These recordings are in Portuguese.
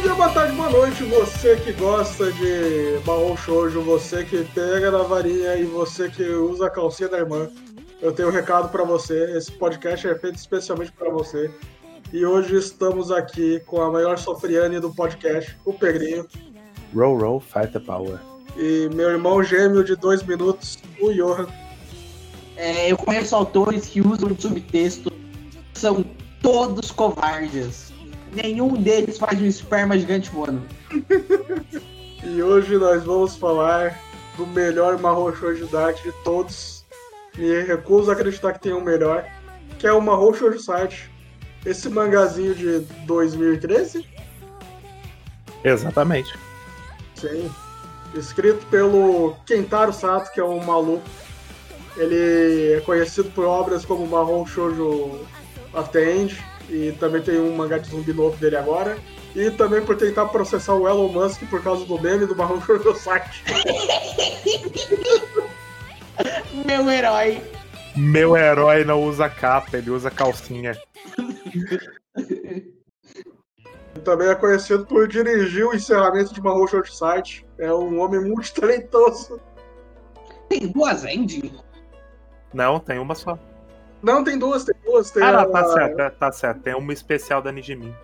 dia, boa tarde, boa noite, você que gosta de marrom shoujo, você que pega na varinha e você que usa a calcinha da irmã. Eu tenho um recado para você, esse podcast é feito especialmente para você. E hoje estamos aqui com a maior sofriane do podcast, o Pedrinho. Roll, roll, fight the power. E meu irmão gêmeo de dois minutos, o Johan. É, eu conheço autores que usam subtexto, são todos covardes. Nenhum deles faz um esperma gigante voando. e hoje nós vamos falar do melhor Mahou Shoujo Dart de todos. Me recuso a acreditar que tem um melhor, que é o Mahou Shoujo Site. Esse mangazinho de 2013? Exatamente. Sim. Escrito pelo Kentaro Sato, que é um maluco. Ele é conhecido por obras como Mahou Shoujo of the End, e também tem um mangá de zumbi novo dele agora. E também por tentar processar o Elon Musk por causa do meme do Marrom Shoujo-site. Meu herói. Meu herói não usa capa, ele usa calcinha. Também é conhecido por dirigir o encerramento de Marrom Shoujo-site. É um homem muito talentoso. Tem duas endings? Não, tem uma só. Não, tem duas, tem duas. Tem ah, a... tá certo, tá certo. Tem uma especial da Nijimin.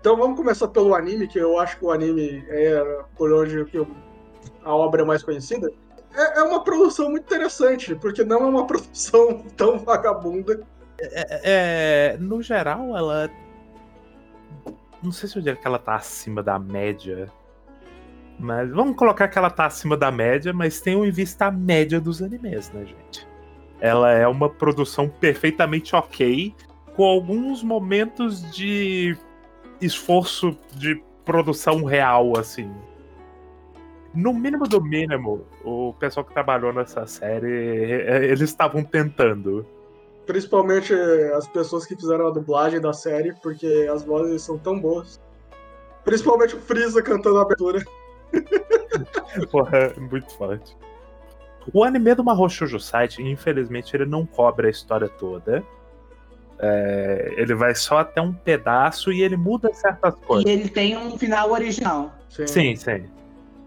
Então vamos começar pelo anime, que eu acho que o anime é por onde a obra é mais conhecida. É, é uma produção muito interessante, porque não é uma produção tão vagabunda. É, é, no geral, ela. Não sei se eu diria que ela tá acima da média. Mas vamos colocar que ela tá acima da média, mas tem em vista a média dos animes, né, gente? Ela é uma produção perfeitamente ok, com alguns momentos de esforço de produção real, assim. No mínimo do mínimo, o pessoal que trabalhou nessa série, eles estavam tentando. Principalmente as pessoas que fizeram a dublagem da série, porque as vozes são tão boas. Principalmente o Freeza cantando a abertura. Porra, muito forte. O anime do Mahou Shoujo Site, infelizmente, ele não cobre a história toda. É, ele vai só até um pedaço e ele muda certas coisas. E ele tem um final original. Sim, sim. sim.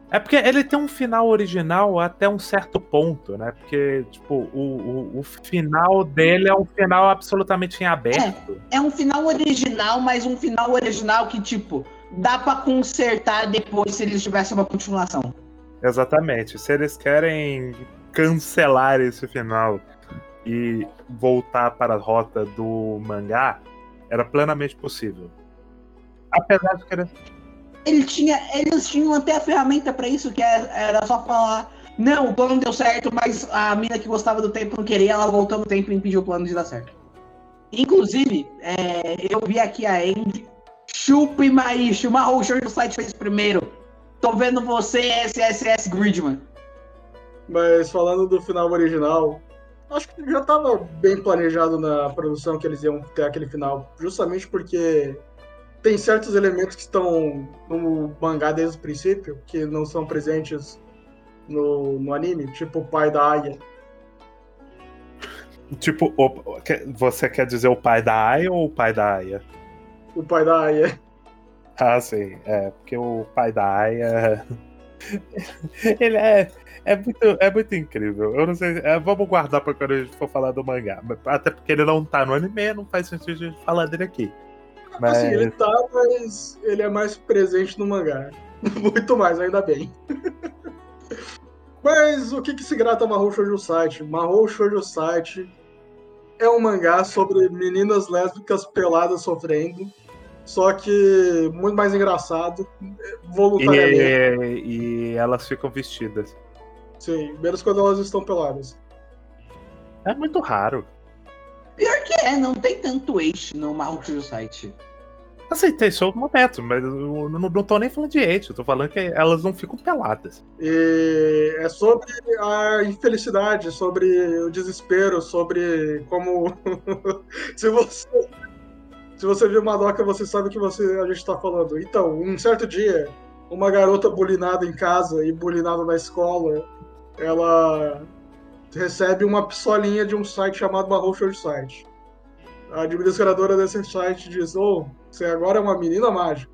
É porque ele tem um final original até um certo ponto, né? Porque, tipo, o, o, o final dele é um final absolutamente em aberto. É, é um final original, mas um final original que, tipo, dá para consertar depois se eles tivessem uma continuação. Exatamente. Se eles querem cancelar esse final e voltar para a rota do mangá, era plenamente possível. Apesar de que Ele tinha, eles tinham até a ferramenta para isso, que é, era só falar: não, o plano deu certo, mas a mina que gostava do tempo não queria, ela voltou no tempo e impediu o plano de dar certo. Inclusive, é, eu vi aqui a End. Chupa Maícho, o show do site fez primeiro. Tô vendo você, SSS Gridman. Mas falando do final original, acho que já estava bem planejado na produção que eles iam ter aquele final, justamente porque tem certos elementos que estão no mangá desde o princípio, que não são presentes no, no anime, tipo o pai da Aya. Tipo, você quer dizer o pai da Aya ou o pai da Aya? O pai da Aya. Ah, sim. É, porque o pai da Aya. Ele é. É muito, é muito incrível. Eu não sei. É, vamos guardar pra quando a gente for falar do mangá. Até porque ele não tá no anime, não faz sentido a gente falar dele aqui. Mas... Assim, ele tá, mas ele é mais presente no mangá. Muito mais, ainda bem. mas o que, que se grata Mahou Shoujo Site? Mahou Shoujo Site é um mangá sobre meninas lésbicas peladas sofrendo só que muito mais engraçado, voluntariamente. E, e elas ficam vestidas. Sim, menos quando elas estão peladas. É muito raro. Pior que é, não tem tanto eixo no Mahou site. Assim, tem só momento, mas eu não, não tô nem falando de eixo, eu tô falando que elas não ficam peladas. E é sobre a infelicidade, sobre o desespero, sobre como. se você se você viu Madoka, você sabe que você, a gente está falando. Então, um certo dia, uma garota bulinada em casa e bulinada na escola, ela recebe uma pistolinha de um site chamado Mahou Site. A administradora desse site diz: Oh, você agora é uma menina mágica.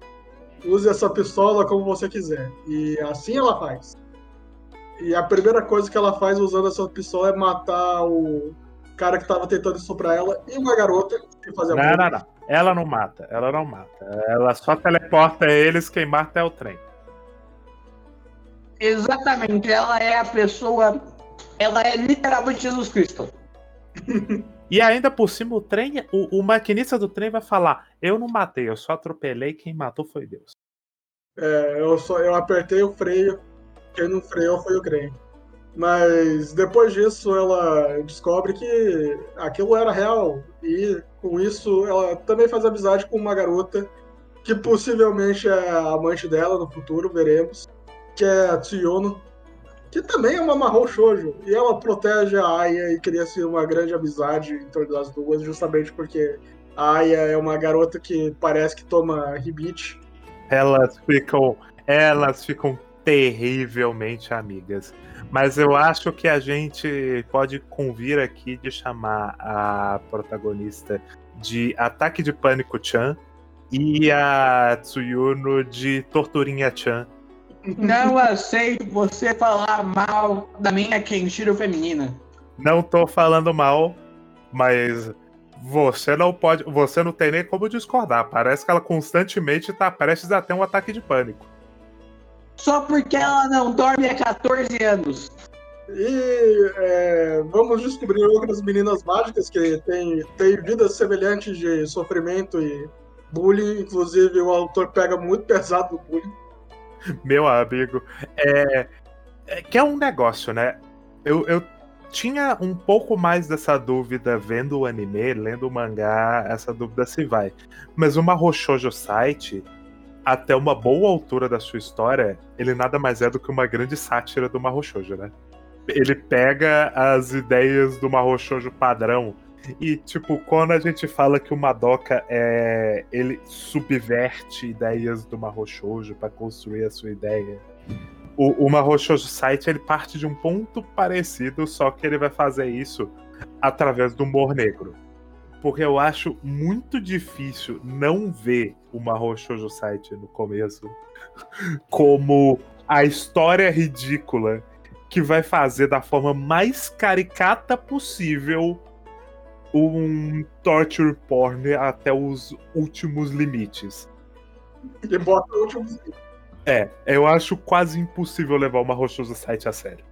use essa pistola como você quiser. E assim ela faz. E a primeira coisa que ela faz usando essa pistola é matar o cara que tava tentando estuprar ela e uma garota que fazia Não, não, não. Ela não mata, ela não mata. Ela só teleporta eles, quem mata é o trem. Exatamente, ela é a pessoa. Ela é literalmente Jesus Cristo. E ainda por cima, o trem, o, o maquinista do trem vai falar: Eu não matei, eu só atropelei, quem matou foi Deus. É, eu, só, eu apertei o freio, quem não freou foi o Crane. Mas depois disso ela descobre que aquilo era real. E com isso ela também faz amizade com uma garota que possivelmente é a amante dela no futuro, veremos. Que é a Tsuyono, que também é uma Mahou Shoujo. E ela protege a Aya e cria-se uma grande amizade em torno das duas, justamente porque a Aya é uma garota que parece que toma ribite. Elas ficam. Elas ficam terrivelmente amigas. Mas eu acho que a gente pode convir aqui de chamar a protagonista de Ataque de Pânico Chan e a Tsuyuno de Torturinha Chan. Não aceito você falar mal da minha Kenshiro feminina. Não tô falando mal, mas você não pode. Você não tem nem como discordar. Parece que ela constantemente tá prestes a ter um ataque de pânico. Só porque ela não dorme há 14 anos. E é, vamos descobrir outras meninas mágicas que têm, têm vidas semelhantes de sofrimento e bullying. Inclusive, o autor pega muito pesado no bullying. Meu amigo, é, é que é um negócio, né? Eu, eu tinha um pouco mais dessa dúvida vendo o anime, lendo o mangá, essa dúvida se vai. Mas uma Roshoujo site, até uma boa altura da sua história, ele nada mais é do que uma grande sátira do Mahoushoujo, né? Ele pega as ideias do Mahoushoujo padrão e, tipo, quando a gente fala que o Madoka é. ele subverte ideias do Mahoushoujo para construir a sua ideia. O, o Site ele parte de um ponto parecido, só que ele vai fazer isso através do humor negro. Porque eu acho muito difícil não ver o Mahou Shoujo Site no começo como a história ridícula que vai fazer da forma mais caricata possível um torture porn até os últimos limites. Ele bota o último. É, eu acho quase impossível levar uma Rochoso Site a sério.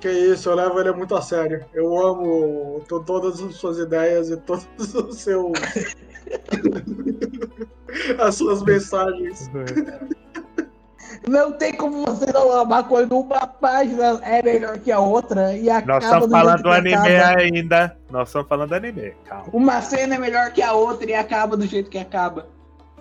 Que isso, eu levo ele muito a sério. Eu amo to- todas as suas ideias e todos os seus. as suas mensagens. Não tem como você não amar quando uma página é melhor que a outra e acaba Nós estamos do falando do anime acaba. ainda. Nós estamos falando do anime, calma. Uma cena é melhor que a outra e acaba do jeito que acaba.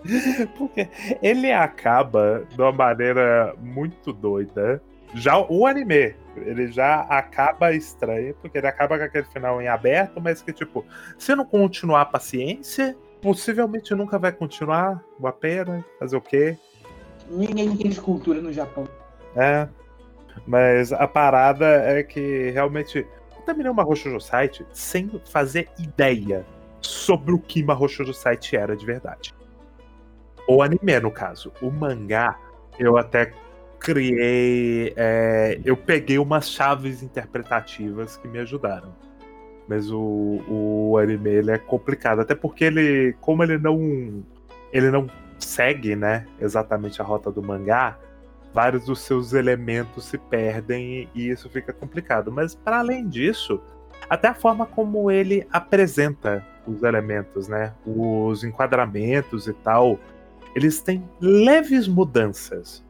Porque ele acaba de uma maneira muito doida. Já o anime, ele já acaba estranho, porque ele acaba com aquele final em aberto, mas que, tipo, se não continuar a paciência, possivelmente nunca vai continuar. Uma pena, fazer o quê? Ninguém entende cultura no Japão. É. Mas a parada é que realmente. Eu terminei uma Roshoujo Site sem fazer ideia sobre o que uma Roshoujo Site era de verdade. O anime, no caso. O mangá, eu até criei. é, eu peguei umas chaves interpretativas que me ajudaram. Mas o, o anime ele é complicado. Até porque ele. Como ele não. Ele não segue, né? Exatamente a rota do mangá vários dos seus elementos se perdem e isso fica complicado. Mas para além disso, até a forma como ele apresenta os elementos, né? Os enquadramentos e tal, eles têm leves mudanças.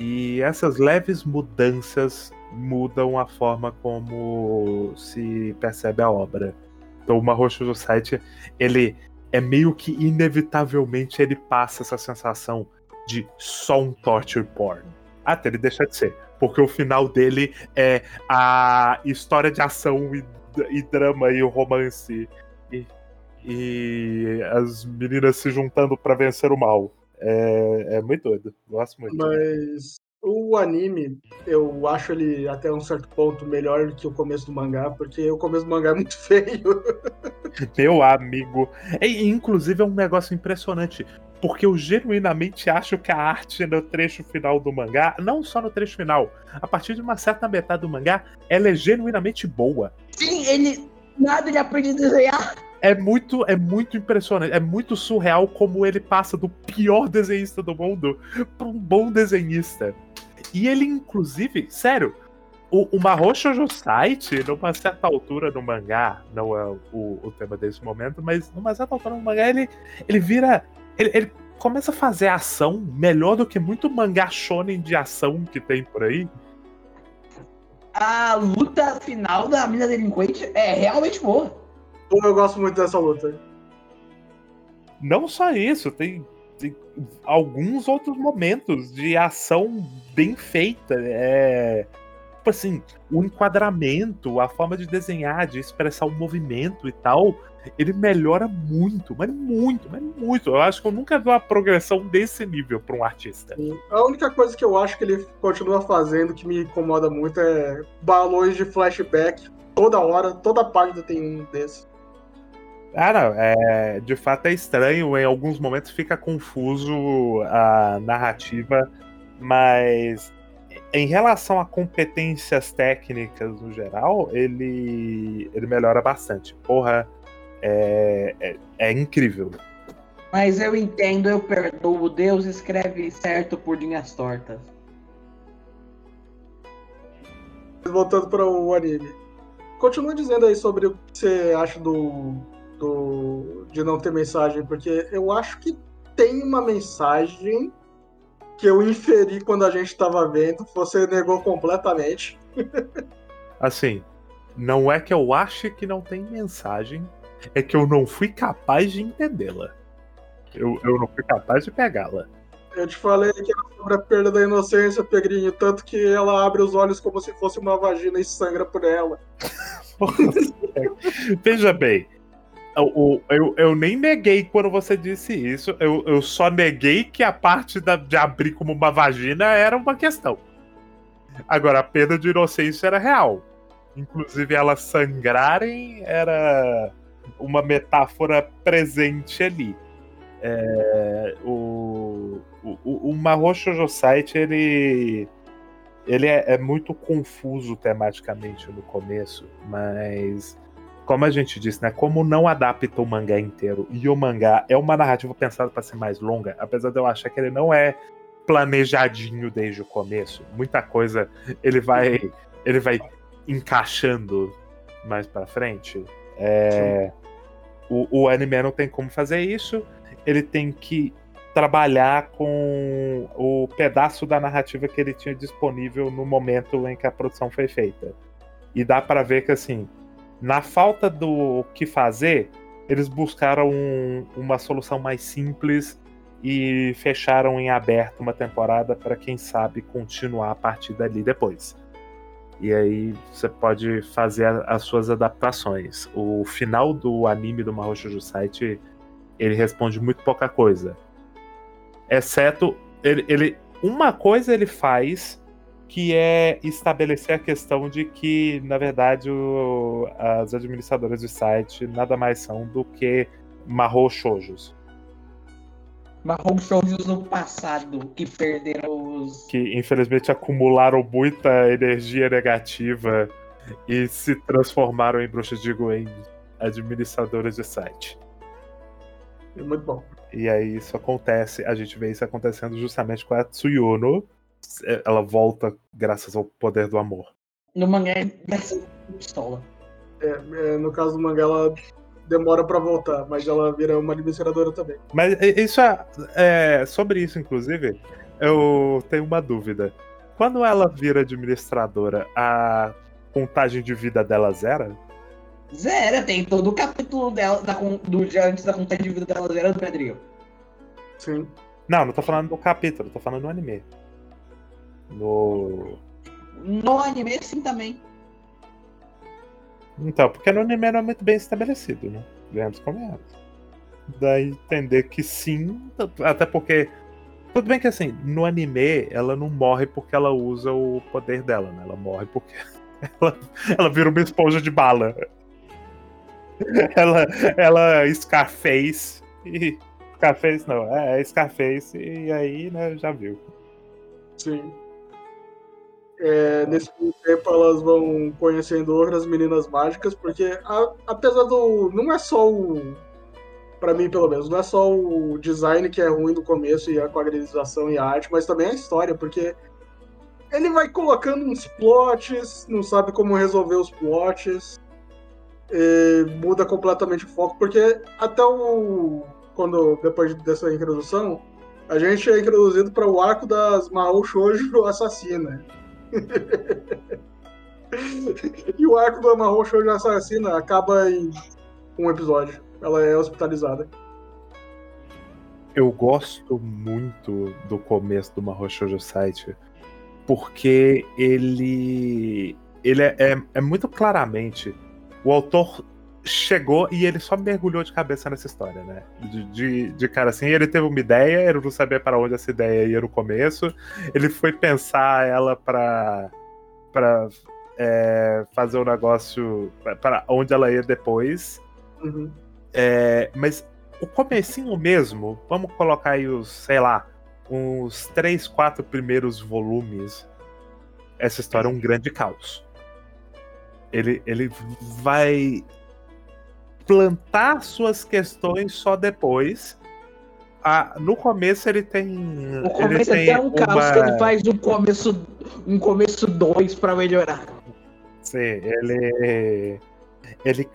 E essas leves mudanças mudam a forma como se percebe a obra. Então, o Mahou Site, ele é meio que inevitavelmente ele passa essa sensação de só um torture porn. Até ele deixa de ser. Porque o final dele é a história de ação e, e drama e o romance. E, e as meninas se juntando pra vencer o mal. É, é muito doido. Gosto muito. Mas o anime, eu acho ele até um certo ponto melhor do que o começo do mangá, porque o começo do mangá é muito feio. Meu amigo. E, inclusive, é um negócio impressionante. porque eu genuinamente acho que a arte no trecho final do mangá, não só no trecho final, a partir de uma certa metade do mangá, ela é genuinamente boa. Sim, ele. Nada ele aprende a desenhar. É muito, é muito impressionante, é muito surreal como ele passa do pior desenhista do mundo para um bom desenhista. E ele, inclusive, sério, o, o Mahou Shoujo Site, numa certa altura no mangá, não é o, o tema desse momento, mas numa certa altura no mangá, ele, ele vira. Ele, ele começa a fazer ação melhor do que muito mangá shonen de ação que tem por aí. A luta final da mina delinquente é realmente boa. Pô, Eu gosto muito dessa luta. Não só isso, tem, tem alguns outros momentos de ação bem feita. É, tipo assim, o enquadramento, a forma de desenhar, de expressar o movimento e tal, ele melhora muito, mas muito, mas muito. Eu acho que eu nunca vi uma progressão desse nível para um artista. A única coisa que eu acho que ele continua fazendo que me incomoda muito é balões de flashback. Toda hora, toda página tem um desses. Ah, não, é, de fato é estranho, em alguns momentos fica confuso a narrativa, mas em relação a competências técnicas no geral, ele, ele melhora bastante. Porra, é, é, é incrível. Mas eu entendo, eu perdoo. Deus escreve certo por linhas tortas. Voltando para o anime. Continua dizendo aí sobre o que você acha do, do de não ter mensagem, porque eu acho que tem uma mensagem que eu inferi quando a gente estava vendo, você negou completamente. Assim, não é que eu ache que não tem mensagem, é que eu não fui capaz de entendê-la. Eu, eu não fui capaz de pegá-la. Eu te falei que era sobre a perda da inocência, Pegrinho, tanto que ela abre os olhos como se fosse uma vagina e sangra por ela. Veja bem, eu, eu, eu, nem neguei quando você disse isso, eu, eu só neguei que a parte da, de abrir como uma vagina era uma questão. Agora, a perda de inocência era real. Inclusive, elas sangrarem era uma metáfora presente ali. É, o, o, o Mahou ele, ele é, é, muito confuso tematicamente no começo, mas como a gente disse, né, como não adapta o mangá inteiro e o mangá é uma narrativa pensada para ser mais longa, apesar de eu achar que ele não é planejadinho desde o começo, muita coisa ele vai ele vai encaixando mais para frente. É, o, o anime não tem como fazer isso. Ele tem que trabalhar com o pedaço da narrativa que ele tinha disponível no momento em que a produção foi feita. E dá para ver que assim, na falta do que fazer, eles buscaram um, uma solução mais simples e fecharam em aberto uma temporada para quem sabe continuar a partir dali depois. E aí você pode fazer as suas adaptações. O final do anime do Mahou Shoujo Site, ele responde muito pouca coisa. Exceto, ele, ele, uma coisa ele faz que é estabelecer a questão de que, na verdade, o, as administradoras do site nada mais são do que Mahou Shoujos. Marrom Shoujos no passado que perderam os. Que infelizmente acumularam muita energia negativa e se transformaram em bruxas de Gwen, administradoras de site. É muito bom. E aí isso acontece, a gente vê isso acontecendo justamente com a Tsuyono. Ela volta graças ao poder do amor. No mangá é pistola. É, é, no caso do mangá, ela demora para voltar, mas ela vira uma administradora também. Mas isso é, é, sobre isso, inclusive, eu tenho uma dúvida. Quando ela vira administradora, a contagem de vida dela zera? Zera, tem todo o capítulo dela da, do dia antes da contagem de vida dela zera do Pedrinho. Sim. Não, não tô falando do capítulo, tô falando no anime. No. No anime sim também. Então, porque no anime era muito bem estabelecido, né? Vemos como Daí entender que sim, até porque. Tudo bem que assim, no anime ela não morre porque ela usa o poder dela, né? Ela morre porque ela, ela vira uma esponja de bala. Ela, ela Scarface e Scarface não, é, é Scarface e aí, né, já viu. Sim. É, nesse tempo elas vão conhecendo outras meninas mágicas, porque a, apesar do. Não é só o. Pra mim, pelo menos, não é só o design que é ruim no começo e a quadrilização e a arte, mas também a história, porque ele vai colocando uns plots, não sabe como resolver os plots, muda completamente o foco, porque até o. Quando, depois dessa introdução, a gente é introduzido para o arco das Mahou Shoujo assassina. E o arco do Mahou Shoujo assassina acaba em um episódio. Ela é hospitalizada. Eu gosto muito do começo do Mahou Shoujo Site, porque ele ele é, é, é muito claramente o autor chegou e ele só mergulhou de cabeça nessa história, né? De, de, de, cara assim, ele teve uma ideia, ele não sabia para onde essa ideia ia no começo, ele foi pensar ela para para é, fazer o um negócio para onde ela ia depois. Uhum. É, mas o comecinho mesmo, vamos colocar aí os, sei lá, uns três, quatro primeiros volumes. Essa história é um grande caos. Ele, ele vai plantar suas questões só depois. Ah, no começo ele tem. No começo ele até um uma... caos que ele faz um começo um começo 2 para melhorar. Sim, ele. Ele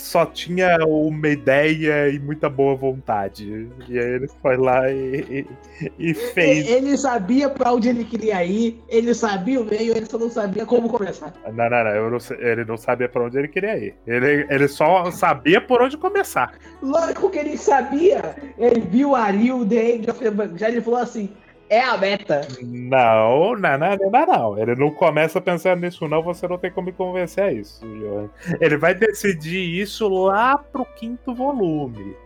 só tinha uma ideia e muita boa vontade. E aí ele foi lá e, e, e fez. Ele sabia para onde ele queria ir, ele sabia o meio, ele só não sabia como começar. Não, não, não, não ele não sabia para onde ele queria ir. Ele, ele só sabia por onde começar. Lógico que ele sabia. Ele viu o The End of já ele falou assim: é a meta. Não, não, não, não, não. Ele não começa pensando nisso, não. Você não tem como me convencer a isso, Johan. Ele vai decidir isso lá pro quinto volume.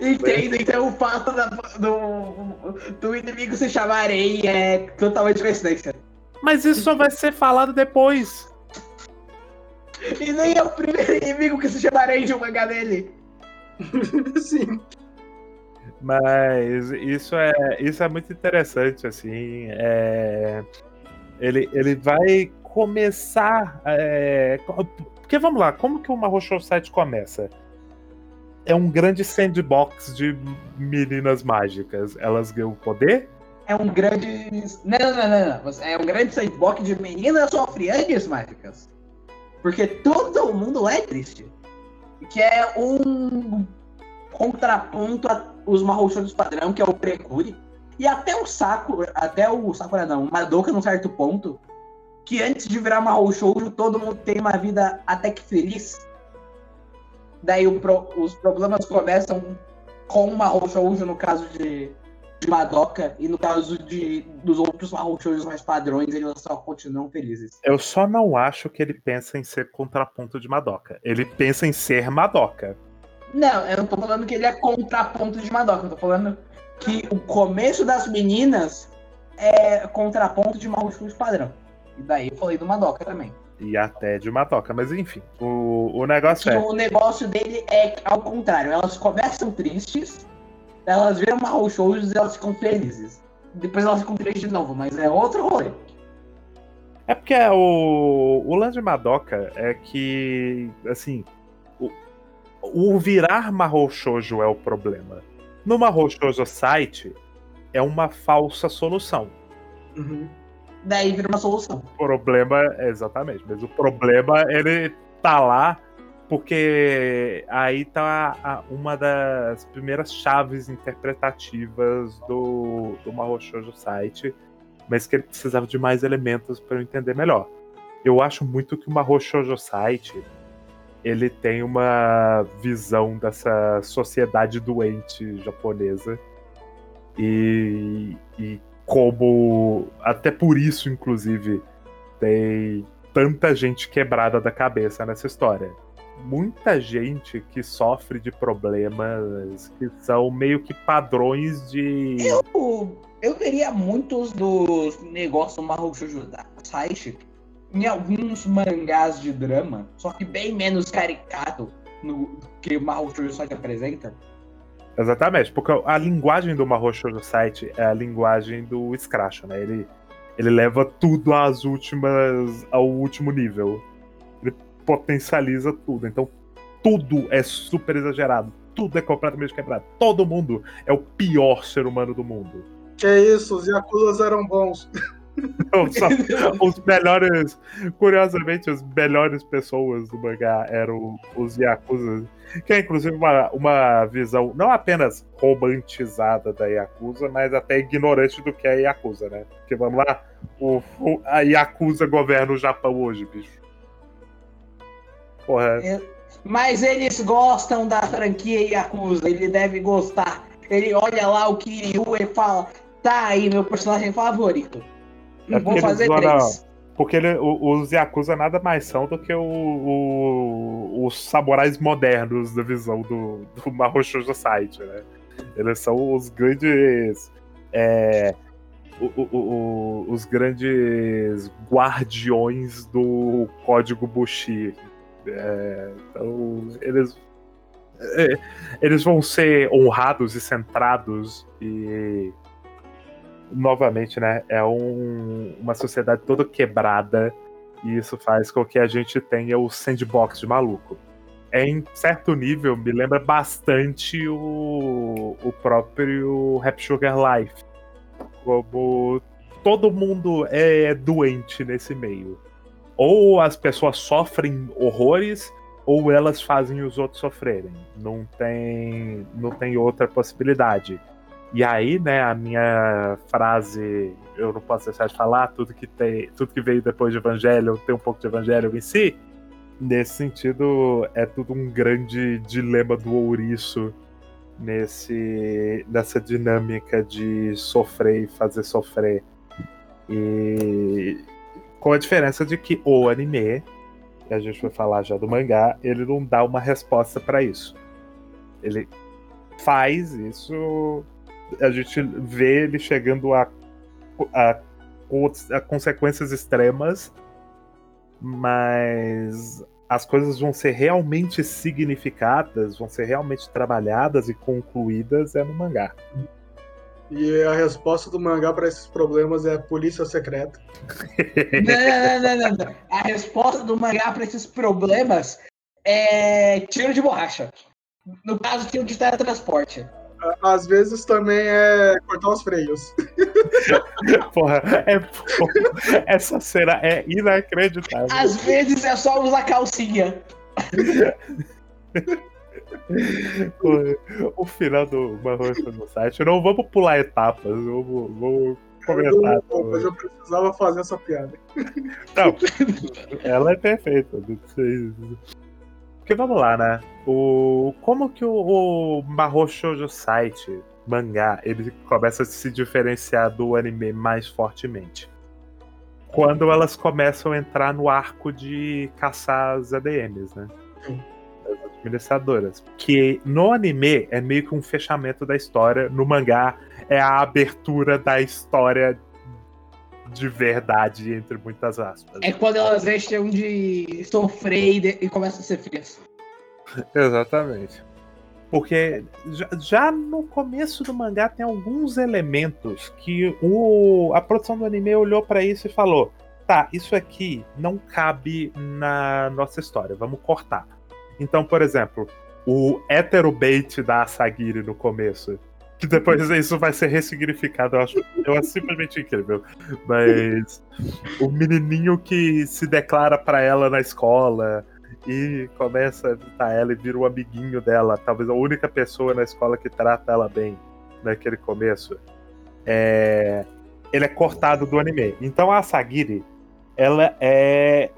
Entendo, então o fato da, do, do inimigo se chamar Rei é totalmente coincidência. Mas isso só vai ser falado depois. E nem é o primeiro inimigo que se chama Rei de um mangá dele. Sim. Mas isso é, isso é muito interessante, assim. É, ele, ele vai começar. É, porque vamos lá, como que uma Rochou 7 começa? É um grande sandbox de meninas mágicas. Elas ganham poder? É um grande. Não, não, não, não. É um grande sandbox de meninas sofriantes mágicas. Porque todo mundo é triste. Que é um contraponto a os Mahoushouros padrão, que é o Precure, e até o Saco, até o Sakura não, Madoka num certo ponto, que antes de virar Mahou Shoujo, todo mundo tem uma vida até que feliz. Daí pro, os problemas começam com o Mahou Shoujo, no caso de, de Madoka, e no caso de, dos outros Mahou Shoujos mais padrões, eles só continuam felizes. Eu só não acho que ele pensa em ser contraponto de Madoka. Ele pensa em ser Madoka. Não, eu não tô falando que ele é contraponto de Madoka, eu tô falando que o começo das meninas é contraponto de Mahoushus padrão. E daí eu falei do Madoka também. E até de Madoka, mas enfim, o, o negócio que é. O negócio dele é ao contrário, elas começam tristes, elas viram Mahoushus e elas ficam felizes. Depois elas ficam tristes de novo, mas é outro rolê. É porque o, o lance de Madoka é que, assim, o virar Mahou Shoujo é o problema. No Mahou Shoujo Site, é uma falsa solução. Uhum. Daí vira uma solução. O problema, exatamente, mas o problema ele tá lá porque aí tá uma das primeiras chaves interpretativas do, do Mahou Shoujo Site, mas que ele precisava de mais elementos para eu entender melhor. Eu acho muito que o Mahou Shoujo Site ele tem uma visão dessa sociedade doente japonesa. E, e como. Até por isso, inclusive, tem tanta gente quebrada da cabeça nessa história. Muita gente que sofre de problemas que são meio que padrões de. Eu, eu veria muitos dos negócios do Mahou Shoujo Saishi em alguns mangás de drama, só que bem menos caricato no que o Mahou Shoujo só te apresenta, Exatamente, porque a linguagem do Mahou Shoujo Site é a linguagem do Scratch, né? Ele, ele leva tudo às últimas, ao último nível. Ele potencializa tudo. Então, tudo é super exagerado. Tudo é completamente quebrado. Todo mundo é o pior ser humano do mundo. Que é isso, os Yakuzas eram bons. Os melhores, curiosamente, as melhores pessoas do mangá eram os Yakuza, que é inclusive uma, uma visão não apenas romantizada da Yakuza, mas até ignorante do que é Yakuza, né? Porque vamos lá, o, a Yakuza governa o Japão hoje, bicho. Porra. É, mas eles gostam da franquia Yakuza, ele deve gostar. Ele olha lá o Kiryu e fala: tá aí meu personagem favorito. É Vou fazer três. Porque ele, os Yakuza nada mais são do que o, o, os samurais modernos da visão do, do Mahou Site, né? Eles são os grandes. É, o, o, os grandes guardiões do código Bushi. É, então, eles. É, eles vão ser honrados e centrados e novamente, né, é um, uma sociedade toda quebrada e isso faz com que a gente tenha o sandbox de maluco. É, em certo nível, me lembra bastante o, o próprio Rap Sugar Life. Como todo mundo é doente nesse meio. Ou as pessoas sofrem horrores, ou elas fazem os outros sofrerem. Não tem, não tem outra possibilidade. E aí, né, a minha frase, eu não posso deixar de falar, tudo que tem, tudo que veio depois de Evangelho tem um pouco de Evangelho em si. Nesse sentido, é tudo um grande dilema do ouriço nesse nessa dinâmica de sofrer e fazer sofrer. E com a diferença de que o anime, que a gente vai falar já do mangá, ele não dá uma resposta para isso. Ele faz isso a gente vê ele chegando a, a, a consequências extremas, mas as coisas vão ser realmente significadas, vão ser realmente trabalhadas e concluídas é no mangá. E a resposta do mangá para esses problemas é polícia secreta. não, não, não, não, A resposta do mangá para esses problemas é tiro de borracha. No caso, tiro de teletransporte às vezes também é cortar os freios. Porra, é, porra, essa cena é inacreditável. Às vezes é só usar calcinha. Porra, o final do Marrocha no site, não vamos pular etapas, vamos, vamos comentar. Eu, mas eu precisava fazer essa piada. Não, ela é perfeita. Porque vamos lá, né? O, como que o, o Mahou Shoujo Site, mangá, ele começa a se diferenciar do anime mais fortemente? Quando elas começam a entrar no arco de caçar as ADMs, né? Sim. As administradoras. Que no anime é meio que um fechamento da história, no mangá é a abertura da história de verdade, entre muitas aspas. É quando elas deixam de sofrer e, de, e começam a ser frias. Exatamente. Porque já, já, no começo do mangá tem alguns elementos que o, a produção do anime olhou para isso e falou: tá, isso aqui não cabe na nossa história, vamos cortar. Então, por exemplo, o heterobait da Asagiri no começo que depois isso vai ser ressignificado, eu acho, eu acho simplesmente incrível. Mas o menininho que se declara para ela na escola e começa a visitar ela e vira o um amiguinho dela, talvez a única pessoa na escola que trata ela bem naquele começo. É... Ele é cortado do anime. Então a Sagiri, ela é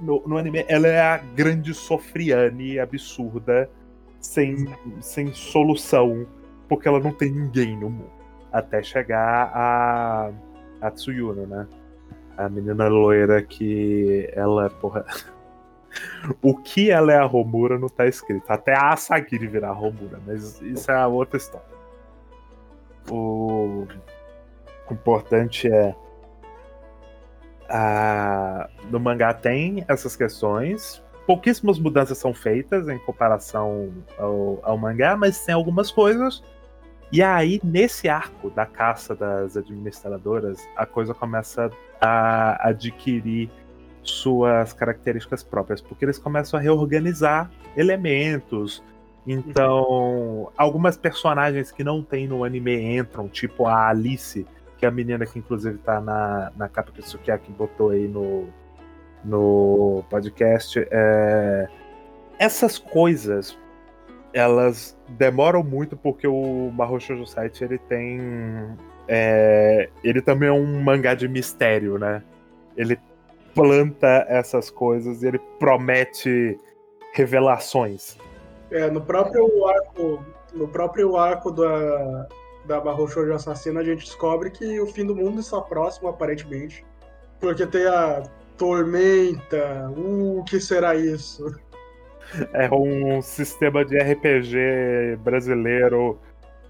no, no anime, ela é a grande sofriane absurda, sem, sem solução porque ela não tem ninguém no mundo. Até chegar a, a Tsuyuno, né? A menina loira que ela, porra. o que ela é a Romura não tá escrito. Até a Asagiri virar Romura, mas isso é outra história. O, o importante é. A... No mangá tem essas questões, pouquíssimas mudanças são feitas em comparação ao, ao mangá, mas tem algumas coisas. E aí, nesse arco da caça das administradoras, a coisa começa a adquirir suas características próprias, porque eles começam a reorganizar elementos. Então, algumas personagens que não tem no anime entram, tipo a Alice, que é a menina que inclusive tá na, na capa que o Sukiyaki botou aí no, no podcast. É... Essas coisas, elas demoram muito porque o Mahou Shoujo Site ele tem é, ele também é um mangá de mistério, né? Ele planta essas coisas e ele promete revelações. É, no próprio arco, no próprio arco da, da Mahou Shoujo Assassina, a gente descobre que o fim do mundo está próximo, aparentemente. Porque tem a tormenta, uh, o que será isso? É um sistema de RPG brasileiro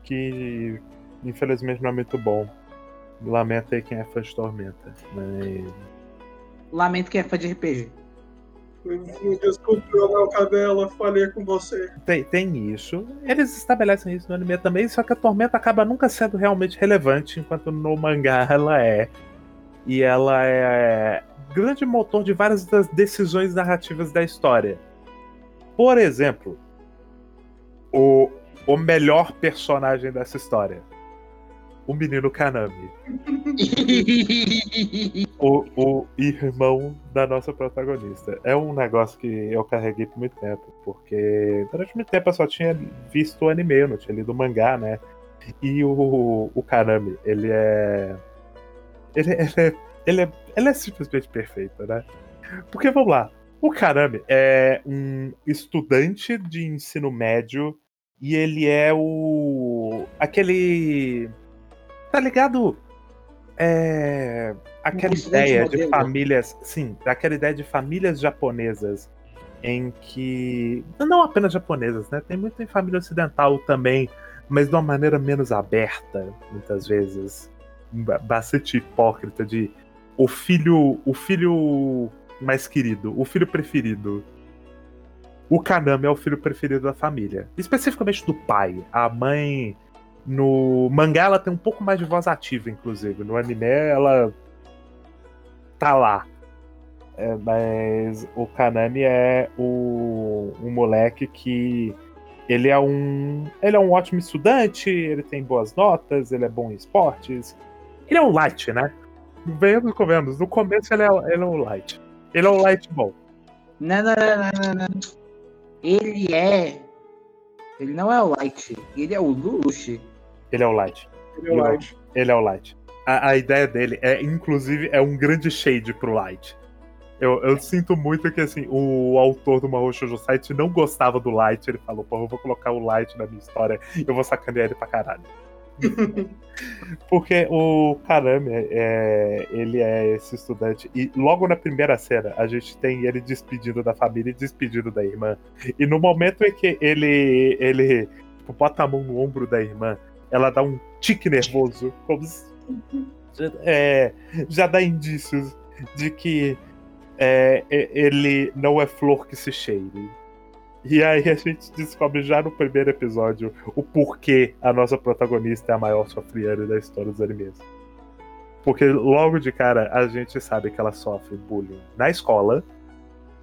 que infelizmente não é muito bom. Lamento aí quem é fã de Tormenta. Mas... Lamento quem é fã de RPG. Desculpe, Leonel Cadela, falei com você. Tem, tem isso. Eles estabelecem isso no anime também, só que a Tormenta acaba nunca sendo realmente relevante, enquanto no mangá ela é. E ela é grande motor de várias das decisões narrativas da história. Por exemplo, o, o melhor personagem dessa história. O menino Kanami. o, o irmão da nossa protagonista. É um negócio que eu carreguei por muito tempo, porque durante muito tempo eu só tinha visto o anime, eu não tinha lido o mangá, né? E o, o Kanami, ele é. Ele, ele, é, ele, é, ele é simplesmente perfeito, né? Porque vamos lá, o Karame é um estudante de ensino médio e ele é o. aquele. Tá ligado? É. Aquela um ideia modelo. de famílias. Sim, aquela ideia de famílias japonesas em que. Não apenas japonesas, né? Tem muito em família ocidental também, mas de uma maneira menos aberta, muitas vezes. Bastante hipócrita de o filho. O filho mais querido, o filho preferido. O Kaname é o filho preferido da família. Especificamente do pai. A mãe. No mangá ela tem um pouco mais de voz ativa, inclusive. No anime ela. tá lá. É, mas o Kanami é o, um moleque que. Ele é um. Ele é um ótimo estudante, ele tem boas notas, ele é bom em esportes. Ele é um light, né? Venhamos comemos. No começo ele é, ele é um light. Ele é o Light Ball. Não, não, não, não, não. Ele é. Ele não é o Light. Ele é o Lelouch. Ele é o Light. Ele é o Light. Ele é o Light. A, a, ideia dele é, inclusive, é um grande shade pro Light. Eu, eu sinto muito que, assim, o autor do Mahou Shoujo Site não gostava do Light. Ele falou, pô, eu vou colocar o Light na minha história e eu vou sacanear ele pra caralho. Porque o Karame, é, ele é esse estudante. E logo na primeira cena, a gente tem ele despedindo da família e despedindo da irmã. E no momento em que ele, ele tipo, bota a mão no ombro da irmã, ela dá um tique nervoso, como se, é, já dá indícios de que é, ele não é flor que se cheire. E aí a gente descobre já no primeiro episódio o porquê a nossa protagonista é a maior sofriana da história dos animes. Porque logo de cara a gente sabe que ela sofre bullying na escola.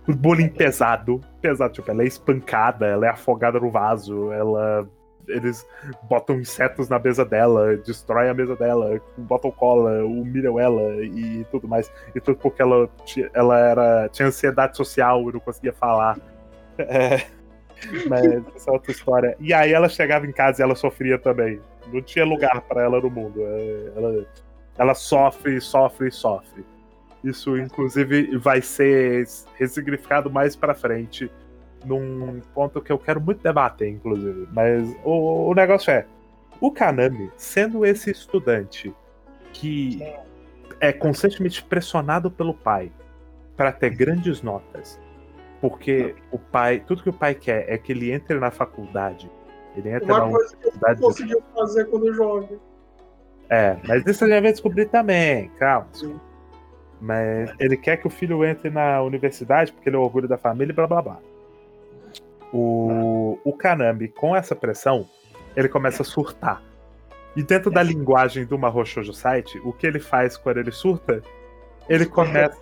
Bullying pesado, pesado, tipo, ela é espancada, ela é afogada no vaso, ela eles botam insetos na mesa dela, destroem a mesa dela, botam cola, humilham ela e tudo mais. E tudo porque ela, ela era, tinha ansiedade social e não conseguia falar. É, mas essa é outra história. E aí ela chegava em casa e ela sofria também. Não tinha lugar para ela no mundo. É, ela, ela sofre, sofre, sofre. Isso, inclusive, vai ser ressignificado mais para frente, num ponto que eu quero muito debater, inclusive. Mas o, o negócio é: o Kanami, sendo esse estudante que é constantemente pressionado pelo pai para ter grandes notas, porque o pai, tudo que o pai quer é que ele entre na faculdade. Ele entra Uma na coisa que ele conseguiu fazer quando jovem. É, mas isso a gente vai descobrir também, calma. Mas ele quer que o filho entre na universidade porque ele é o orgulho da família e blá blá blá. O, o Kanami, com essa pressão, ele começa a surtar. E dentro da linguagem do Mahou Shoujo Site, o que ele faz quando ele surta? Ele começa,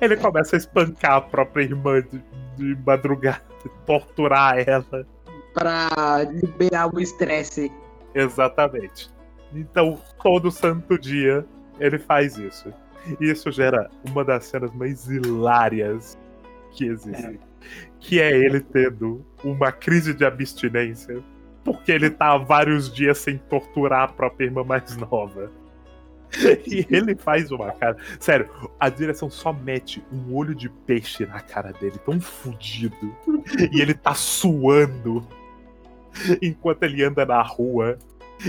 ele começa a espancar a própria irmã de, de madrugada, torturar ela. Pra liberar o estresse. Exatamente. Então, todo santo dia, ele faz isso. E isso gera uma das cenas mais hilárias que existe. Que é ele tendo uma crise de abstinência. Porque ele tá há vários dias sem torturar a própria irmã mais nova. E ele faz uma cara. Sério, a direção só mete um olho de peixe na cara dele, tão fudido. E ele tá suando enquanto ele anda na rua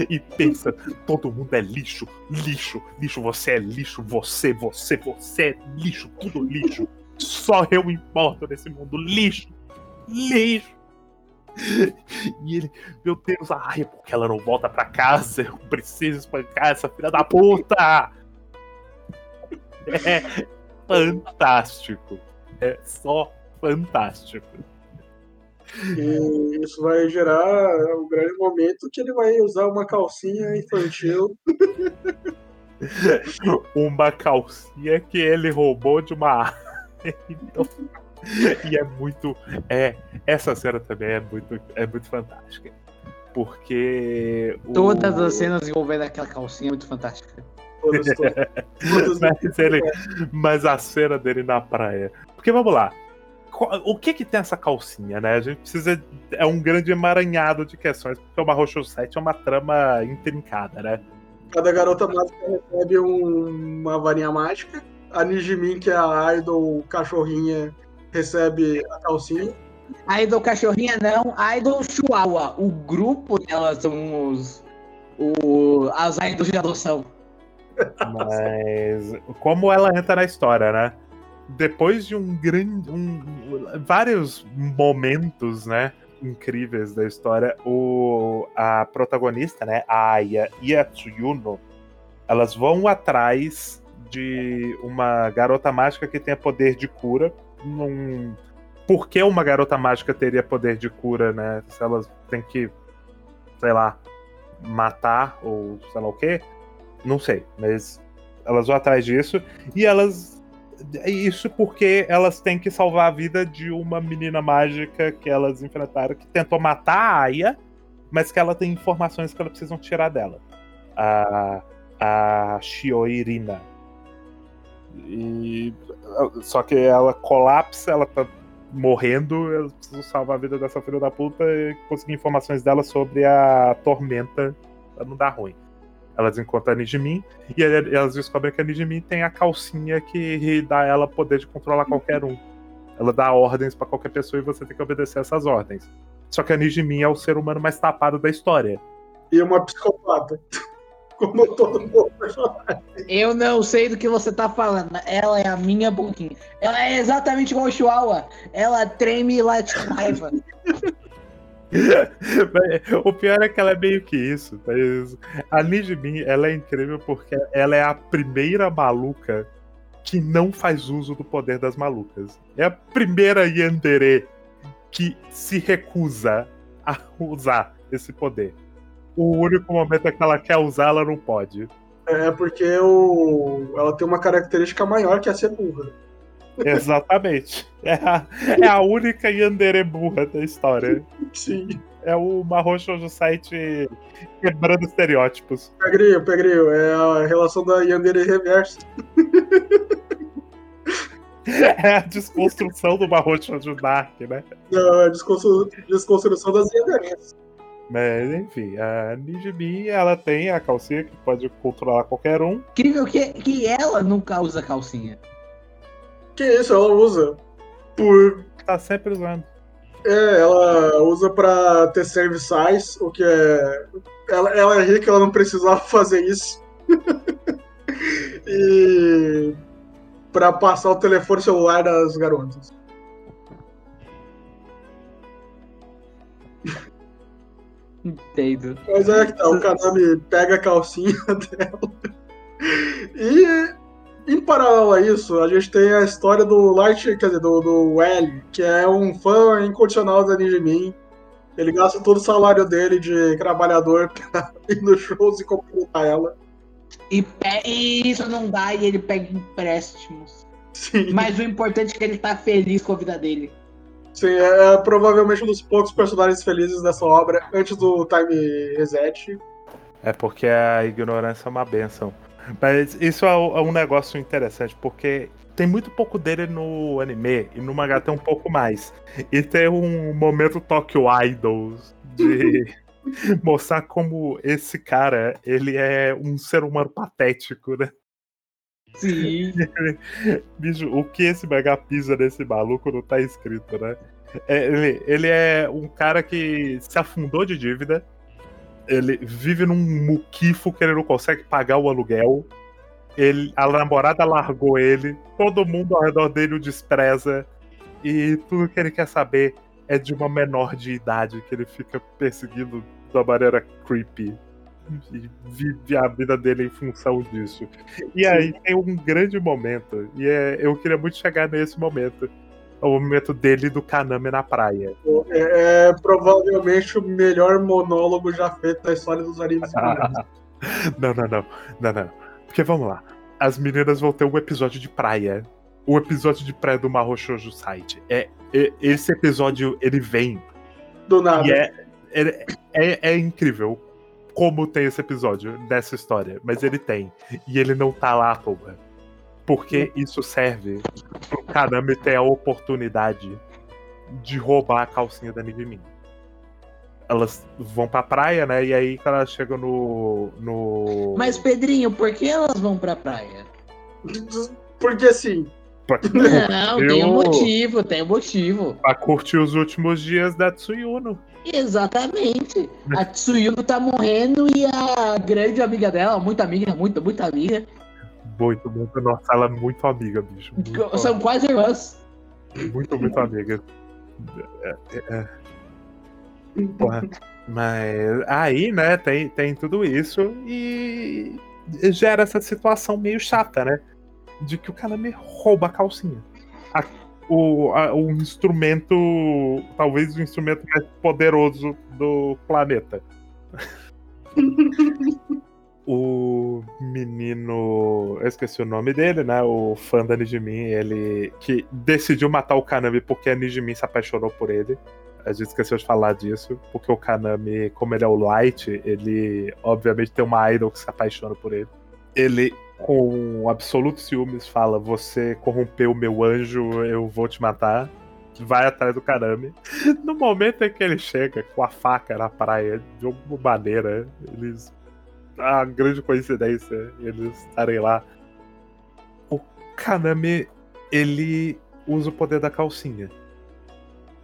e pensa: todo mundo é lixo, lixo, lixo, você é lixo, você, você, você é lixo, tudo lixo. Só eu importo nesse mundo, lixo, lixo. E ele, meu Deus, ai, é porque ela não volta pra casa? Eu preciso espancar essa filha da puta! É fantástico. É só fantástico. E isso vai gerar o grande momento que ele vai usar uma calcinha infantil. uma calcinha que ele roubou de uma então, e é muito. É, essa cena também é muito, é muito fantástica. Porque. Todas o... as cenas envolvendo aquela calcinha é muito fantástica. Todas, todas. mas, ele, mas a cena dele na praia. Porque vamos lá. O que que tem essa calcinha, né? A gente precisa. É um grande emaranhado de questões, porque o Marrocho 7 é uma trama intrincada, né? Cada garota mágica recebe um, uma varinha mágica. A Nijimin, que é a idol cachorrinha, recebe a calcinha. A Idol Cachorrinha não, a Idol Chihuahua. O grupo delas são os. O, as idols de adoção. Mas como ela entra na história, né? Depois de um grande. Um, vários momentos, né? Incríveis da história, o, a protagonista, né? A Aya e a Tsuyuno, elas vão atrás de uma garota mágica que tenha poder de cura não. Por que uma garota mágica teria poder de cura, né? Se elas têm que, sei lá, matar ou sei lá o quê? Não sei, mas elas vão atrás disso e elas. Isso porque elas têm que salvar a vida de uma menina mágica que elas enfrentaram que tentou matar a Aya, mas que ela tem informações que elas precisam tirar dela. A, a Shioirina. E só que ela colapsa, ela tá morrendo, eu preciso salvar a vida dessa filha da puta e conseguir informações dela sobre a tormenta pra não dar ruim. Elas encontram a Nijimin e elas descobrem que a Nijimin tem a calcinha que dá ela poder de controlar qualquer um. Ela dá ordens para qualquer pessoa e você tem que obedecer essas ordens. Só que a Nijimin é o ser humano mais tapado da história. E uma psicopata como todo mundo. Eu não sei do que você tá falando. Ela é a minha boquinha. Ela é exatamente igual o Chihuahua. Ela treme e late com raiva. o pior é que ela é meio que isso. Mas a Nijmin, ela é incrível porque ela é a primeira maluca que não faz uso do poder das malucas. É a primeira Yandere que se recusa a usar esse poder o único momento que ela quer usar, ela não pode. É porque o... ela tem uma característica maior que é ser burra. Exatamente. É a, é a única Yandere burra da história. Sim. É o Marrocho do site quebrando estereótipos. Pegrio, Pegrio, é a relação da Yandere reversa. É a desconstrução do Marrocho do Dark, né? Não, é a desconstrução das Yanderes. Mas enfim, a Nijimi, ela tem a calcinha que pode controlar qualquer um. Incrível que, que ela nunca usa calcinha. Que isso, ela usa. Por. Tá sempre usando. É, ela usa pra ter serviçais, o que é. Ela, ela é rica, ela não precisava fazer isso. e. pra passar o telefone celular das garotas. Entendo. Mas é que tá, o Kanami pega a calcinha dela e em paralelo a isso, a gente tem a história do Light, quer dizer, do, do L, que é um fã incondicional da Nijimin. Ele gasta todo o salário dele de trabalhador pra ir nos shows e completar ela. E, e isso não dá e ele pega empréstimos. Sim, Mas o importante é que ele tá feliz com a vida dele. Sim é, é provavelmente um dos poucos personagens felizes dessa obra antes do Time Reset. É porque a ignorância é uma benção. Mas isso é um é um negócio interessante, porque tem muito pouco dele no anime, e no mangá tem um pouco mais. E tem um momento Tokyo Idols de mostrar como esse cara, ele é um ser humano patético, né? Sim. Bicho, o que esse mangá pisa nesse maluco não tá escrito, né? É, ele, ele é um cara que se afundou de dívida. Ele vive num muquifo que ele não consegue pagar o aluguel. Ele, a namorada largou ele. Todo mundo ao redor dele o despreza. E tudo que ele quer saber é de uma menor de idade que ele fica perseguindo da maneira creepy. E vive a vida dele em função disso. E aí tem um grande momento, e é, eu queria muito chegar nesse momento. É o momento dele e do Kaname na praia. É, é provavelmente o melhor monólogo já feito na história dos animes. não, não, não, não, não. Porque vamos lá. As meninas vão ter um episódio de praia. O episódio de praia do Mahou Shoujo Site. É, é- esse episódio, ele vem Do nada. E é, é, é, é incrível como tem esse episódio dessa história, mas ele tem. E ele não tá lá à toa. Porque isso serve pro Kaname ter a oportunidade de roubar a calcinha da Nijimin. Elas vão pra praia, né? E aí quando elas chegam no. no... Mas, Pedrinho, por que elas vão pra praia? Porque assim, Não, tem um Eu- motivo, tem um motivo. Pra curtir os últimos dias da Tsuyuno. Exatamente. A Tsuyuno tá morrendo e a grande amiga dela, muito amiga, muito, muito amiga, Muito, muito. Nossa, ela é muito amiga, bicho. Muito, são quase irmãs. muito, muito amiga. É, é, é. Mas aí, né, tem, tem tudo isso e gera essa situação meio chata, né? De que o cara me rouba a calcinha. A- o, a- o instrumento, talvez o instrumento mais poderoso do planeta. o menino, eu esqueci o nome dele, né? O fã da Nijimin, ele que decidiu matar o Kanami porque a Nijimin se apaixonou por ele. A gente esqueceu de falar disso, porque o Kanami, como ele é o Light, ele obviamente tem uma idol que se apaixona por ele. Ele, com absoluto ciúmes, fala: Você corrompeu o meu anjo, eu vou te matar. Vai atrás do Kanami. No momento em que ele chega com a faca na praia, de alguma maneira, eles. A grande coincidência eles estarem lá. O Kanami, ele usa o poder da calcinha.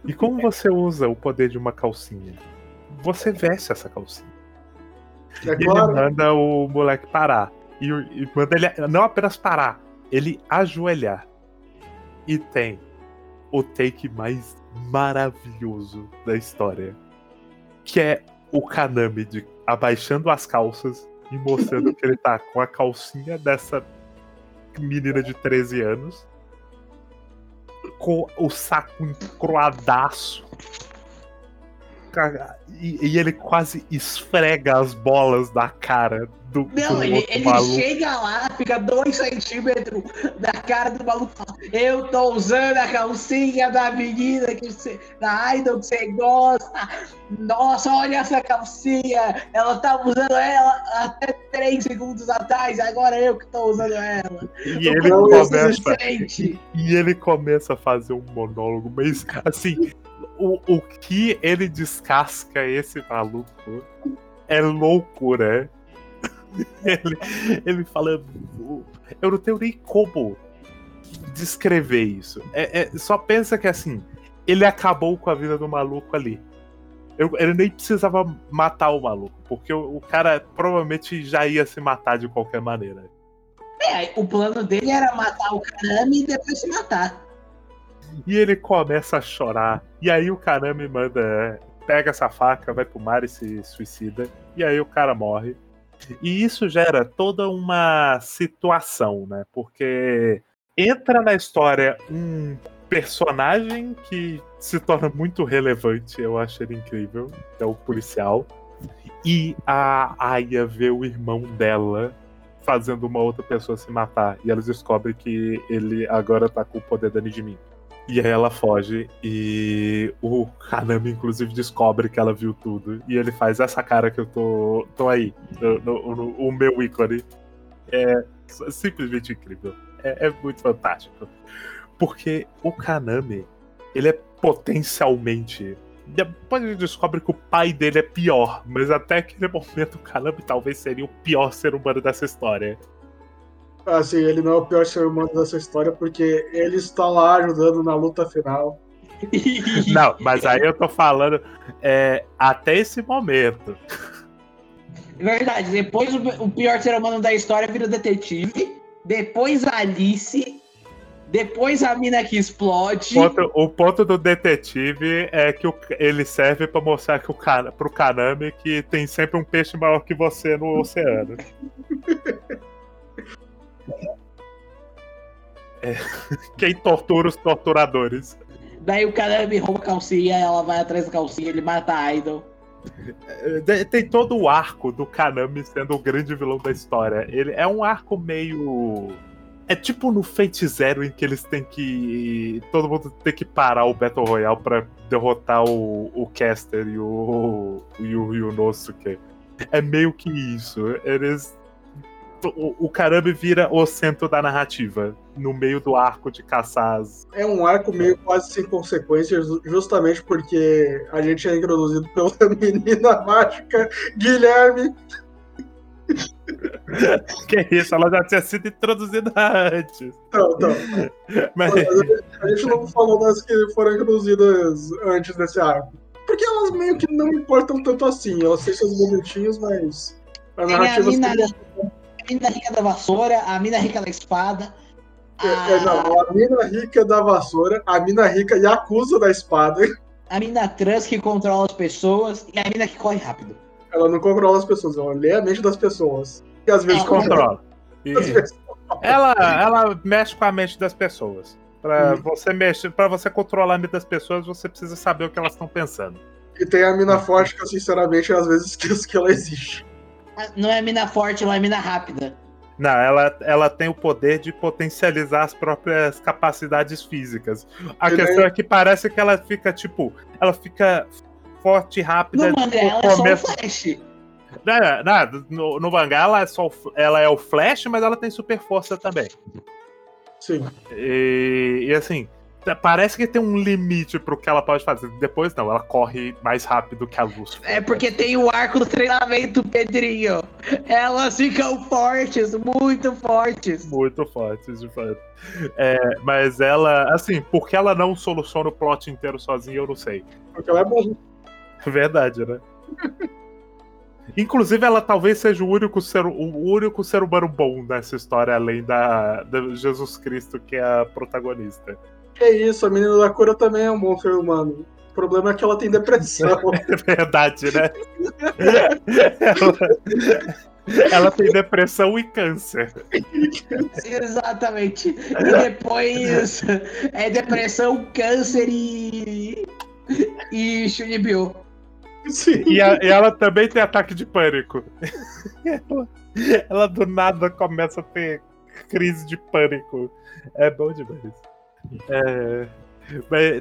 E como você usa o poder de uma calcinha? Você veste essa calcinha. é E ele manda o moleque parar. E, e manda ele não apenas parar, ele ajoelhar. E tem o take mais maravilhoso da história. Que é o Kanami de abaixando as calças e mostrando que ele tá com a calcinha dessa menina de 13 anos. Com o saco encroadaço. E, e ele quase esfrega as bolas da cara do, Não, ele, ele chega lá, fica dois centímetros da cara do maluco e fala: Eu tô usando a calcinha da menina que você, da idol que você gosta. Nossa, olha essa calcinha. Ela tava usando ela até três segundos atrás, agora eu que tô usando ela. E ele começa, Inocente. e ele começa a fazer um monólogo, mas assim, o, o que ele descasca esse maluco é loucura. Ele, ele fala. Eu não tenho nem como descrever isso. É, é- só pensa que assim, ele acabou com a vida do maluco ali. Eu- ele nem precisava matar o maluco, porque o, o cara provavelmente já ia se matar de qualquer maneira. É, o plano dele era matar o Kanami e depois se matar. E ele começa a chorar. E aí o Kanami manda. Pega essa faca, vai pro mar e se suicida. E aí o cara morre. E isso gera toda uma situação, né? Porque entra na história um personagem que se torna muito relevante, eu acho ele incrível, é o policial. E a Aya vê o irmão dela fazendo uma outra pessoa se matar. E elas descobrem que ele agora tá com o poder da Nijmin. E aí ela foge e o Hanami, inclusive, descobre que ela viu tudo. E ele faz essa cara que eu tô, tô aí, no, no, no o meu ícone. É simplesmente incrível. É, é, muito fantástico. Porque o Kaname, ele é potencialmente. Depois gente descobre que o pai dele é pior, mas até aquele momento o Kaname talvez seria o pior ser humano dessa história. Assim, ele não é o pior ser humano dessa história porque ele está lá ajudando na luta final. Não, mas aí eu tô falando é, até esse momento. Verdade, depois o, o pior ser humano da história vira o detetive, depois a Alice, depois a mina que explode. O ponto, o ponto do detetive é que o, ele serve para mostrar que o, pro Kaname que tem sempre um peixe maior que você no oceano. É, quem tortura os torturadores. Daí o cara me rouba a calcinha, ela vai atrás da calcinha, ele mata a Idol. É, tem todo o arco do Kanami sendo o grande vilão da história. Ele é um arco meio. É tipo no Fate Zero em que eles têm que. Todo mundo tem que parar o Battle Royale pra derrotar o, o Caster e o, e o Ryunosuke. É meio que isso. Eles o, o Karame vira o centro da narrativa, no meio do arco de caçar as... É um arco meio quase sem consequências, justamente porque a gente é introduzido pela menina mágica Guilherme. que isso, ela já tinha sido introduzida antes. Não, não. Mas... A gente não falou das que foram introduzidas antes desse arco. Porque elas meio que não importam tanto assim. Elas têm seus momentinhos, mas. A narrativa. É a mina, a rica da vassoura, a mina rica da espada. A... É, não, a mina rica da vassoura, a mina rica e acusa da espada. A mina trans que controla as pessoas e a mina que corre rápido. Ela não controla as pessoas, ela lê a mente das pessoas. E às vezes controla. E... Ela, ela mexe com a mente das pessoas. Pra hum. você mexer, para você controlar a mente das pessoas, você precisa saber o que elas estão pensando. E tem a mina forte que eu sinceramente às vezes esqueço que ela existe. Não é mina forte, ela é mina rápida. Não, ela, ela tem o poder de potencializar as próprias capacidades físicas. A e questão é que parece que ela fica, tipo, ela fica forte e rápida. No mangá ela começo... é só o Flash. Não, não, no, no mangá ela é, só, ela é o Flash, mas ela tem super força também. Sim. E, e assim, Parece que tem um limite pro que ela pode fazer. Depois não, ela corre mais rápido que a luz. É porque tem o arco do treinamento, Pedrinho. Elas ficam fortes, muito fortes. Muito fortes, de fato. É, mas ela, assim, porque ela não soluciona o plot inteiro sozinha, eu não sei. Porque ela é boa. Verdade, né? Inclusive, ela talvez seja o único ser, o único ser humano bom nessa história, além da, da Jesus Cristo, que é a protagonista. Que isso, a menina da cura também é um bom ser humano. O problema é que ela tem depressão. É verdade, né? ela, ela tem depressão e câncer. Exatamente. E depois é depressão, câncer e. e Shunibyo. Sim. E, a, e, ela também tem ataque de pânico. Ela, ela do nada começa a ter crise de pânico. É bom demais. É,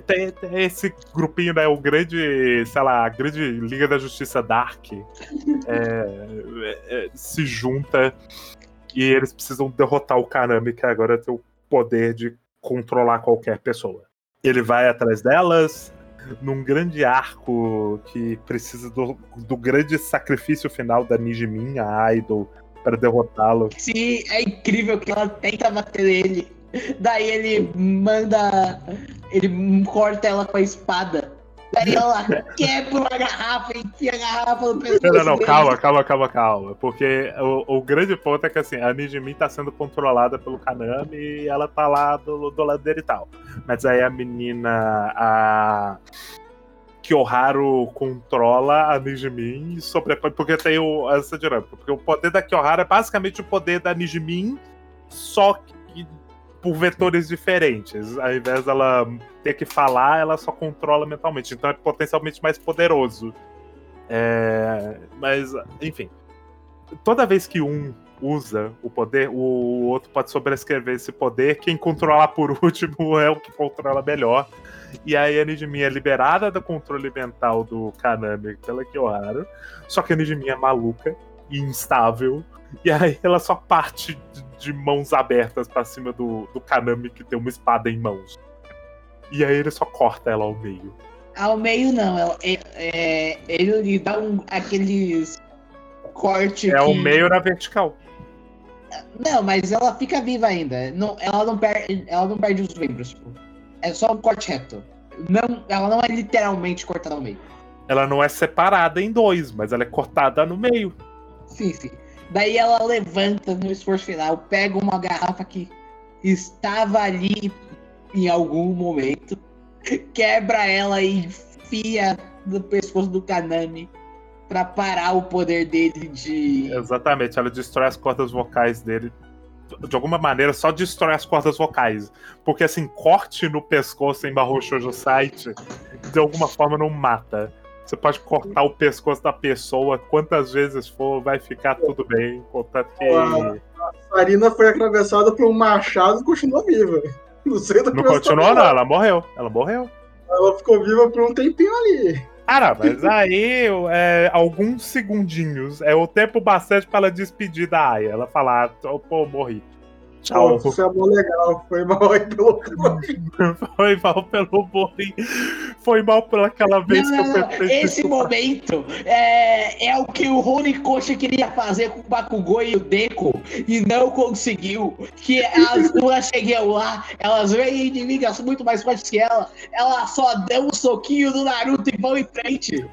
tem, tem, esse grupinho, né? O grande, sei lá, a grande Liga da Justiça Dark é, é, se junta e eles precisam derrotar o Kanami, que agora tem o poder de controlar qualquer pessoa. Ele vai atrás delas num grande arco que precisa do, do grande sacrifício final da Nijimin, a Idol, para derrotá-lo. Sim, é incrível que ela tenta bater nele Daí ele manda. Ele corta ela com a espada. Daí ela quebra a garrafa, enfia a garrafa no pescoço. Não, não, não, calma, calma, calma, calma. Porque o, o grande ponto é que assim, a Nijimin tá sendo controlada pelo Kanami e ela tá lá do, do lado dele e tal. Mas aí a menina. A. Kyoharu controla a Nijimin e sobrepõe. Porque tem o, essa dinâmica. Porque o poder da Kyoharu é basicamente o poder da Nijimin, só que por vetores diferentes. Ao invés dela ter que falar, ela só controla mentalmente. Então é potencialmente mais poderoso. É, mas, enfim. Toda vez que um usa o poder, o outro pode sobrescrever esse poder. Quem controla por último é o que controla melhor. E aí a Nijimin é liberada do controle mental do Kaname pela Kyoharu. Só que a Nijimin é maluca e instável. E aí ela só parte de, de mãos abertas para cima do, do Kaname que tem uma espada em mãos. E aí ele só corta ela ao meio. Ao meio não, ela, é, é, ele lhe dá um, aqueles corte. É o meio na vertical. Não, mas ela fica viva ainda. Não, ela, não perde, ela não perde os membros. Tipo. É só um corte reto. Não, ela não é literalmente cortada ao meio. Ela não é separada em dois, mas ela é cortada no meio. Sim. Daí ela levanta no esforço final, pega uma garrafa que estava ali em algum momento, quebra ela e enfia no pescoço do Kanami para parar o poder dele de. Exatamente, ela destrói as cordas vocais dele. De alguma maneira, só destrói as cordas vocais. Porque, assim, corte no pescoço em Barro Shoujo Site, de alguma forma não mata. Você pode cortar o pescoço da pessoa quantas vezes for, vai ficar tudo bem. Contanto que. A Sarina foi atravessada por um machado e continua viva. Não sei do que Não você continuou, tá não, ela morreu. Ela morreu. Ela ficou viva por um tempinho ali. Cara, mas aí é, alguns segundinhos. É o tempo bastante pra ela despedir da Aya. Ela falar, "Oh, pô, morri. Tchau. Isso é mó legal. Foi mal aí pelo Foi mal pelo morri. Foi mal por aquela vez Não, que eu pensei Esse momento é, é o que o Horikoshi queria fazer com o Bakugou e o Deco e não conseguiu. Que as duas chegam lá, elas veem inimigas muito mais fortes que ela, ela só deu um soquinho do Naruto e vão em frente.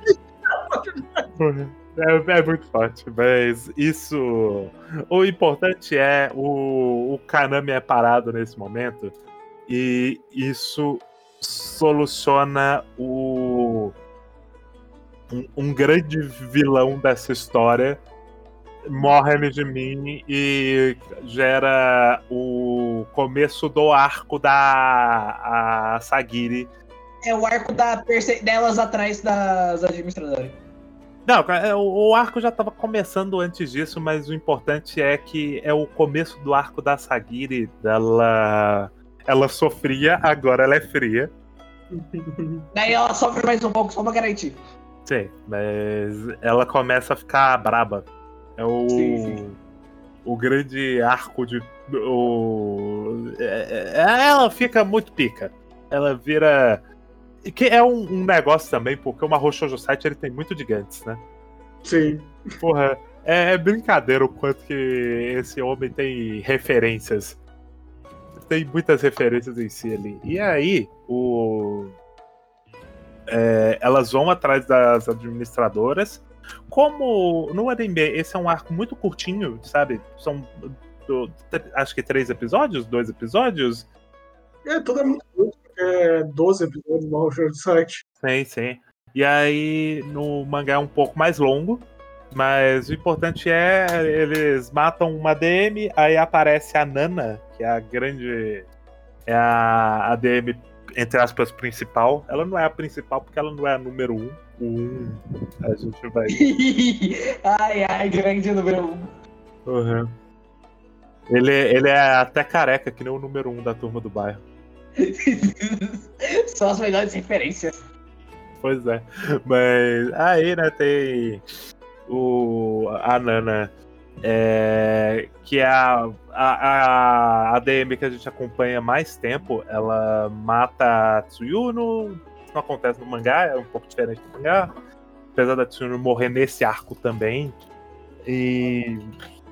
É, é muito forte, mas isso. O importante é o, o Kanami é parado nesse momento e isso soluciona o um, um grande vilão dessa história morre de mim e gera o começo do arco da a Sagiri É o arco da delas atrás das administradoras. Não, o o arco já estava começando antes disso, mas o importante é que é o começo do arco da Sagiri. Ela, ela sofria, agora ela é fria. Daí ela sofre mais um pouco só pra garantir. Sim, mas ela começa a ficar braba. É o, Sim, sim. o grande arco de. O, é- é- ela fica muito pica. Ela vira. Que é um, um negócio também, porque o Mahou Shoujo Site ele tem muito de Gantz, né? Sim. Porra, é, é brincadeira o quanto que esse homem tem referências. Tem muitas referências em si ali. E aí, o. é, elas vão atrás das administradoras. Como no anime esse é um arco muito curtinho, sabe? São do- acho que três episódios, dois episódios. É, tudo é muito curto, é 12 episódios Mahou Shoujo Site. Sim, sim. E aí no mangá é um pouco mais longo, mas o importante é eles matam uma DM, aí aparece a Nana, que é a grande. É a, a DM, entre aspas, principal. Ela não é a principal porque ela não é a número um. O um, a gente vai. ai, ai, grande número um. Uhum. Ele, ele é até careca, que nem o número um da turma do bairro. São as melhores referências. Pois é. Mas aí, né, tem o, a Nana, é, que é a, a, a DM que a gente acompanha mais tempo. Ela mata a Tsuyuno. Isso não acontece no mangá, é um pouco diferente do mangá. Apesar da Tsuyuno morrer nesse arco também. E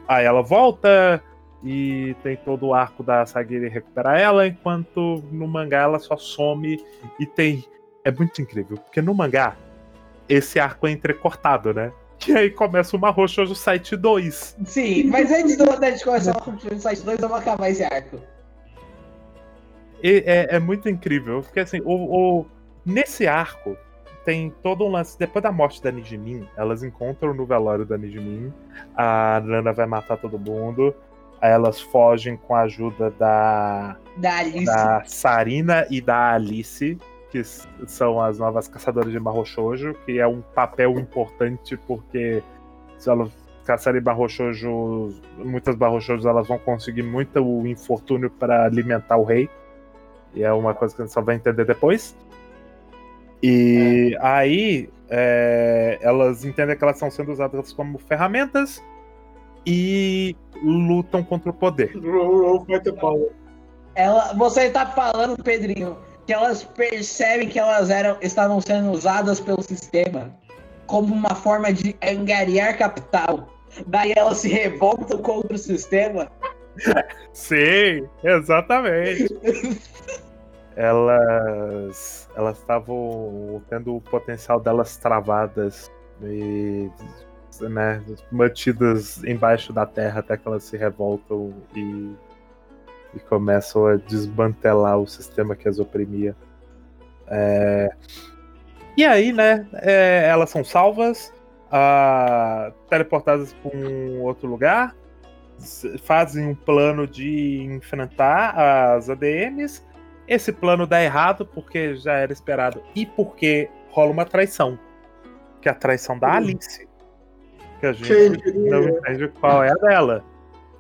aí ela volta. E tem todo o arco da Sagiri recuperar ela, enquanto no mangá ela só some e tem é muito incrível, porque no mangá, esse arco é entrecortado, né? E aí começa uma roxa do site 2. Sim, mas antes do gente começar o site 2, eu vou acabar esse arco. E é, é muito incrível, porque assim, o, o- nesse arco tem todo um lance. Depois da morte da Nijimin, elas encontram no velório da Nijimin. A Nana vai matar todo mundo. Elas fogem com a ajuda da, Da da Sarina e da Alice, que são as novas caçadoras de Marrochojo, que é um papel importante porque se elas caçarem Barrochojo, muitas Barrochojos elas vão conseguir muito infortúnio para alimentar o rei. E é uma coisa que a gente só vai entender depois. E aí é, elas entendem que elas estão sendo usadas como ferramentas e lutam contra o poder. Ela, você tá falando, Pedrinho, que elas percebem que elas eram, estavam sendo usadas pelo sistema como uma forma de angariar capital. Daí elas se revoltam contra o sistema. Sim, exatamente. elas elas estavam tendo o potencial delas travadas e né, mantidas embaixo da terra até que elas se revoltam e, e começam a desmantelar o sistema que as oprimia. É, E aí, né, é, elas são salvas, ah, teleportadas para um outro lugar, fazem um plano de enfrentar as ADMs. Esse plano dá errado porque já era esperado e porque rola uma traição, que é a traição da Hum. Alice. Que a gente Quem não entende qual é a dela.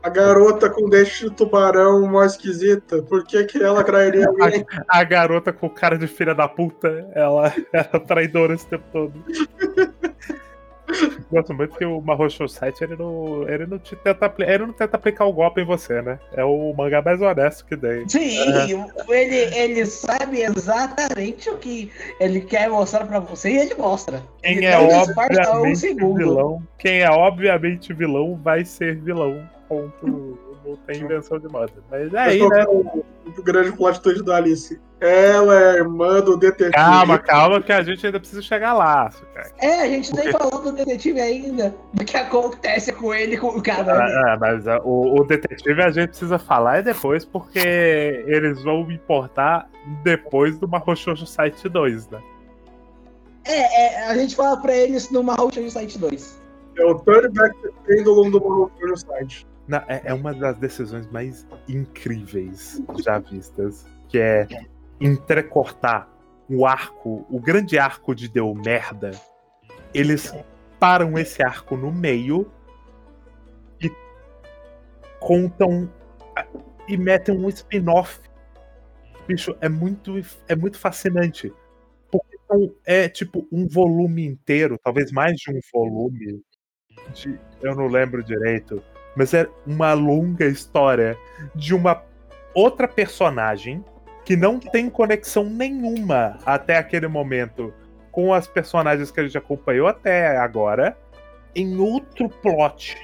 A garota com dente de tubarão mó esquisita. Por que, que ela trairia alguém? A garota com cara de filha da puta, ela era traidora esse tempo todo. Gosto muito que o Mahou Site ele não, ele, não te tenta, ele não tenta aplicar o golpe em você, né? É o mangá mais honesto que tem. Sim, ele, ele sabe exatamente o que ele quer mostrar pra você e ele mostra. Quem Ele é um obviamente segundo. vilão, quem é obviamente vilão vai ser vilão. Ponto. Não tem invenção de moda. Mas é aí, né? é o, o grande plot twist da Alice? Ela é irmã do detetive. Calma, calma, que a gente ainda precisa chegar lá. Sukai. É, a gente nem falou do detetive ainda. Do que acontece com ele e com o cara. Ah, ah, mas ah, o, o detetive a gente precisa falar é depois, porque eles vão importar depois do Mahoushoujo Site 2, né? É, é, a gente fala pra eles no Mahou Site 2. É o Turn Back Pendulum do no site. Na- é, é uma das decisões mais incríveis já vistas, que é entrecortar o arco, o grande arco de Deu Merda. Eles param esse arco no meio e contam e metem um spin-off. Bicho, é muito, é muito fascinante. Porque é tipo um volume inteiro, talvez mais de um volume. de- eu não lembro direito mas é uma longa história de uma outra personagem que não tem conexão nenhuma até aquele momento com as personagens que a gente acompanhou até agora. Em outro plot,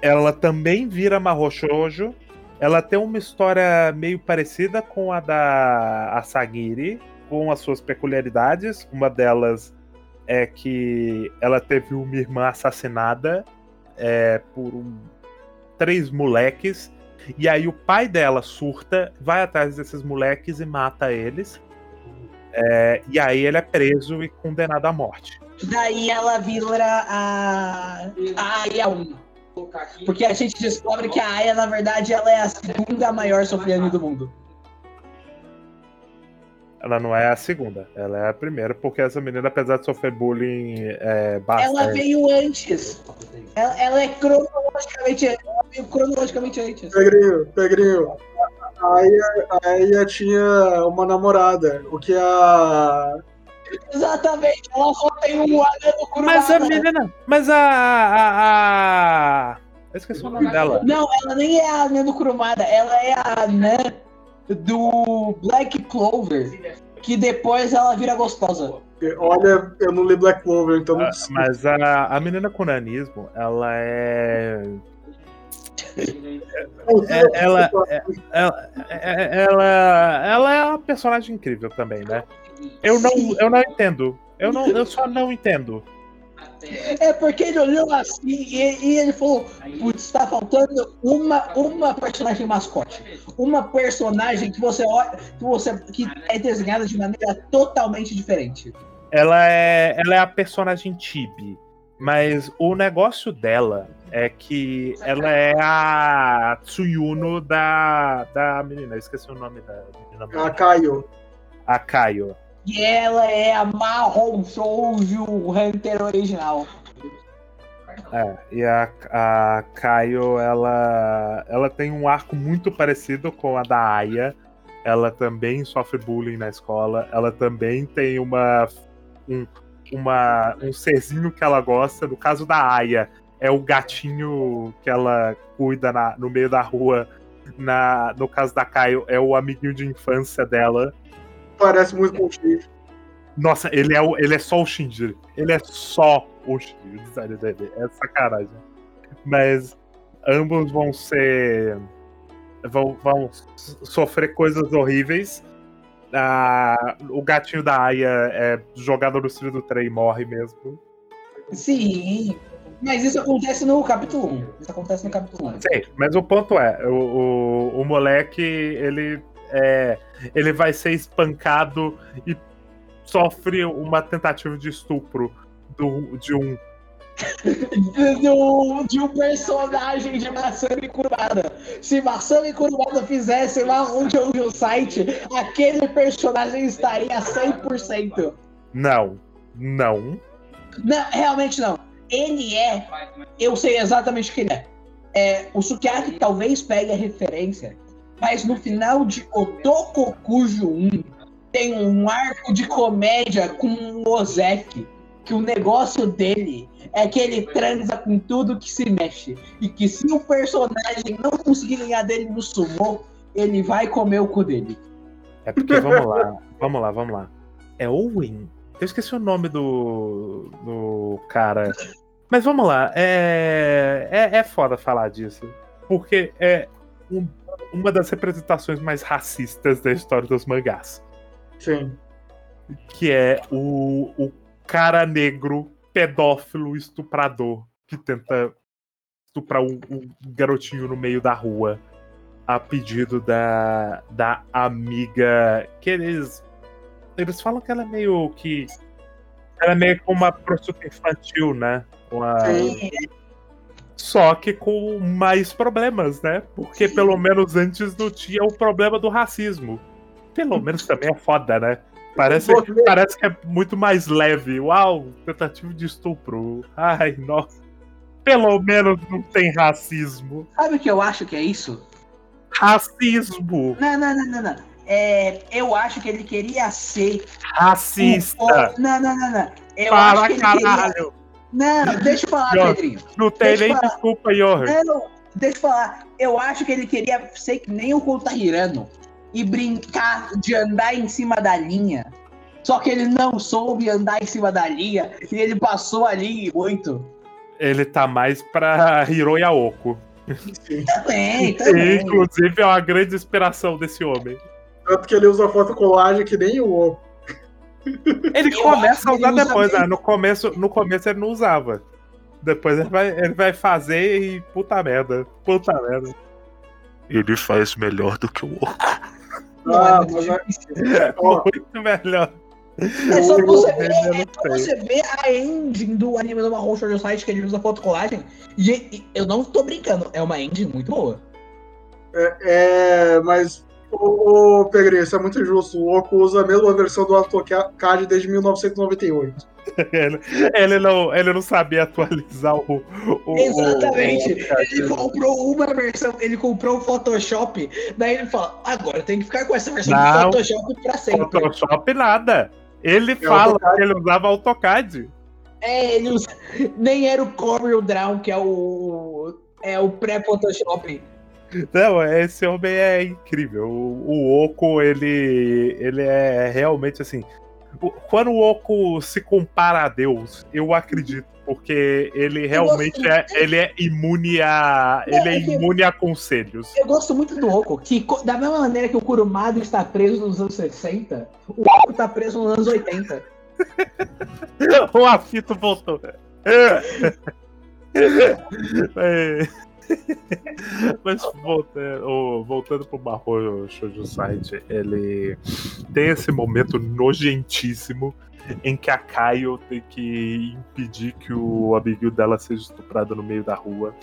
ela também vira Mahoushoujo. Ela tem uma história meio parecida com a da Asagiri, com as suas peculiaridades. Uma delas é que ela teve uma irmã assassinada é, por um três moleques. E aí o pai dela surta, vai atrás desses moleques e mata eles. É, e aí ele é preso e condenado à morte. Daí ela vira a, a Aya 1. Porque a gente descobre que a Aya, na verdade, ela é a segunda maior sofrendo do mundo. Ela não é a segunda, ela é a primeira, porque essa menina, apesar de sofrer bullying é, Ela veio antes. Ela, ela é cronologicamente, ela veio cronologicamente antes. Pegrinho, Pegrinho. A Aya, a Aya tinha uma namorada. O que a. Exatamente, ela só tem um anel Mas a menina. Mas a. a, a... Eu esqueci o nome dela. Não, ela nem é a anã do Kurumada, ela é a anã do Black Clover. Que depois ela vira gostosa. Olha, eu não li Black Clover, então não Ah, sei. Mas a, a menina com nanismo, ela é. é- ela, é- ela, é- ela, ela é uma personagem incrível também, né? Eu não, eu não entendo. Eu, não, eu só não entendo. É porque ele olhou assim e, e ele falou: Putz, tá faltando uma, uma personagem mascote. Uma personagem que você olha, que, você, que é desenhada de maneira totalmente diferente. ela é, ela é a personagem Tibi. Mas o negócio dela é que ela é a Tsuyuno da, da menina. Eu esqueci o nome da menina. A Caio. A Caio. E ela é a Marron Shoujo Hunter original. É, e a, a Caio, ela, ela tem um arco muito parecido com a da Aya. Ela também sofre bullying na escola. Ela também tem uma, um, uma, um serzinho que ela gosta. No caso da Aya, é o gatinho que ela cuida na, no meio da rua. Na, no caso da Caio, é o amiguinho de infância dela. Parece muito com o Shinji. Nossa, ele é, o, ele é só o Shinji. Ele é só o Shinji. O design dele. É sacanagem. Mas ambos vão ser. Vão, vão sofrer coisas horríveis. Ah, o gatinho da Aya é jogado no trilho do trem e morre mesmo. Sim. Mas isso acontece no capítulo 1. Isso acontece no capítulo 1. Sim, mas o ponto é, o, o, o moleque, ele é, ele vai ser espancado e sofre uma tentativa de estupro do, de um Do- de um personagem de Masami Kurumada. Se Masami Kurumada fizesse lá um Jojo site, aquele personagem estaria 100%. Não, não. Não, realmente não. Ele é. Eu sei exatamente o que ele é. é o Sukiyaki talvez pegue a referência, mas no final de Otokokujo 1 tem um arco de comédia com o Ozeki. Que o negócio dele é que ele transa com tudo que se mexe. E que se o personagem não conseguir ganhar dele no sumô, ele vai comer o cu dele. É porque, vamos lá, vamos lá, vamos lá. É Owen? Eu esqueci o nome do, do cara. Mas vamos lá, é, é, é foda falar disso. Porque é um- uma das representações mais racistas da história dos mangás. Sim. que é o, o cara negro, pedófilo, estuprador, que tenta estuprar um, um garotinho no meio da rua a pedido da, da amiga. Que eles. Eles falam que ela é meio que. Ela é meio como uma prostituta infantil, né? Uma, Sim. Só que com mais problemas, né? Porque Sim. pelo menos antes não tinha o problema do racismo. Pelo menos também é foda, né? Parece, parece que é muito mais leve. Uau, tentativa de estupro. Ai, nossa. Pelo menos não tem racismo. Sabe o que eu acho que é isso? Racismo. Não, não, não, não, não. É, eu acho que ele queria ser. Racista. o- Não, não, não, não. Eu Para acho que ele queria. Não, deixa eu falar. Pedrinho. Não tem nem falar. desculpa, Johan. Não, deixa eu falar. Eu acho que ele queria ser que nem o Kotahirano e brincar de andar em cima da linha. Só que ele não soube andar em cima da linha e ele passou ali muito. Ele tá mais pra Hiro Yaoko. Também, também. Inclusive, é uma grande inspiração desse homem. Tanto que ele usa fotocolagem que nem o Oco. Ele Eu começa a usar depois, né? No começo, no começo ele não usava. Depois ele vai, ele vai fazer e puta merda. Puta merda. Ele faz melhor do que o Oco. Não, Ah, é muito mas é-. É muito melhor. É só você ver, é só você ver a engine do anime do Marrom Shoujo Site que ele usa fotocolagem. E eu não tô brincando, é uma engine muito boa. É, é, mas, ô, ô Pegrinho, isso é muito injusto. O Oco usa a mesma versão do AutoCAD desde 1998. Ele, ele não, ele não sabia atualizar o. o Exatamente. o- Ele comprou uma versão, ele comprou o Photoshop, daí ele fala, agora tem que ficar com essa versão Não. do Photoshop pra sempre. Photoshop nada. Ele É fala AutoCAD. que ele usava AutoCAD. É, ele usa, nem era o Corel Draw, que é o é o pré-Photoshop. Não, esse homem é incrível. O, o Oco, ele, ele é realmente assim. Quando o Oco se compara a Deus, eu acredito, porque ele realmente é, ele é imune a, ele é é imune a conselhos. Eu gosto muito do Oco, que da mesma maneira que o Kurumado está preso nos anos 60, o Oco está preso nos anos 80. o Afito voltou. É. Mas volta- o- voltando pro Mahou Shoujo Site, ele tem esse momento nojentíssimo em que a Kaio tem que impedir que o amiguinho dela seja estuprado no meio da rua.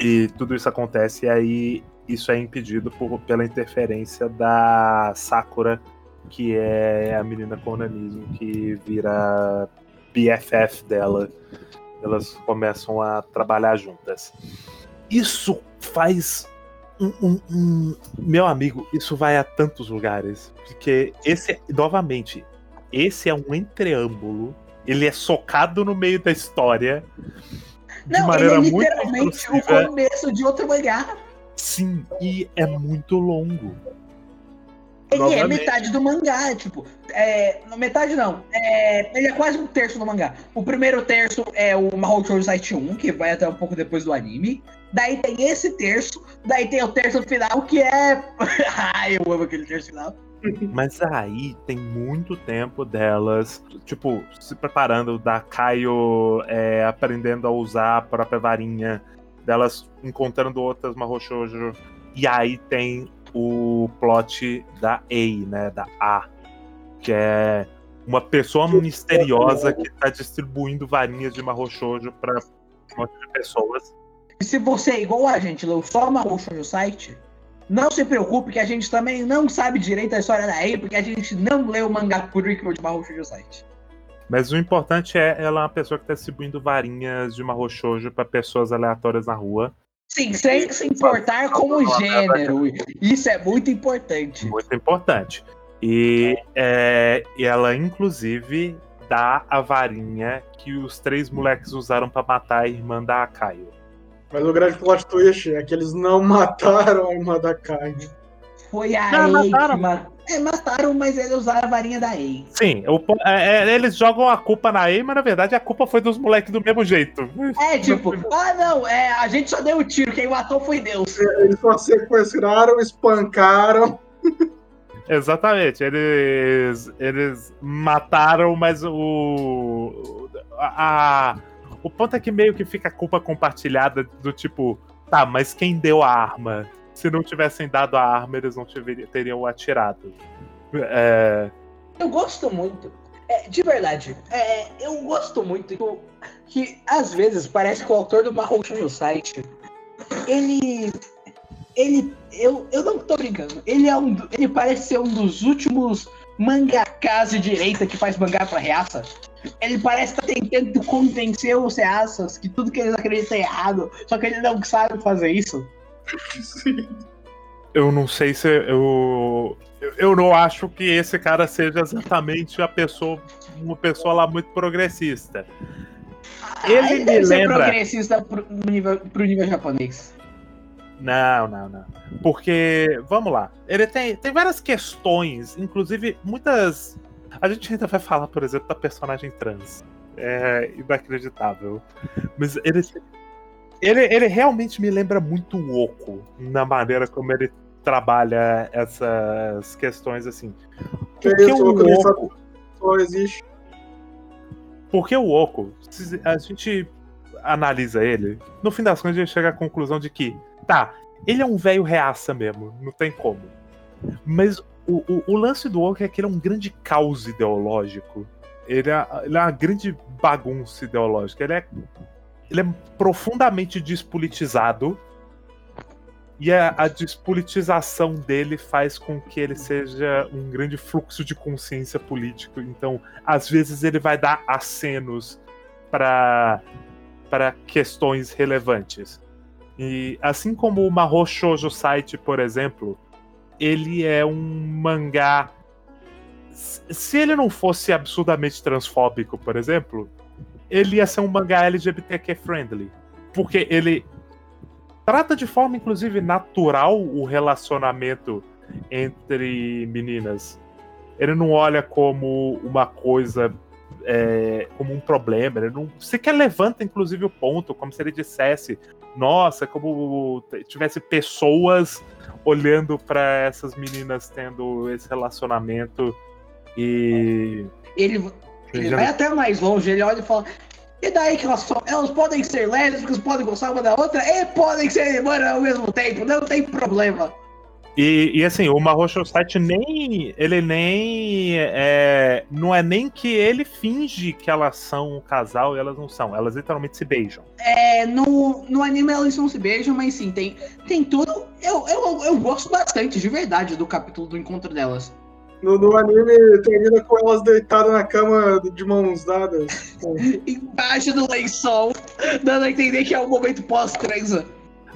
E tudo isso acontece, e aí isso é impedido por, pela interferência da Sakura, que é a menina com onanismo, que vira BFF dela. Elas começam a trabalhar juntas. Isso faz um, um, um, meu amigo, isso vai a tantos lugares. Porque esse, novamente, esse é um entreâmbulo. Ele é socado no meio da história. De Não, maneira ele é literalmente muito o começo de outro mangá. Sim, e é muito longo. Ele é Novamente. é metade do mangá, tipo, é, metade não, é, ele é quase um terço do mangá. O primeiro terço é o Mahou Shoujo Site 1, que vai até um pouco depois do anime. Daí tem esse terço, daí tem o terço final, que é... Ai, eu amo aquele terço final. Mas aí tem muito tempo delas, tipo, se preparando, da Kaio é, aprendendo a usar a própria varinha, delas encontrando outras Mahou Shoujo. E aí tem o plot da A, né? Da A. Que é uma pessoa misteriosa que está distribuindo varinhas de Mahou Shoujo para um monte de pessoas. E se você é igual a gente, leu só Mahou Shoujo site, não se preocupe que a gente também não sabe direito a história da A, porque a gente não leu o mangá currículo de Mahou Shoujo site. Mas o importante é ela é uma pessoa que está distribuindo varinhas de Mahou Shoujo para pessoas aleatórias na rua. Sim, sem se importar como gênero. Isso é muito importante. Muito importante. E é, ela, inclusive, dá a varinha que os três moleques usaram para matar a irmã da Caio. Mas o grande plot twist é que eles não mataram a irmã da Caio. Foi a não, Ei mataram. É, mataram, mas eles usaram a varinha da Ei. Sim, o, é, é, eles jogam a culpa na Ei, mas na verdade a culpa foi dos moleques do mesmo jeito. É, tipo, ah não, é, a gente só deu o um tiro, quem matou foi Deus. É, eles só sequestraram, espancaram. Exatamente, eles, eles mataram, mas o. A, a, o ponto é que meio que fica a culpa compartilhada do tipo, tá, mas quem deu a arma? Se não tivessem dado a arma, eles não teriam atirado. É... Eu gosto muito. É, de verdade, é, eu gosto muito que, que, às vezes parece que o autor do Marrom no site ele. Ele. Eu, eu não tô brincando. Ele é um. Ele parece ser um dos últimos mangakas de direita que faz mangá pra reaça. Ele parece estar tá tentando convencer os reaças que tudo que eles acreditam é errado, só que ele não sabe fazer isso. Eu não sei se eu. Eu não acho que esse cara seja exatamente a pessoa, uma pessoa lá muito progressista. Ah, ele, ele deve lembra... ser progressista pro nível, pro nível japonês. Não, não, não. Porque, vamos lá, ele tem, tem várias questões, inclusive muitas. A gente ainda vai falar, por exemplo, da personagem trans. É inacreditável. Mas ele ele, ele realmente me lembra muito o Oco na maneira como ele trabalha essas questões assim. Porque o Oco só existe. Porque o Oco, a gente analisa ele, no fim das contas a gente chega à conclusão de que, tá, ele é um velho reaça mesmo, não tem como. Mas o, o, o lance do Oco é que ele é um grande caos ideológico. Ele é, ele é uma grande bagunça ideológica. Ele é ele é profundamente despolitizado. E a, a, despolitização dele faz com que ele seja um grande fluxo de consciência político. Então, às vezes, ele vai dar acenos para questões relevantes. E assim como o Mahou Shoujo Site, por exemplo, ele é um mangá. Se ele não fosse absurdamente transfóbico, por exemplo, ele ia ser um mangá LGBTQ friendly. Porque ele trata de forma, inclusive, natural o relacionamento entre meninas. Ele não olha como uma coisa. É, como um problema. Ele não sequer levanta, inclusive, o ponto, como se ele dissesse: Nossa, como tivesse pessoas olhando para essas meninas tendo esse relacionamento e. Ele, ele vai até mais longe, ele olha e fala. E daí que elas, elas podem ser lésbicas, podem gostar uma da outra e podem ser irmãs ao mesmo tempo, não tem problema. E, e assim, o Mahou Site nem. Ele nem. É, não é nem que ele finge que elas são um casal e elas não são. Elas literalmente se beijam. É, no, no anime elas não se beijam, mas sim, tem, tem tudo. Eu, eu, eu gosto bastante, de verdade, do capítulo do encontro delas. No, no anime termina com elas deitadas na cama de mãos dadas. Embaixo do lençol, dando a entender que é o momento pós-transa.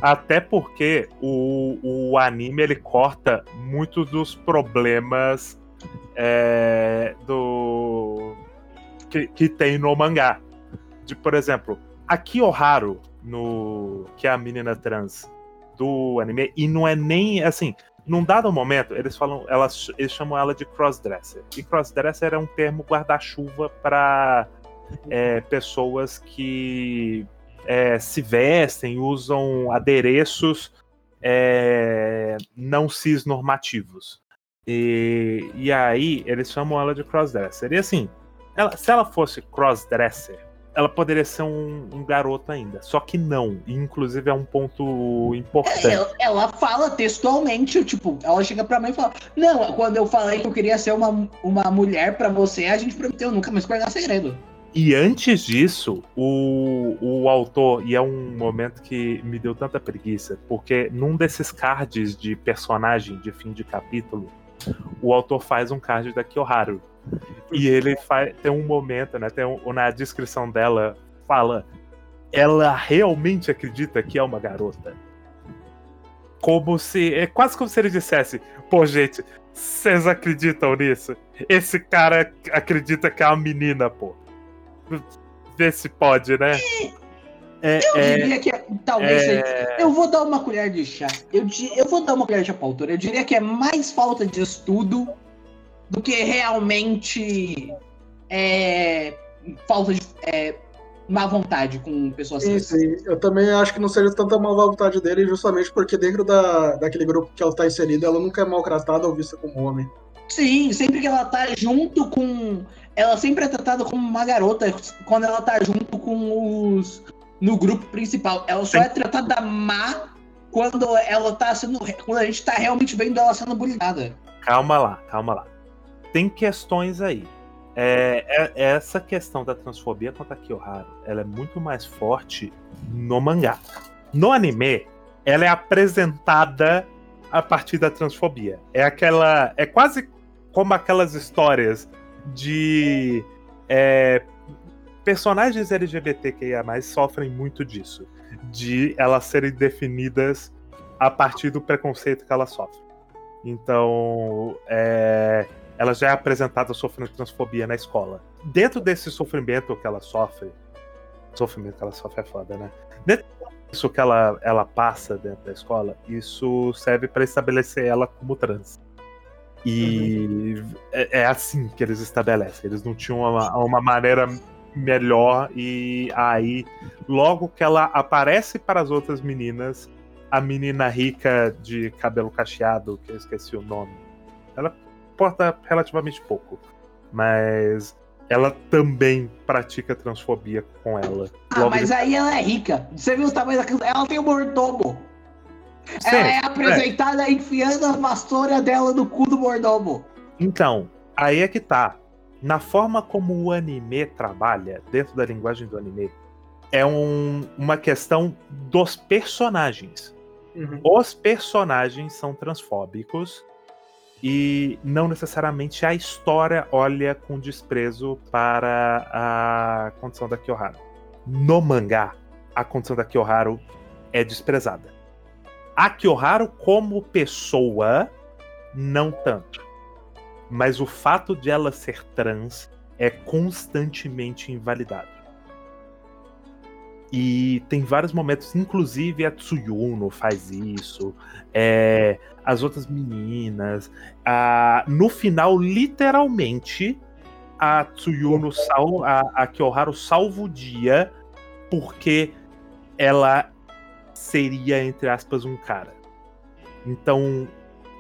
Até porque o, o anime ele corta muitos dos problemas é, do que, que tem no mangá. De, por exemplo, a Kiyoharu, no, que é a menina trans do anime, e não é nem assim. Num dado momento, eles falam, elas, eles chamam ela de crossdresser. E crossdresser é um termo guarda-chuva para é, pessoas que é, se vestem, usam adereços é, não cis normativos. E, e aí eles chamam ela de crossdresser. E assim, ela, se ela fosse crossdresser, ela poderia ser um, um, garoto ainda. Só que não. E, inclusive é um ponto importante. Ela, ela, fala textualmente, tipo, ela chega pra mim e fala: Não, quando eu falei que eu queria ser uma, uma mulher pra você, a gente prometeu nunca mais guardar segredo. E antes disso, o, o autor, e é um momento que me deu tanta preguiça, porque num desses cards de personagem de fim de capítulo, o autor faz um card da Kyoharu. E ele faz, tem um momento, né? Tem um, na descrição dela, fala. Ela realmente acredita que é uma garota. Como se. É quase como se ele dissesse: Pô, gente, vocês acreditam nisso? Esse cara acredita que é uma menina, pô. Vê se pode, né? É, eu é, diria que é, talvez é... Eu vou dar uma colher de chá. Eu, eu vou dar uma colher de chá pra autora. Eu diria que é mais falta de estudo do que realmente é, falta de é, má vontade com pessoas sim, sim. Eu também acho que não seja tanta má vontade dele, justamente porque dentro da, daquele grupo que ela está inserida, ela nunca é maltratada ou vista como homem. Sim, sempre que ela tá junto com ela sempre é tratada como uma garota quando ela tá junto com os. No grupo principal. Ela só é tratada má quando ela tá sendo. quando a gente tá realmente vendo ela sendo bullyingada. Calma lá, calma lá. Tem questões aí. É, é, essa questão da transfobia contra a Kiyoharu, ela é muito mais forte no mangá. No anime, ela é apresentada a partir da transfobia. É aquela. É quase como aquelas histórias de é, personagens LGBTQIA sofrem muito disso, de elas serem definidas a partir do preconceito que elas sofrem. Então, é, ela já é apresentada sofrendo transfobia na escola. Dentro desse sofrimento que ela sofre, sofrimento que ela sofre é foda, né? Dentro disso que ela, ela passa dentro da escola, isso serve para estabelecer ela como trans. E uhum. é, é, assim que eles estabelecem. Eles não tinham uma, uma maneira melhor. E aí, logo que ela aparece para as outras meninas, a menina rica de cabelo cacheado, que eu esqueci o nome, ela importa relativamente pouco. Mas ela também pratica transfobia com ela. Ah, mas de... aí ela é rica. Você viu o tamanho da Ela tem um mordomo. Sim, ela é apresentada é. enfiando a vassoura dela no cu do mordomo. Então, aí é que tá. Na forma como o anime trabalha, dentro da linguagem do anime, é um, uma questão dos personagens. Uhum. Os personagens são transfóbicos e não necessariamente a história olha com desprezo para a condição da Kyoharu. No mangá, a condição da Kyoharu é desprezada. A Kyoharu como pessoa, não tanto. Mas o fato de ela ser trans é constantemente invalidado. E tem vários momentos, inclusive a Tsuyuno faz isso, é, as outras meninas. A, no final, literalmente, a Tsuyuno, sal, a, a Kyoharu salva o dia porque ela seria, entre aspas, um cara. Então,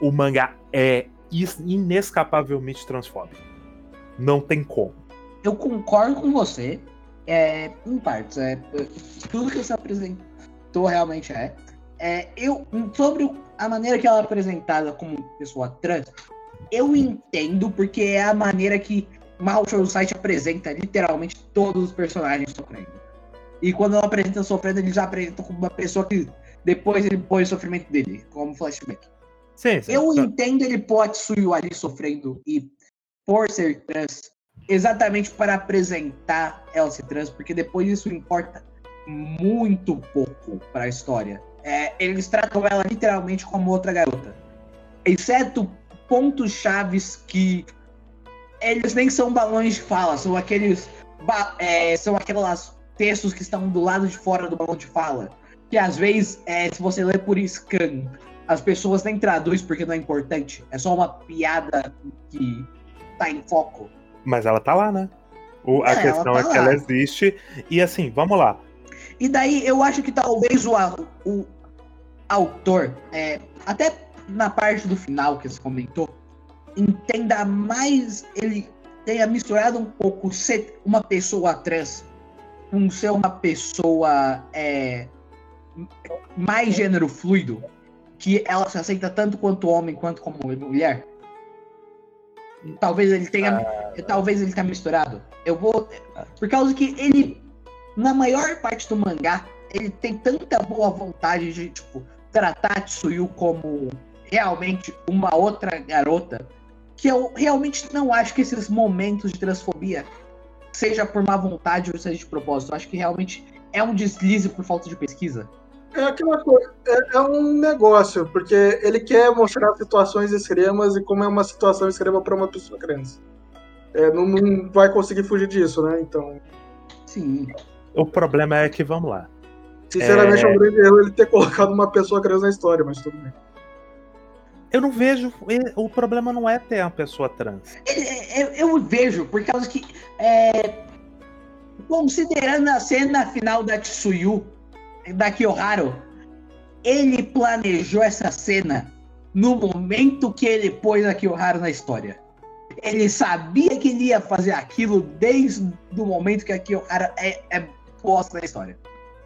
o mangá é inescapavelmente transfóbico. Não tem como. Eu concordo com você, é, em partes. É, tudo que você apresentou realmente é. é, eu, sobre a maneira que ela é apresentada como pessoa trans, eu entendo porque é a maneira que Mahou site apresenta literalmente todos os personagens sofrendo. E quando ela apresenta sofrendo, ele já apresenta como uma pessoa que depois ele põe o sofrimento dele, como flashback. Sim, sim. Eu Só- entendo ele pode Suyu ali sofrendo e por ser trans, exatamente para apresentar ela ser trans, porque depois isso importa muito pouco para a história. É, eles tratam ela literalmente como outra garota, exceto pontos chaves que eles nem são balões de fala, são aqueles é, são aquelas textos que estão do lado de fora do balão de fala, que às vezes é, se você lê por scan as pessoas nem traduzem porque não é importante. É só uma piada que tá em foco. Mas ela tá lá, né? O- a É, questão tá é que lá. ela existe. E assim, vamos lá. E daí eu acho que talvez o, o autor, é, até na parte do final que você comentou, entenda mais, ele tenha misturado um pouco ser uma pessoa trans com ser uma pessoa é, mais gênero fluido, que ela se aceita tanto quanto homem quanto como mulher. Talvez ele tenha, talvez ele tenha misturado. Eu vou, por causa que ele, na maior parte do mangá, ele tem tanta boa vontade de tipo tratar a Tsuyu como realmente uma outra garota, que eu realmente não acho que esses momentos de transfobia seja por má vontade ou seja de propósito. Eu acho que realmente é um deslize por falta de pesquisa. É aquela coisa, é, é um negócio, porque ele quer mostrar situações extremas e como é uma situação extrema para uma pessoa trans. É, não, não vai conseguir fugir disso, né? Então, Sim. O problema é que, vamos lá. sinceramente, é, um grande erro ele ter colocado uma pessoa trans na história, mas tudo bem. Eu não vejo. O problema não é ter uma pessoa trans. É, é, Eu vejo, por causa que. é, considerando a cena final da Tsuyu, da Kiyoharu, ele planejou essa cena no momento que ele pôs a Kiyoharu na história. Ele sabia que ele ia fazer aquilo desde o momento que a Kiyoharu é, é posta na história.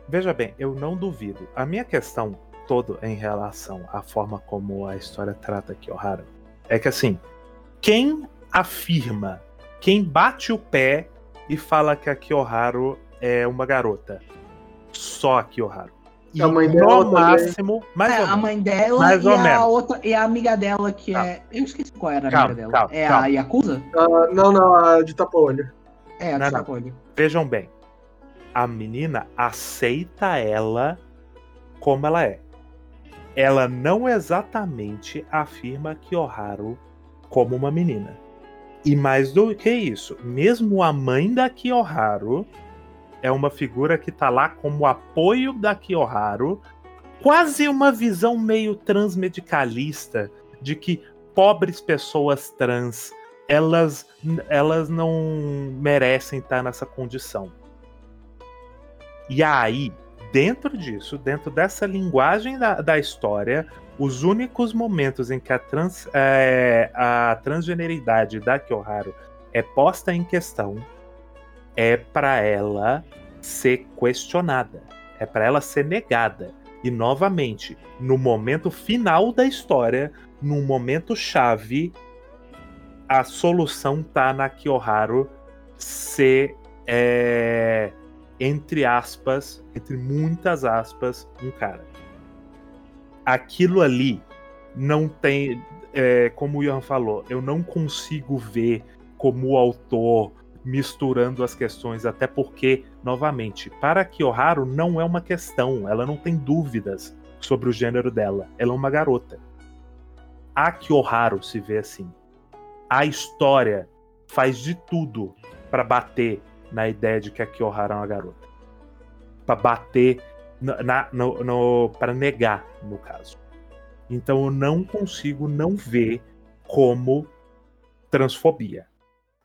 Veja bem, eu não duvido. A minha questão toda em relação à forma como a história trata Kiyoharu é que assim, quem afirma, quem bate o pé e fala que a Kiyoharu é uma garota, só a Kiyoharu. E A mãe no dela também. máximo, mais É, ou a menos. mãe dela Mais e ou a menos. outra e a amiga dela que Calma. é. Eu esqueci qual era a Calma, amiga dela. calma, é a Yakuza? Ah, não, não, a de tapa-olho. É, a de não. Tapolho. Vejam bem, a menina aceita ela como ela é. Ela não exatamente afirma Kiyoharu como uma menina. E mais do que isso, mesmo a mãe da Kiyoharu é uma figura que tá lá como apoio da Kiyoharu, quase uma visão meio transmedicalista de que pobres pessoas trans elas, elas não merecem estar nessa condição. E aí, dentro disso, dentro dessa linguagem da, da história, os únicos momentos em que a, trans, é, a transgeneridade da Kyoharu é posta em questão é para ela ser questionada, é para ela ser negada. E novamente, no momento final da história, num momento chave, a solução tá na Kiyoharu ser, é, entre aspas, entre muitas aspas, um cara. Aquilo ali não tem, é, como o Ian falou, eu não consigo ver como o autor misturando as questões, até porque, novamente, para Kiyoharu não é uma questão, ela não tem dúvidas sobre o gênero dela, ela é uma garota. A Kiyoharu se vê assim a história faz de tudo para bater na ideia de que a Kiyohara é uma garota. Para bater na, na- no, no para negar, no caso. Então eu não consigo não ver como transfobia.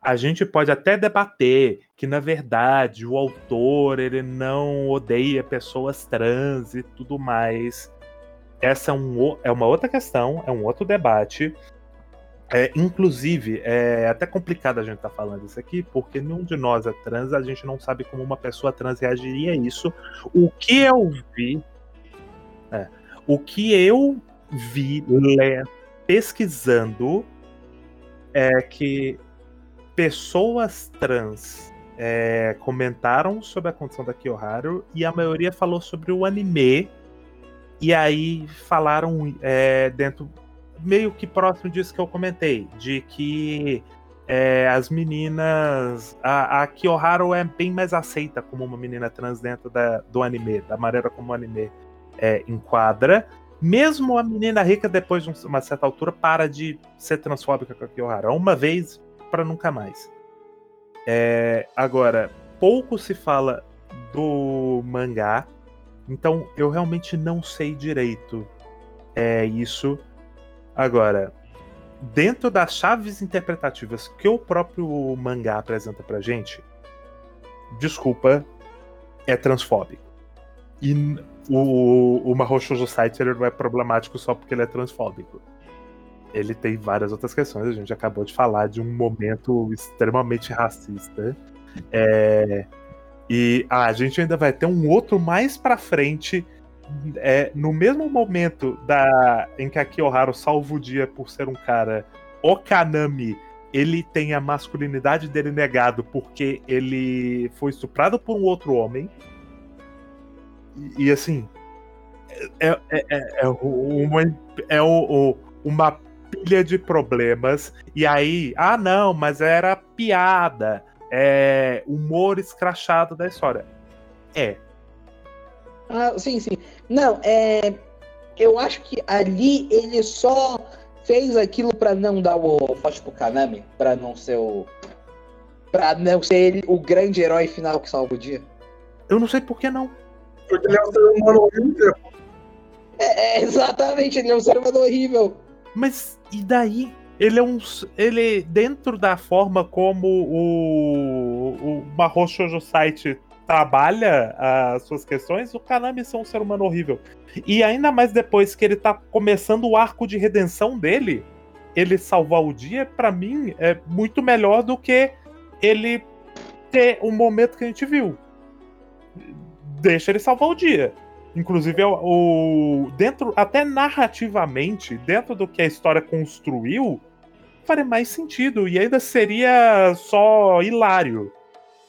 A gente pode até debater que na verdade o autor ele não odeia pessoas trans e tudo mais. Essa é, um, é uma outra questão, é um outro debate. É, inclusive, é até complicado a gente estar falando isso aqui, porque nenhum de nós é trans, a gente não sabe como uma pessoa trans reagiria a isso. O que eu vi. é, O que eu vi le- pesquisando é que pessoas trans é, comentaram sobre a condição da Kiyoharu e a maioria falou sobre o anime. E aí falaram é, dentro, meio que próximo disso que eu comentei, de que é, as meninas. A, a Kiyoharu é bem mais aceita como uma menina trans dentro da, do anime, da maneira como o anime é, enquadra. Mesmo a menina rica, depois de um- uma certa altura, para de ser transfóbica com a Kiyoharu. Uma vez para nunca mais. É, agora, pouco se fala do mangá, então eu realmente não sei direito é isso. Agora, dentro das chaves interpretativas que o próprio mangá apresenta pra gente, desculpa, é transfóbico. E o, o Mahou Shoujo Site ele não é problemático só porque ele é transfóbico. Ele tem várias outras questões. A gente acabou de falar de um momento extremamente racista. É, e ah, a gente ainda vai ter um outro mais pra frente. é, no mesmo momento da em que a Kiyoharu salva o dia por ser um cara Okanami, ele tem a masculinidade dele negado porque ele foi estuprado por um outro homem. E, e, assim, é, é, é, é uma, é o- o- uma pilha de problemas. E aí, ah, não, mas era piada, é humor escrachado da história. É, Ah, sim, sim. Não, é. Eu acho que ali ele só fez aquilo pra não dar o forte pro Kanami, pra não ser o. Pra não ser ele o grande herói final que salva o dia. eu não sei por que não. Porque ele é um ser humano horrível. É, é, exatamente, ele é um ser humano horrível. Mas e daí? Ele é um. Ele, dentro da forma como o, o Mahou Shoujo Site trabalha as suas questões, o Kanami é um ser humano horrível. E ainda mais depois que ele tá começando o arco de redenção dele, ele salvar o dia, pra mim, é muito melhor do que ele ter o momento que a gente viu. Deixa ele salvar o dia. Inclusive, é o, dentro, até narrativamente, dentro do que a história construiu, faria mais sentido. E ainda seria só hilário.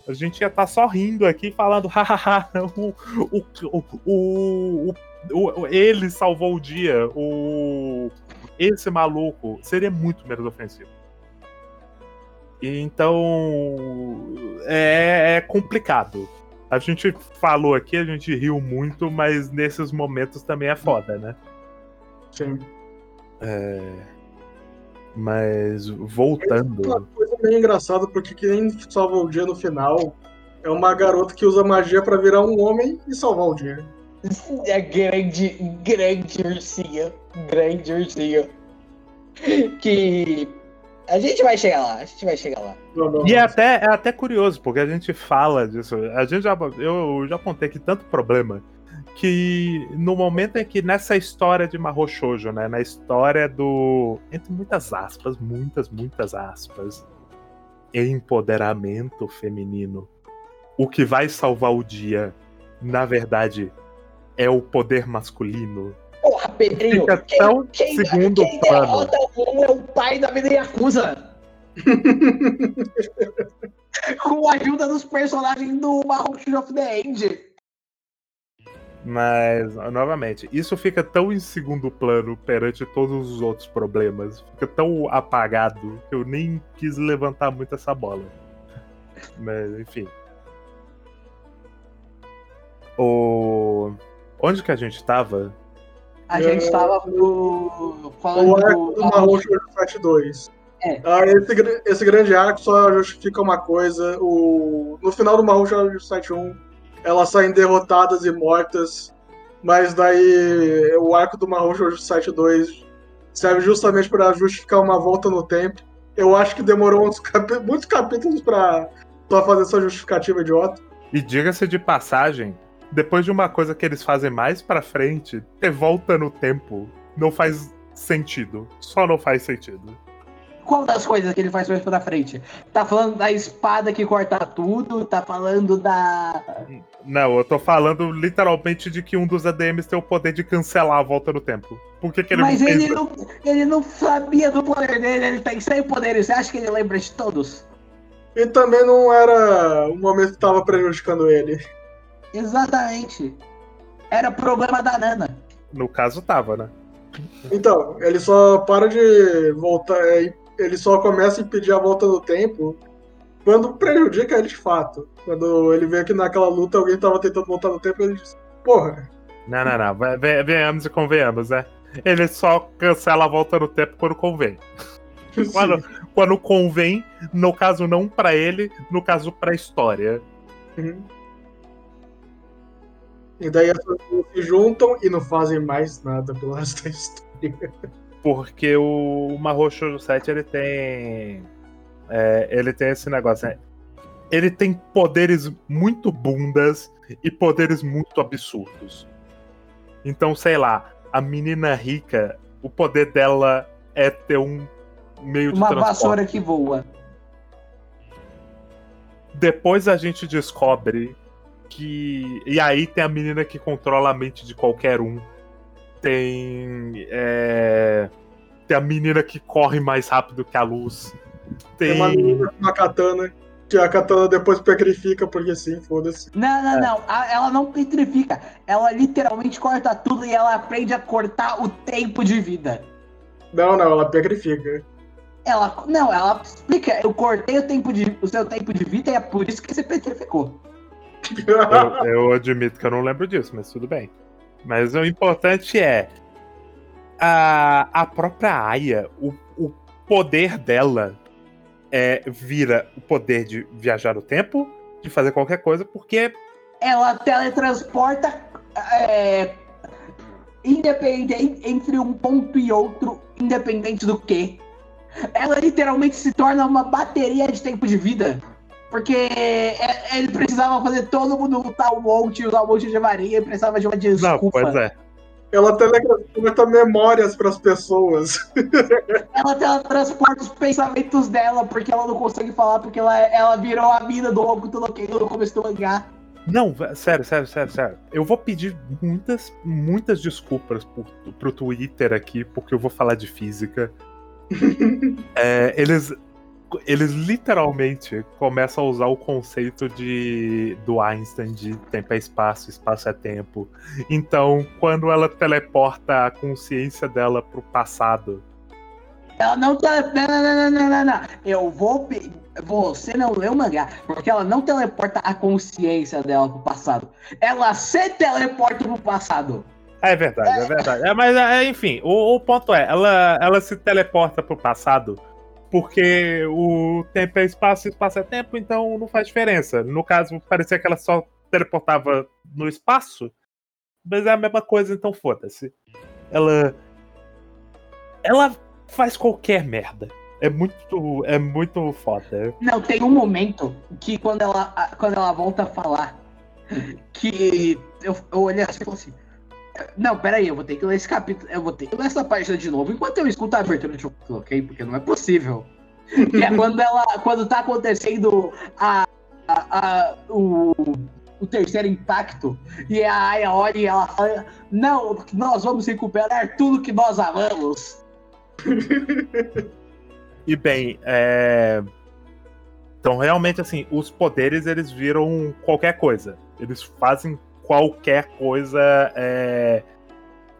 A gente ia estar só rindo aqui, falando, hahaha, o, o, o- o- ele salvou o dia, o, esse maluco. Seria muito menos ofensivo. Então, é, é complicado. A gente falou aqui, a gente riu muito, mas nesses momentos também é foda, né? Sim. É... Mas voltando. Uma coisa meio engraçada, porque quem salva o dia no final é uma garota que usa magia pra virar um homem e salvar o dia. É grande, grande ursinha. Grande ursinha. Que. A gente vai chegar lá, a gente vai chegar lá. Não, não. E é até, é até curioso, porque a gente fala disso. A gente já, eu já contei aqui tanto problema que no momento em que nessa história de Mahou Shoujo, né, na história do entre muitas aspas, muitas muitas aspas, empoderamento feminino, o que vai salvar o dia, na verdade, é o poder masculino. Porra, Pedrinho, Fica quem, tão quem, segundo quem plano. derrota um é o pai da vida Yakuza. Com a ajuda dos personagens do Mahoush of the End. Mas, novamente, isso fica tão em segundo plano perante todos os outros problemas. Fica tão apagado que eu nem quis levantar muito essa bola. Mas, enfim. O... Onde que a gente tava? A gente tava no... O falando arco do Mahou Shoujo Site 2. É. Ah, esse, esse grande arco só justifica uma coisa. O, no final do Mahou Site 1, elas saem derrotadas e mortas. Mas daí o arco do Mahou Site 2 serve justamente para justificar uma volta no tempo. Eu acho que demorou uns capi- muitos capítulos pra só fazer essa justificativa idiota. E diga-se de passagem, depois de uma coisa que eles fazem mais pra frente, ter volta no tempo não faz sentido. Só não faz sentido. qual das coisas que ele faz mais pra frente? Tá falando da espada que corta tudo? Tá falando da. Não, eu tô falando literalmente de que um dos ADMs tem o poder de cancelar a volta no tempo. Por que, que ele Mas não ele não, ele não sabia do poder dele, ele tem 100 poderes. Você acha que ele lembra de todos? E também não era o momento que tava prejudicando ele. Exatamente. Era problema da Nana. No caso, tava, né? Então, ele só para de voltar. é, Ele só começa a impedir a volta do tempo quando prejudica ele de fato. Quando ele vê que naquela luta alguém tava tentando voltar no tempo, ele diz: Porra, Não, não, não. Ve- ve- Venhamos e convenhamos, né? Ele só cancela a volta no tempo quando convém. Quando, quando convém, no caso não pra ele, no caso pra história. Uhum. E daí as pessoas se juntam e não fazem mais nada pelo resto da história. Porque o Mahou Shoujo 7 ele tem. é, ele tem esse negócio, né? Ele tem poderes muito bundas e poderes muito absurdos. Então, sei lá, a menina rica, o poder dela é ter um meio de Uma vassoura que voa. Depois a gente descobre que. E aí tem a menina que controla a mente de qualquer um. Tem. é, Tem a menina que corre mais rápido que a luz. Tem Tem. uma menina com uma katana, que a katana depois petrifica, porque sim, foda-se. Não, É. não, não. A- Ela não petrifica. Ela literalmente corta tudo e ela aprende a cortar o tempo de vida. Não, não, ela petrifica. Ela. Não, ela explica. Eu cortei o, tempo de, o seu tempo de vida e é por isso que você petrificou. Eu, eu admito que eu não lembro disso, mas tudo bem. Mas o importante é. A, a própria Aya, o, o poder dela é, vira o poder de viajar no tempo, de fazer qualquer coisa, porque Ela teletransporta. É, independente entre um ponto e outro, independente do que. Ela literalmente se torna uma bateria de tempo de vida. Porque é- ele precisava fazer todo mundo lutar um monte, usar um monte de varinha, precisava de uma Não, desculpa. pois é. Ela teletransporta memórias pras pessoas. Ela teletransporta os pensamentos dela, porque ela não consegue falar, porque ela, ela virou a mina do no Ken no começo do mangá. Não, sério, sério, sério, sério. Eu vou pedir muitas, muitas desculpas por, pro Twitter aqui, porque eu vou falar de física. É, eles, eles literalmente começam a usar o conceito de, do Einstein de tempo é espaço, espaço é tempo. Então, quando ela teleporta a consciência dela pro passado, Ela não tele... Não, não, não, não, não. Eu vou. Você não leu o mangá, porque ela não teleporta a consciência dela pro passado. Ela se teleporta pro passado. É verdade, é verdade. É, mas, é, enfim, o, o ponto é, ela, ela se teleporta pro passado porque o tempo é espaço, espaço é tempo, então não faz diferença. No caso, parecia que ela só teleportava no espaço, mas é a mesma coisa, então foda-se. Ela. Ela faz qualquer merda. É muito. É muito foda. Não, tem um momento que quando ela, quando ela volta a falar, que eu, eu olhei assim e falei assim. Não, peraí, eu vou ter que ler esse capítulo. Eu vou ter que ler essa página de novo enquanto eu escuto a abertura de Hokuto, ok? Porque não é possível. Que é quando ela. Quando tá acontecendo a, a, a- o, o terceiro impacto. E a Aya olha e ela fala: Não, nós vamos recuperar tudo que nós amamos. E bem, é... Então, realmente, assim, os poderes, eles viram qualquer coisa. Eles fazem qualquer coisa. É...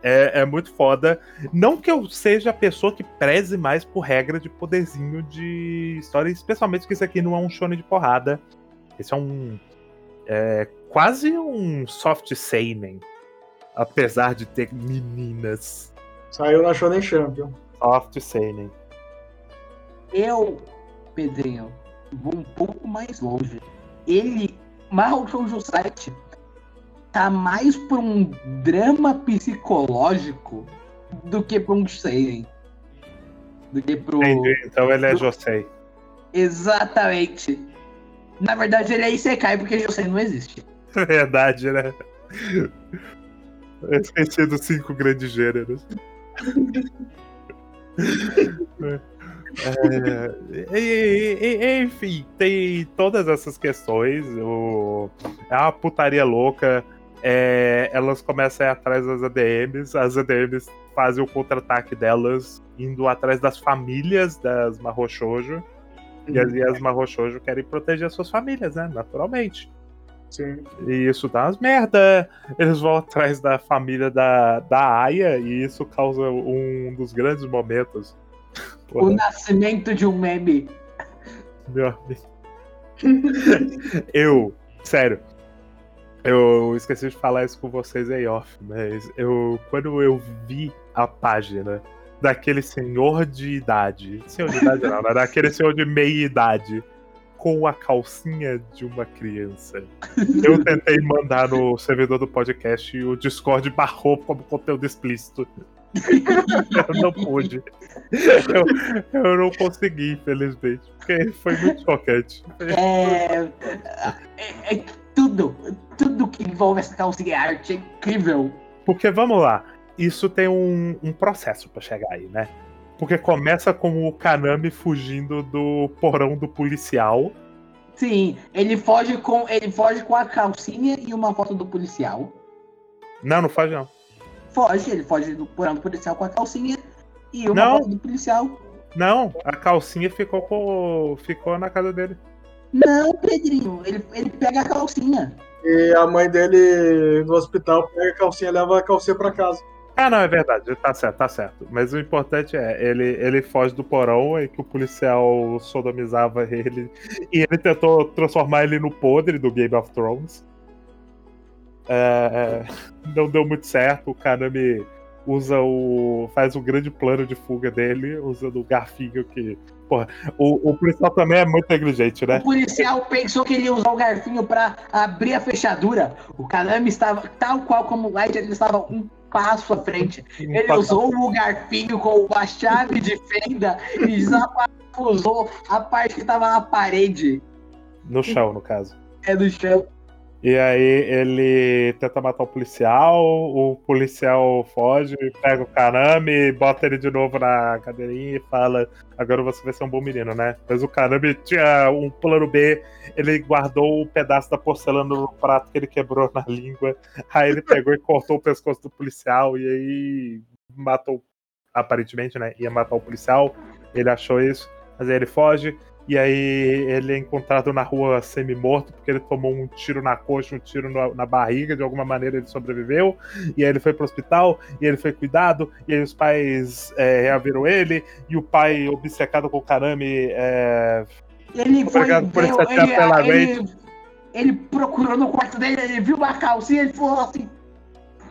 É, é muito foda. Não que eu seja a pessoa que preze mais por regra de poderzinho de história, especialmente que isso aqui não é um shonen de porrada. Esse é um. É quase um soft seinen. Apesar de ter meninas. Saiu na Shonen Champion. Soft seinen. Eu, Pedrinho, vou um pouco mais longe. Ele, Mahou Shoujo 7, tá mais pra um drama psicológico do que pra um seinen. Do que pro... Entendi. Então ele é Josei. Exatamente. Na verdade, ele é Isekai porque Josei não existe. Verdade, né? Eu esqueci dos cinco grandes gêneros. É, e- e- e- enfim, tem todas essas questões. O, é uma putaria louca. É, elas começam a ir atrás das ADMs. As ADMs fazem o contra-ataque delas, indo atrás das famílias das Marrochojo. E as, e as Marrochojo querem proteger as suas famílias, né? Naturalmente. Sim. E isso dá umas merda. Eles vão atrás da família da, da Aya e isso causa um dos grandes momentos. O Porra, nascimento de um meme. meu amigo. Eu, sério. Eu esqueci de falar isso com vocês aí off, mas eu quando eu vi a página daquele senhor de idade, senhor de idade não, né? daquele senhor de meia idade com a calcinha de uma criança. Eu tentei mandar no servidor do podcast e o Discord barrou como conteúdo explícito. Eu não pude. Eu, eu não consegui, infelizmente. Porque foi muito chocante. É, é, é tudo, tudo que envolve essa calcinha é arte é incrível. Porque vamos lá, isso tem um, um processo pra chegar aí, né? Porque começa com o Kanami fugindo do porão do policial. Sim, ele foge com ele foge com a calcinha e uma foto do policial. Não, não faz não. Foge, ele foge do porão do policial com a calcinha e uma Não. foto do policial. Não, a calcinha ficou com, ficou na casa dele. Não, Pedrinho, ele, ele pega a calcinha. E a mãe dele no hospital pega a calcinha e leva a calcinha pra casa. Ah, não, é verdade, tá certo, tá certo. Mas o importante é, ele, ele foge do porão em que o policial sodomizava ele e ele tentou transformar ele no podre do Game of Thrones. É, não deu muito certo, o Kanami usa o. faz um grande plano de fuga dele, usando o garfinho que. Porra, o, o policial também é muito negligente, né? O policial pensou que ele ia usar o garfinho pra abrir a fechadura. O Kanami estava, tal qual como o Light, ele estava um passo à frente. Ele usou o garfinho com a chave de fenda e desaparafusou a parte que estava na parede. No chão, no caso. É do chão. E aí ele tenta matar o policial, o policial foge, pega o Kanami, bota ele de novo na cadeirinha e fala: Agora você vai ser um bom menino, né? Mas o Kanami tinha um plano B, ele guardou um pedaço da porcelana no prato que ele quebrou na língua. Aí ele pegou e cortou o pescoço do policial e aí matou, aparentemente, né? Ia matar o policial. Ele achou isso, mas aí ele foge. E aí ele é encontrado na rua semi-morto, porque ele tomou um tiro na coxa, um tiro na, na barriga, de alguma maneira ele sobreviveu. E aí ele foi pro hospital, e ele foi cuidado, e aí os pais é, reaviram ele, e o pai, obcecado com o Karami, é, Ele foi. Obrigado por pela ele, ele, ele procurou no quarto dele, ele viu uma calcinha e falou assim: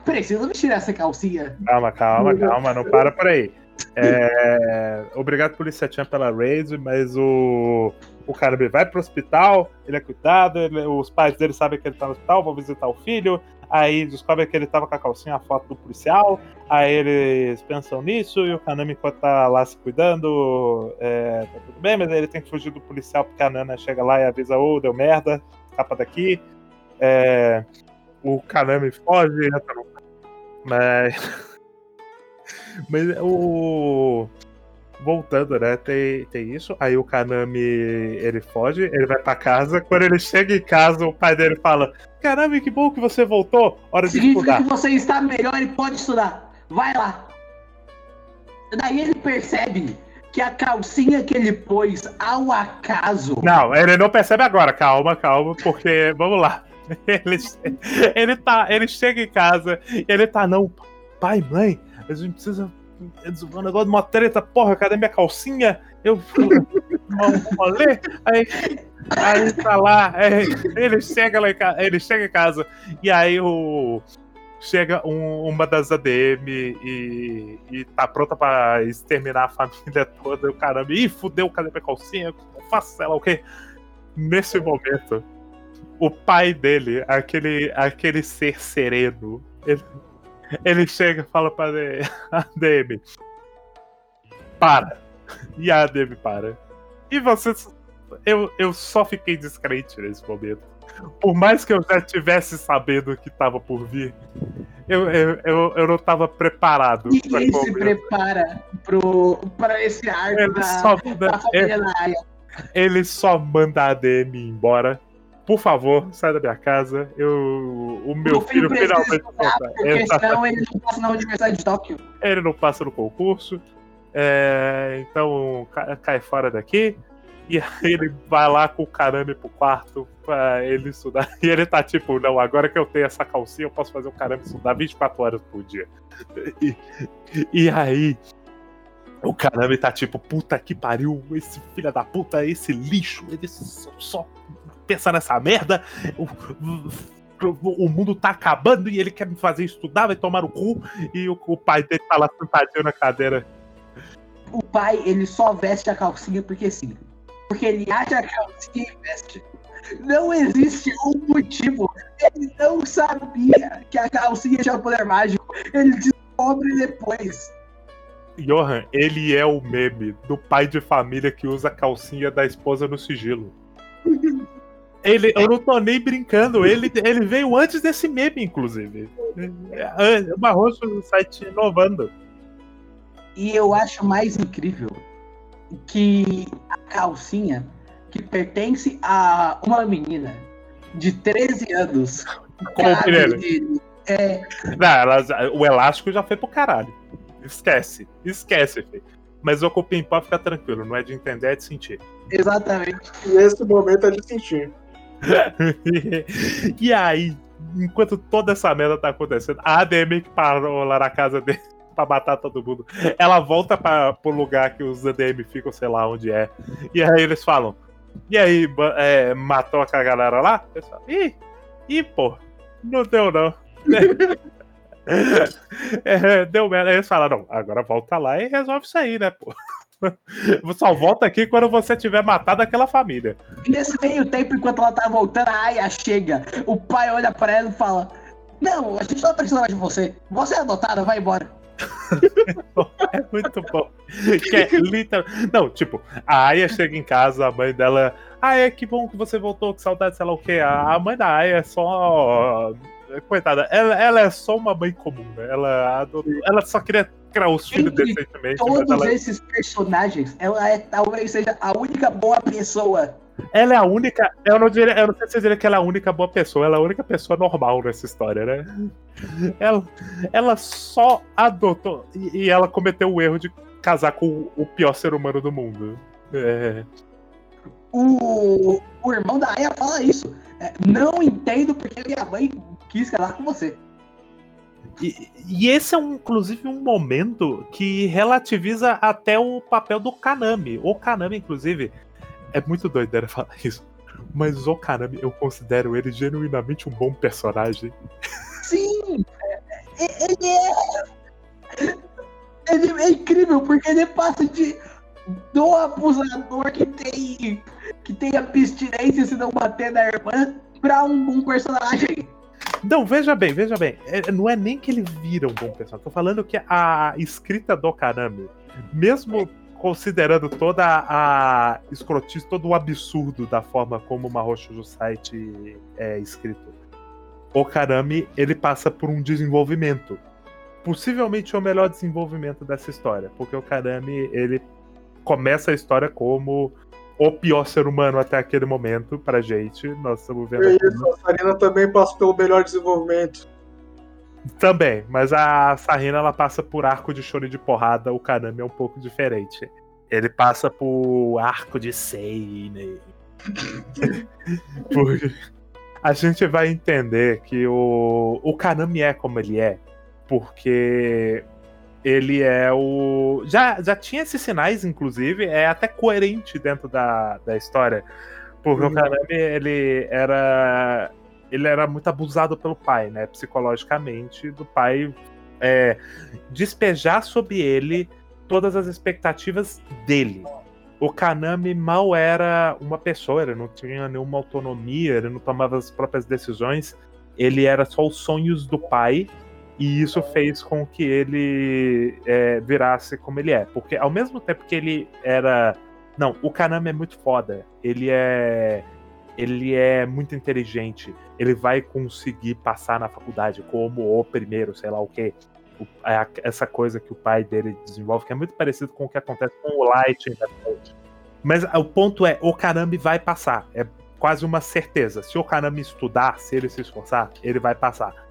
Preciso me tirar essa calcinha. Calma, calma, calma, não para por aí. É, Obrigado, Polícia Chan, pela raise, mas o, o cara vai pro hospital, ele é cuidado, ele- os pais dele sabem que ele tá no hospital, vão visitar o filho, aí descobrem que ele tava com a calcinha, a foto do policial, aí eles pensam nisso, e o Kanami, enquanto tá lá se cuidando, é, tá tudo bem, mas aí ele tem que fugir do policial, porque a Nana chega lá e avisa, ô, deu merda, escapa daqui. É, o Kanami foge, entra no... Mas... Mas o. Voltando, né? Tem, tem isso. Aí o Kanami ele foge, ele vai pra casa. Quando ele chega em casa, o pai dele fala: Kanami, que bom que você voltou. Hora de Significa estudar. que você está melhor e pode estudar. Vai lá. Daí ele percebe que a calcinha que ele pôs ao acaso. Não, ele não percebe agora. Calma, calma, porque vamos lá. Ele, ele, tá, ele chega em casa e ele tá, não, pai, mãe, a gente precisa um negócio de uma treta, porra, cadê minha calcinha? Eu um rolê, aí, aí tá lá, é, ele chega lá em casa, ele chega em casa e aí o chega um- uma das ADM e, e tá pronta pra exterminar a família toda, o caramba, ih, fudeu, cadê minha calcinha? Sei lá o quê? Nesse momento, o pai dele, aquele, aquele ser sereno, ele, ele chega e fala pra ADM: Para. E a ADM para. E você. Eu, eu só fiquei descrente nesse momento. por mais que eu já tivesse sabendo que tava por vir, eu, eu, eu, eu não tava preparado. Ninguém se prepara pro, pra esse arco Ele da, só, da família Naya. ele só manda a ADM embora. Por favor, sai da minha casa. Eu, o meu filho filho finalmente estudar, volta. porque senão ele não passa na Universidade de Tóquio. Ele não passa no concurso. É, então ca- cai fora daqui. E aí ele vai lá com o carame pro quarto pra ele estudar. E ele tá tipo, não, agora que eu tenho essa calcinha, eu posso fazer o carame estudar 24 horas por dia. E, e aí. O carame tá tipo, puta que pariu, esse filho da puta, esse lixo, ele só, só pensa nessa merda. O, o- o mundo tá acabando e ele quer me fazer estudar, vai tomar o cu. E o, o pai dele tá lá sentadinho na cadeira. O pai, ele só veste a calcinha porque sim. Porque ele acha a calcinha e veste. Não existe um motivo. Ele não sabia que a calcinha tinha poder mágico. Ele descobre depois. Johan, ele é o meme do pai de família que usa a calcinha da esposa no sigilo. Ele, eu não tô nem brincando, ele, ele veio antes desse meme, inclusive. É, O Barroso sai te inovando. E eu acho mais incrível que a calcinha que pertence a uma menina de 13 anos Como o. É, Não, elas- o elástico já foi pro caralho. Esquece, esquece, filho. Mas o cupim pó fica tranquilo, não é de entender, é de sentir. exatamente. Nesse momento é de sentir. e aí, enquanto toda essa merda tá acontecendo, a ADM que parou lá na casa dele pra matar todo mundo, ela volta pra, pro lugar que os ADM ficam, sei lá onde é. E aí eles falam: E aí, é, matou a galera lá? Falam, Ih, ih, pô, não deu não. É, deu merda. Aí eles falam: Não, agora volta lá e resolve isso aí, né, pô. Só volta aqui quando você tiver matado aquela família. E nesse meio tempo, enquanto ela tá voltando, a Aya chega. O pai olha pra ela e fala: Não, a gente não precisa mais de você. Você é adotada, vai embora. É muito bom. Que é literal... Não, tipo, a Aya chega em casa, a mãe dela. Ah, é que bom que você voltou, que saudade, sei lá o quê. A a mãe da Aya é só. Coitada, ela, ela é só uma mãe comum, né? Ela, adotou- ela só queria criar os filhos decentemente, Todos ela, esses personagens, ela é talvez seja a única boa pessoa. ela é a única. Eu não, diria, eu não sei se diria que ela é a única boa pessoa, ela é a única pessoa normal nessa história, né? Ela, ela só adotou. E, e ela cometeu o erro de casar com o pior ser humano do mundo. É. O, o irmão da Aya fala isso. É, não entendo porque minha mãe quis casar com você. E, e esse é, um, inclusive, um momento que relativiza até o papel do Kanami. O Kanami, inclusive, é muito doideira falar isso. Mas o Kanami, eu considero ele genuinamente um bom personagem. Sim! é- é- Ele é. Ele é incrível, porque ele passa de do abusador que tem. que tem abstinência se não bater na irmã pra um, um personagem. Não, veja bem, veja bem. É- não é nem que ele vira um bom personagem. Tô falando que a escrita do Kanami, mesmo considerando toda a escrotice, todo o absurdo da forma como o Mahou site é escrito, o Kanami, ele passa por um desenvolvimento. Possivelmente o melhor desenvolvimento dessa história, porque o Kanami, ele começa a história como o pior ser humano até aquele momento pra gente. Nós estamos vendo E isso, a Sarina também passa pelo melhor desenvolvimento. Também, mas a Sarina ela passa por arco de choro de porrada, o Kanami é um pouco diferente. Ele passa por arco de Seinen. Porque a gente vai entender que o, o Kanami é como ele é, porque ele é o. Já, já tinha esses sinais, inclusive, é até coerente dentro da, da história. Porque o Uhum. Kanami, ele era ele era muito abusado pelo pai, né? Psicologicamente, do pai é, despejar sobre ele todas as expectativas dele. O Kanami mal era uma pessoa, ele não tinha nenhuma autonomia, ele não tomava as próprias decisões, ele era só os sonhos do pai, e isso fez com que ele é, virasse como ele é. Porque ao mesmo tempo que ele era. Não, o Kanami é muito foda. Ele é ele é muito inteligente, ele vai conseguir passar na faculdade como o primeiro, sei lá o quê. O, é essa coisa que o pai dele desenvolve, que é muito parecido com o que acontece com o Light Mas o ponto é, o Kanami vai passar. É quase uma certeza. Se o Kanami estudar, se ele se esforçar, ele vai passar.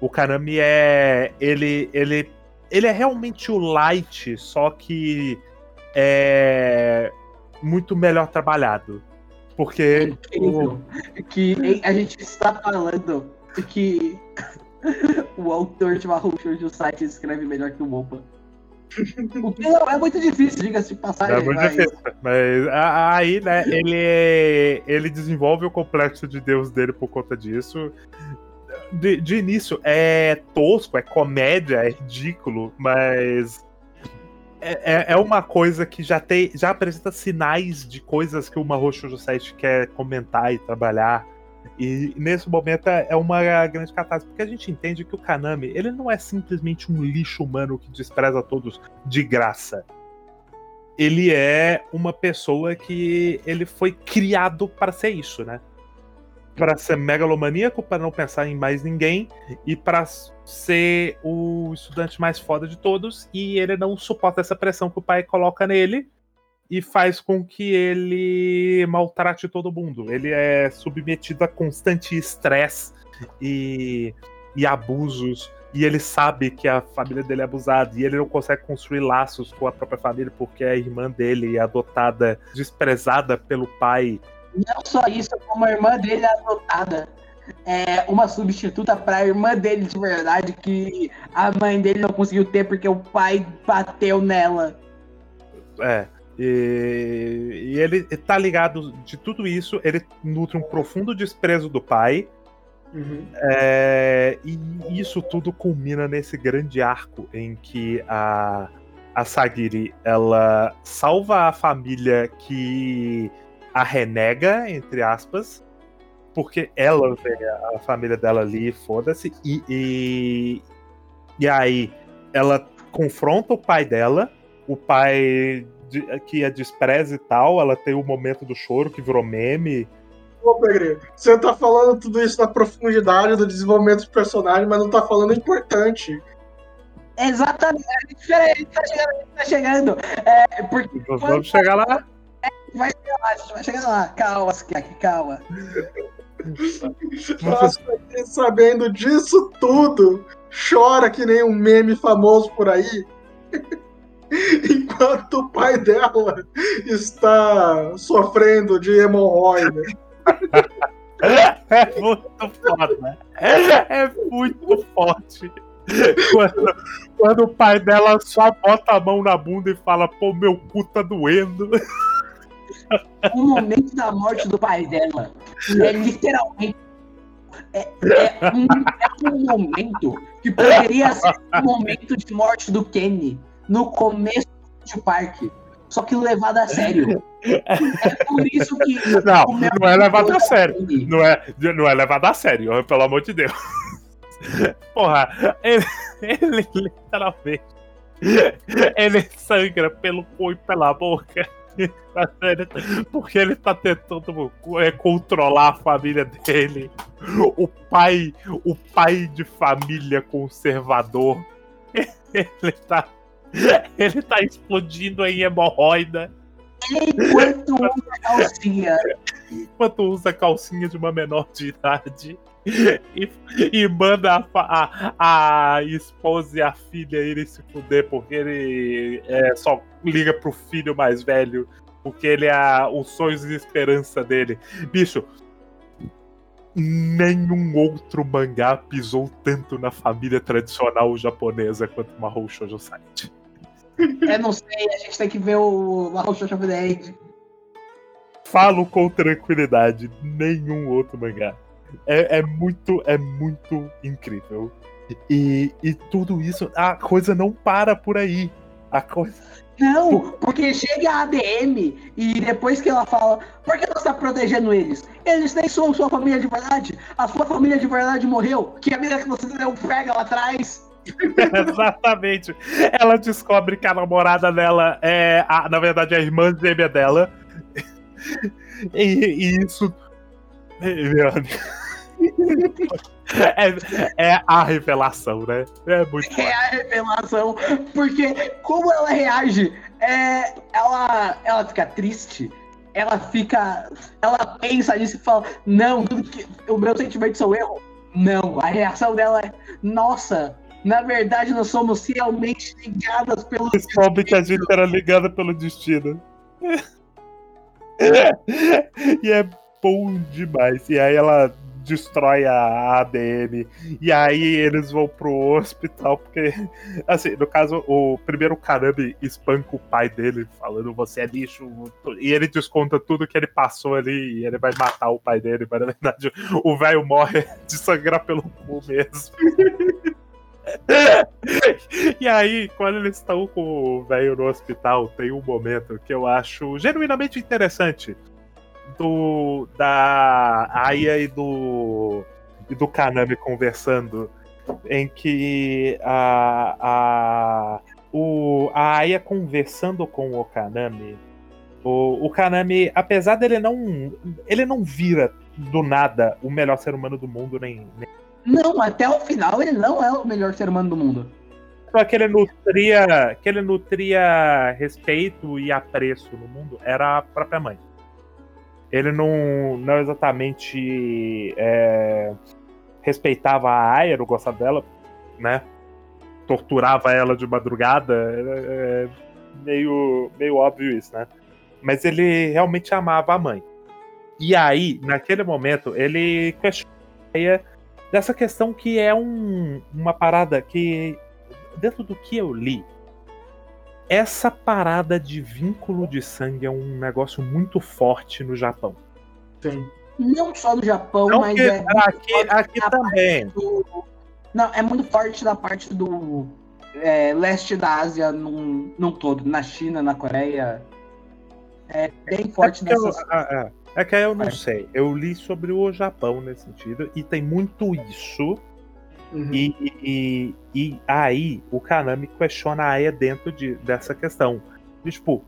O Kanami é. Ele, ele, ele é realmente o Light, só que é muito melhor trabalhado. Porque. o... Que a gente está falando que o autor de Mahou do site escreve melhor que o Mopa. O que não é muito difícil, diga-se de passagem. É muito mas... difícil. Mas aí, né, ele, ele desenvolve o complexo de Deus dele por conta disso. De, de início é tosco, é comédia, é ridículo, mas é, é, é uma coisa que já tem, já apresenta sinais de coisas que o Mahou Shoujo Site quer comentar e trabalhar. E nesse momento é, é uma grande catástrofe, porque a gente entende que o Kanami, ele não é simplesmente um lixo humano que despreza todos de graça. Ele é uma pessoa que ele foi criado para ser isso, né? Para ser megalomaníaco, para não pensar em mais ninguém e para ser o estudante mais foda de todos e ele não suporta essa pressão que o pai coloca nele e faz com que ele maltrate todo mundo. Ele é submetido a constante estresse e, e abusos e ele sabe que a família dele é abusada e ele não consegue construir laços com a própria família porque a irmã dele é adotada, desprezada pelo pai. Não só isso, como a irmã dele é adotada é, uma substituta para a irmã dele de verdade, que a mãe dele não conseguiu ter porque o pai bateu nela. É. E, e ele tá ligado de tudo isso, ele nutre um profundo desprezo do pai. Uhum. É, e isso tudo culmina nesse grande arco em que a, a Sagiri ela salva a família que a renega, entre aspas, porque ela vê a família dela ali, foda-se, e, e, e aí ela confronta o pai dela, o pai de, que a despreza e tal, ela tem o momento do choro que virou meme. Ô, Pegre, você tá falando tudo isso da profundidade do desenvolvimento do personagem, mas não tá falando importante. Exatamente, a gente tá chegando, tá chegando. É, porque Vamos chegar lá? Vai chegar lá, gente vai chegar lá. Calma, calma. Nossa, sabendo disso tudo, chora que nem um meme famoso por aí. Enquanto o pai dela está sofrendo de hemorroida. É muito foda. É muito forte. Quando, quando, o pai dela só bota a mão na bunda e fala, pô, meu cu tá doendo. O momento da morte do pai dela é literalmente. É, é, um, é um momento que poderia ser o momento de morte do Kenny no começo do parque. Só que levado a sério. É por isso que. Não, não é levado a sério. Não é, não é levado a sério, pelo amor de Deus. Porra, ele, ele literalmente. Ele sangra pelo cu e pela boca. Porque ele tá tentando é, controlar a família dele. O pai, o pai de família conservador. Ele tá. Ele tá explodindo em hemorroida. Enquanto usa calcinha. Enquanto usa calcinha de uma menor de idade. E, e manda a, a, a, esposa e a filha irem se fuder, porque ele é, só liga pro filho mais velho, porque ele é os sonhos e esperança dele. Bicho, nenhum outro mangá pisou tanto na família tradicional japonesa quanto Mahou Shoujo Site. Eu não sei, a gente tem que ver o Mahou Shoujo Update. Falo com tranquilidade, nenhum outro mangá é, é muito, é muito incrível. E, e tudo isso, a coisa não para por aí. A coisa. Não, porque chega a ADM e depois que ela fala, por que você está protegendo eles? Eles nem são sua família de verdade. A sua família de verdade morreu. Que a menina que você deu pega lá atrás. Exatamente. Ela descobre que a namorada dela é, a, na verdade, a irmã gêmea dela. e, e isso Meu é, é a revelação, né? É muito. É a revelação, porque como ela reage, é, ela, ela fica triste, ela fica. Ela pensa nisso e fala: Não, tudo que, o meu sentimento são erro. Não, a reação dela é: Nossa, na verdade nós somos realmente ligadas pelo. Descobre que a gente era ligada pelo destino. e é bom demais. E aí ela destrói a ADM. E aí eles vão pro hospital, porque, assim, no caso, o primeiro Karami espanca o pai dele, falando você é lixo. E ele desconta tudo que ele passou ali e ele vai matar o pai dele. Mas na verdade, o velho morre de sangrar pelo cu mesmo. e aí, quando eles estão com o velho no hospital, tem um momento que eu acho genuinamente interessante do da Aya e do e do Kanami conversando, em que a a o a Aya conversando com o Kanami, o, o Kanami, apesar dele não ele não vira do nada o melhor ser humano do mundo nem, nem... não até o final ele não é o melhor ser humano do mundo. Só que ele nutria que ele nutria respeito e apreço no mundo era a própria mãe ele não, não exatamente é, respeitava a Aya, não gostava dela, né? Torturava ela de madrugada. É, é meio, meio óbvio isso, né? Mas ele realmente amava a mãe. E aí, naquele momento, ele questiona dessa questão que é um, uma parada que, dentro do que eu li, essa parada de vínculo de sangue é um negócio muito forte no Japão. Sim. Não só no Japão, Não mas é. Aqui, aqui também. Do... Não, é muito forte na parte do é, leste da Ásia num, num todo. Na China, na Coreia. É bem forte é nessas... eu, ah, é, é que eu não sei. Eu li sobre o Japão nesse sentido, e tem muito isso Uhum. E, e, e, aí o Kanami questiona a Aya dentro de, dessa questão. E, tipo,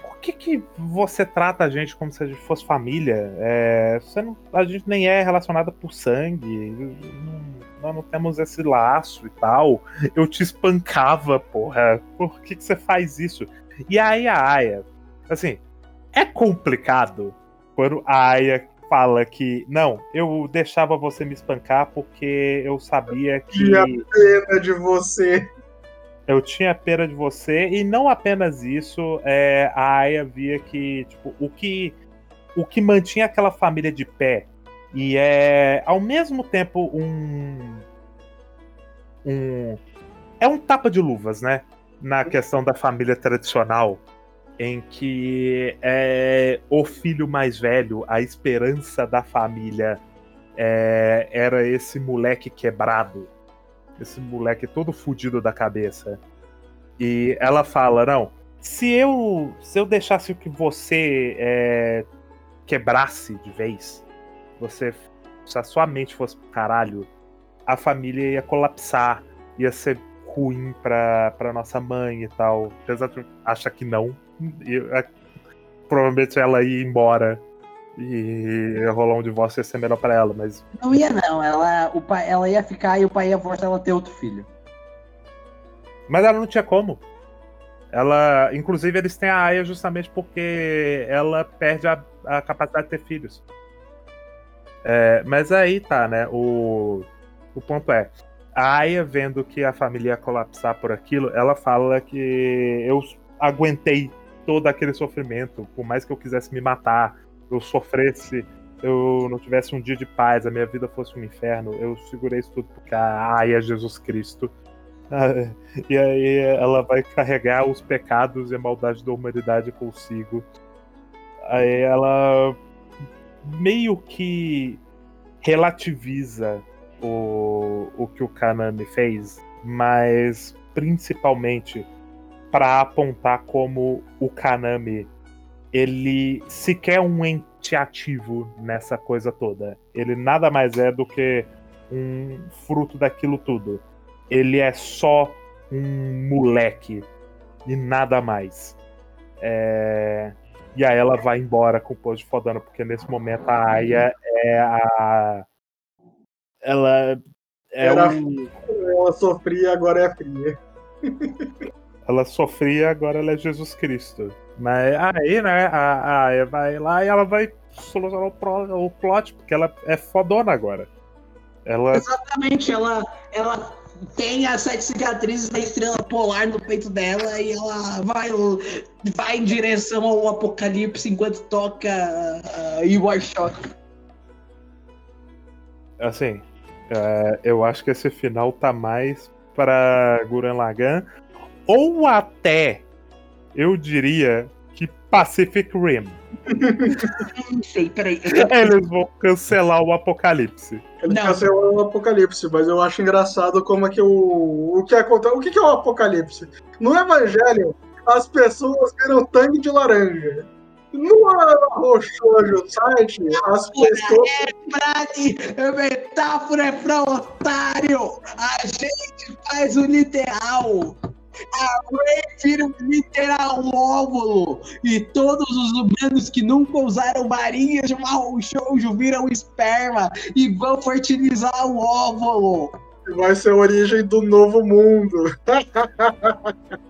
por que, que você trata a gente como se a gente fosse família? É, não, a gente nem é relacionada por sangue. Não, nós não temos esse laço e tal. Eu te espancava, porra. Por que, que você faz isso? E aí a Aya, assim, é complicado quando a Aya fala que não, eu deixava você me espancar porque eu sabia que. Tinha pena de você. Eu tinha pena de você, e não apenas isso, é, a Aya via que, tipo, o que, o que mantinha aquela família de pé e é ao mesmo tempo um. um é um tapa de luvas, né? Na questão da família tradicional em que é, o filho mais velho, a esperança da família, é, era esse moleque quebrado, esse moleque todo fudido da cabeça. E ela fala: não, se eu se eu deixasse que você é, quebrasse de vez, você se a sua mente fosse pro caralho, a família ia colapsar, ia ser ruim pra, pra nossa mãe e tal. Apesar de que não, é, provavelmente ela ia embora e rolar um divórcio ia ser melhor para ela, mas. Não ia não, ela, o pai, ela ia ficar e o pai ia forçar ela a ter outro filho. Mas ela não tinha como. Ela. Inclusive, eles têm a Aya justamente porque ela perde a, a capacidade de ter filhos. É, mas aí tá, né? O, o ponto é. A Aya, vendo que a família ia colapsar por aquilo, ela fala que eu aguentei todo aquele sofrimento, por mais que eu quisesse me matar, eu sofresse, eu não tivesse um dia de paz, a minha vida fosse um inferno, eu segurei isso tudo porque ai é Jesus Cristo. Ah, e aí ela vai carregar os pecados e a maldade da humanidade consigo. Aí ela meio que relativiza o, o que o Kanami fez, mas principalmente para apontar como o Kanami ele sequer um ente ativo nessa coisa toda. Ele nada mais é do que um fruto daquilo tudo. Ele é só um moleque e nada mais. É... E aí ela vai embora com o pose de fodona, porque nesse momento a Aya é a. Ela. É Era- um- Ela sofria, agora é fria. Ela sofria, agora ela é Jesus Cristo. Mas aí, né, a, a Aya vai lá e ela vai solucionar o, pro- o plot, porque ela é fodona agora. Ela. Exatamente, ela, ela tem as sete cicatrizes da estrela polar no peito dela e ela vai, vai em direção ao apocalipse enquanto toca uh, You Are Shock. Assim, é, eu acho que esse final tá mais para Gurren Lagann, ou até, eu diria, que Pacific Rim. Não sei, peraí. Eles vão cancelar o apocalipse. Ele Não. cancelou o apocalipse, mas eu acho engraçado como é que o. O que acontece. O que é o apocalipse? No Evangelho, as pessoas viram tangue de laranja. No Arroxojo site, as pessoas. Frase, metáfora é pra otário! A gente faz o literal! A Ray vira um literal óvulo! E todos os humanos que nunca usaram varinhas de marrom shoujo viram esperma e vão fertilizar o óvulo! Vai ser a origem do novo mundo.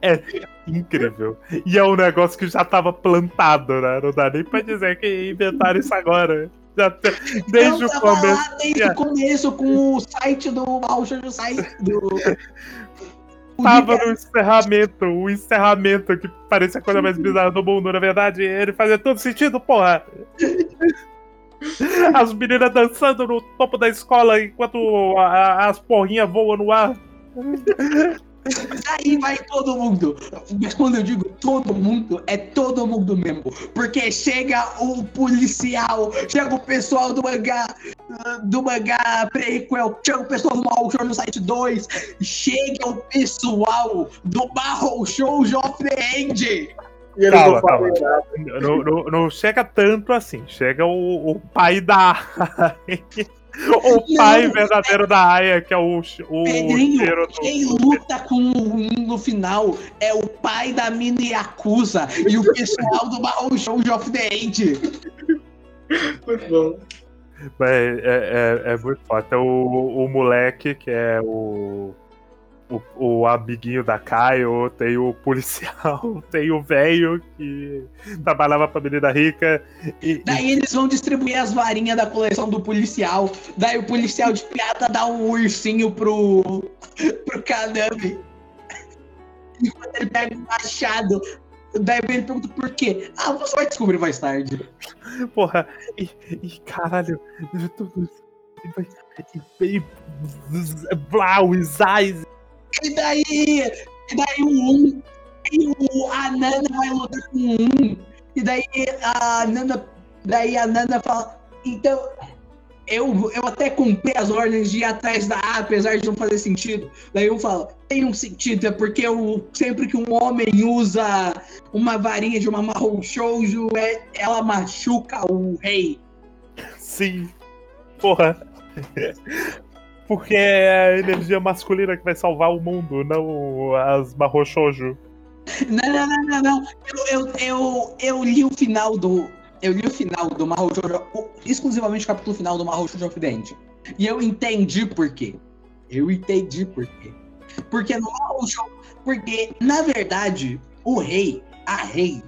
É incrível. E é um negócio que já tava plantado, né? Não dá nem pra dizer que inventaram isso agora. Já te- Desde Eu o começo. lá desde o começo com o site do marrom shoujo site do... Tava no encerramento, o encerramento que parecia a coisa mais bizarra do mundo, na verdade, ele fazia todo sentido, porra. As meninas dançando no topo da escola enquanto a- a- as porrinhas voam no ar. Aí vai todo mundo. Mas quando eu digo todo mundo, é todo mundo mesmo. Porque chega o policial, chega o pessoal do mangá, do mangá prequel, chega o pessoal do Marrow Show no site 2, chega o pessoal do Marrow Show of the End. E eles Calma, não calma. Não, não- não chega tanto assim. Chega o, o pai da. o pai Não. verdadeiro da Aya, que é o, o Pedrinho, do- quem luta com o um no final é o pai da mini Yakuza e o pessoal do Marrow Show of the End. Muito bom. É, é, é, é muito forte. Tem o, o moleque, que é o, o, o amiguinho da Caio, tem o policial, tem o velho que trabalhava pra menina rica. E, e- Daí eles vão distribuir as varinhas da coleção do policial. Daí o policial de piada dá um ursinho pro, pro Kanami. Enquanto ele pega um machado. Daí ele pergunta por quê. Ah, você vai descobrir mais tarde. porra, e, e caralho, tudo isso. E, e, e, blá, os eyes. E daí. E daí o um. E o, a Nana vai lutar com um. E daí a Nana. Daí a Nana fala. Então. Eu, eu até cumpri as ordens de ir atrás da A, apesar de não fazer sentido. Daí eu falo, tem um sentido, é porque eu, sempre que um homem usa uma varinha de uma marrom shoujo, é, ela machuca o rei. Sim, porra. Porque é a energia masculina que vai salvar o mundo, não as marrochojo. Não, não, não, não, não. Eu, eu, eu, eu li o final do. Eu li o final do Mahou Shoujo, o- exclusivamente o capítulo final do the End. E eu entendi por quê. Eu entendi por quê. Porque no Mahou Shoujo. Porque, na verdade, o rei, a rei,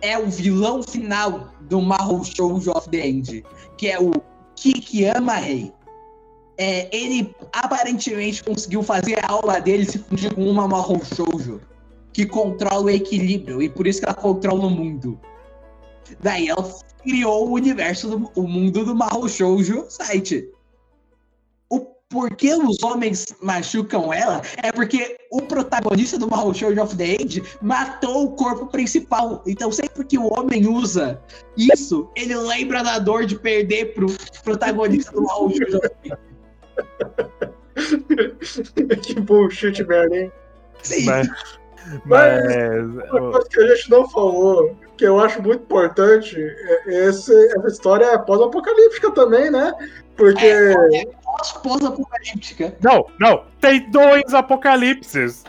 é o vilão final do Mahou Shoujo of the End. Que é o Kikiyama Rei. É, ele aparentemente conseguiu fazer a aula dele se fundir com uma Mahou Shoujo que controla o equilíbrio e por isso que ela controla o mundo. Daí ela criou o universo, do, o mundo do Mahou Shoujo site. O porquê os homens machucam ela é porque o protagonista do Mahou Shoujo of the Age matou o corpo principal. Então sempre que o homem usa isso, ele lembra da dor de perder pro protagonista do Mahou Shoujo of the Age. que bullshit, merda, hein? Sim. Mas, Mas- mas- Uma coisa que a gente não falou, que eu acho muito importante, é esse, essa história é pós-apocalíptica também, né? Porque Pós-apocalíptica. não, não, tem dois apocalipses.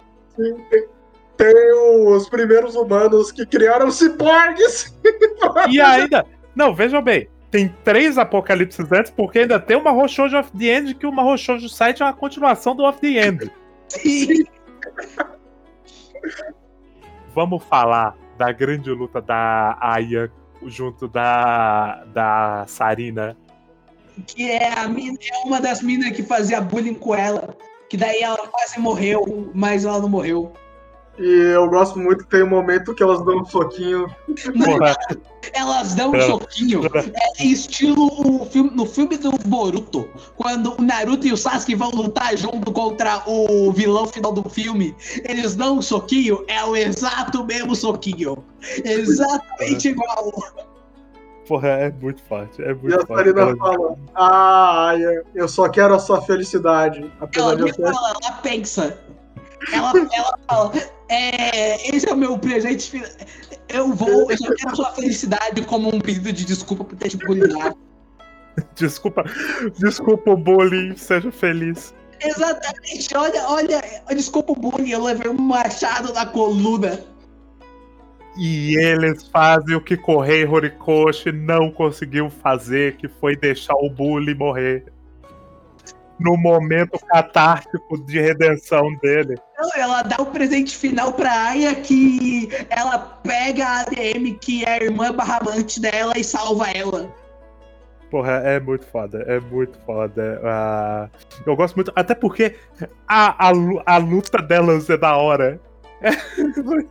tem os primeiros humanos que criaram ciborgues. E ainda. Não, vejam bem. Tem três apocalipses antes, porque ainda tem uma Roshoujo of the End, que uma Roshoujo site é uma continuação do of the End. Sim. Vamos falar da grande luta da Aya junto da, da Sarina. Que é, a mina, é uma das minas que fazia bullying com ela. Que daí ela quase morreu, mas ela não morreu. E eu gosto muito que tem um momento que elas dão um soquinho. Porra, Elas dão um soquinho. É estilo o filme, no filme do Boruto, quando o Naruto e o Sasuke vão lutar junto contra o vilão final do filme. Eles dão um soquinho, é o exato mesmo soquinho. Exatamente igual. porra, é muito forte. É E muito a forte. Sarina fala: Ah, eu só quero a sua felicidade. Apesar Ela de eu ser. fala, ela pensa. Ela, ela fala, é, esse é o meu presente. Eu vou, eu só quero a sua felicidade como um pedido de desculpa por ter te bullyingado. Desculpa, desculpa o bullying, seja feliz. Exatamente, olha, olha, desculpa o bullying, eu levei um machado na coluna. E eles fazem o que Correi Horikoshi não conseguiu fazer, que foi deixar o bully morrer. No momento catártico de redenção dele. Não, ela dá o presente final pra Aya que ela pega a ADM, que é a irmã barramante dela, e salva ela. Porra, é muito foda, é muito foda. Ah, eu gosto muito, até porque a, a, a luta delas é da hora. É muito-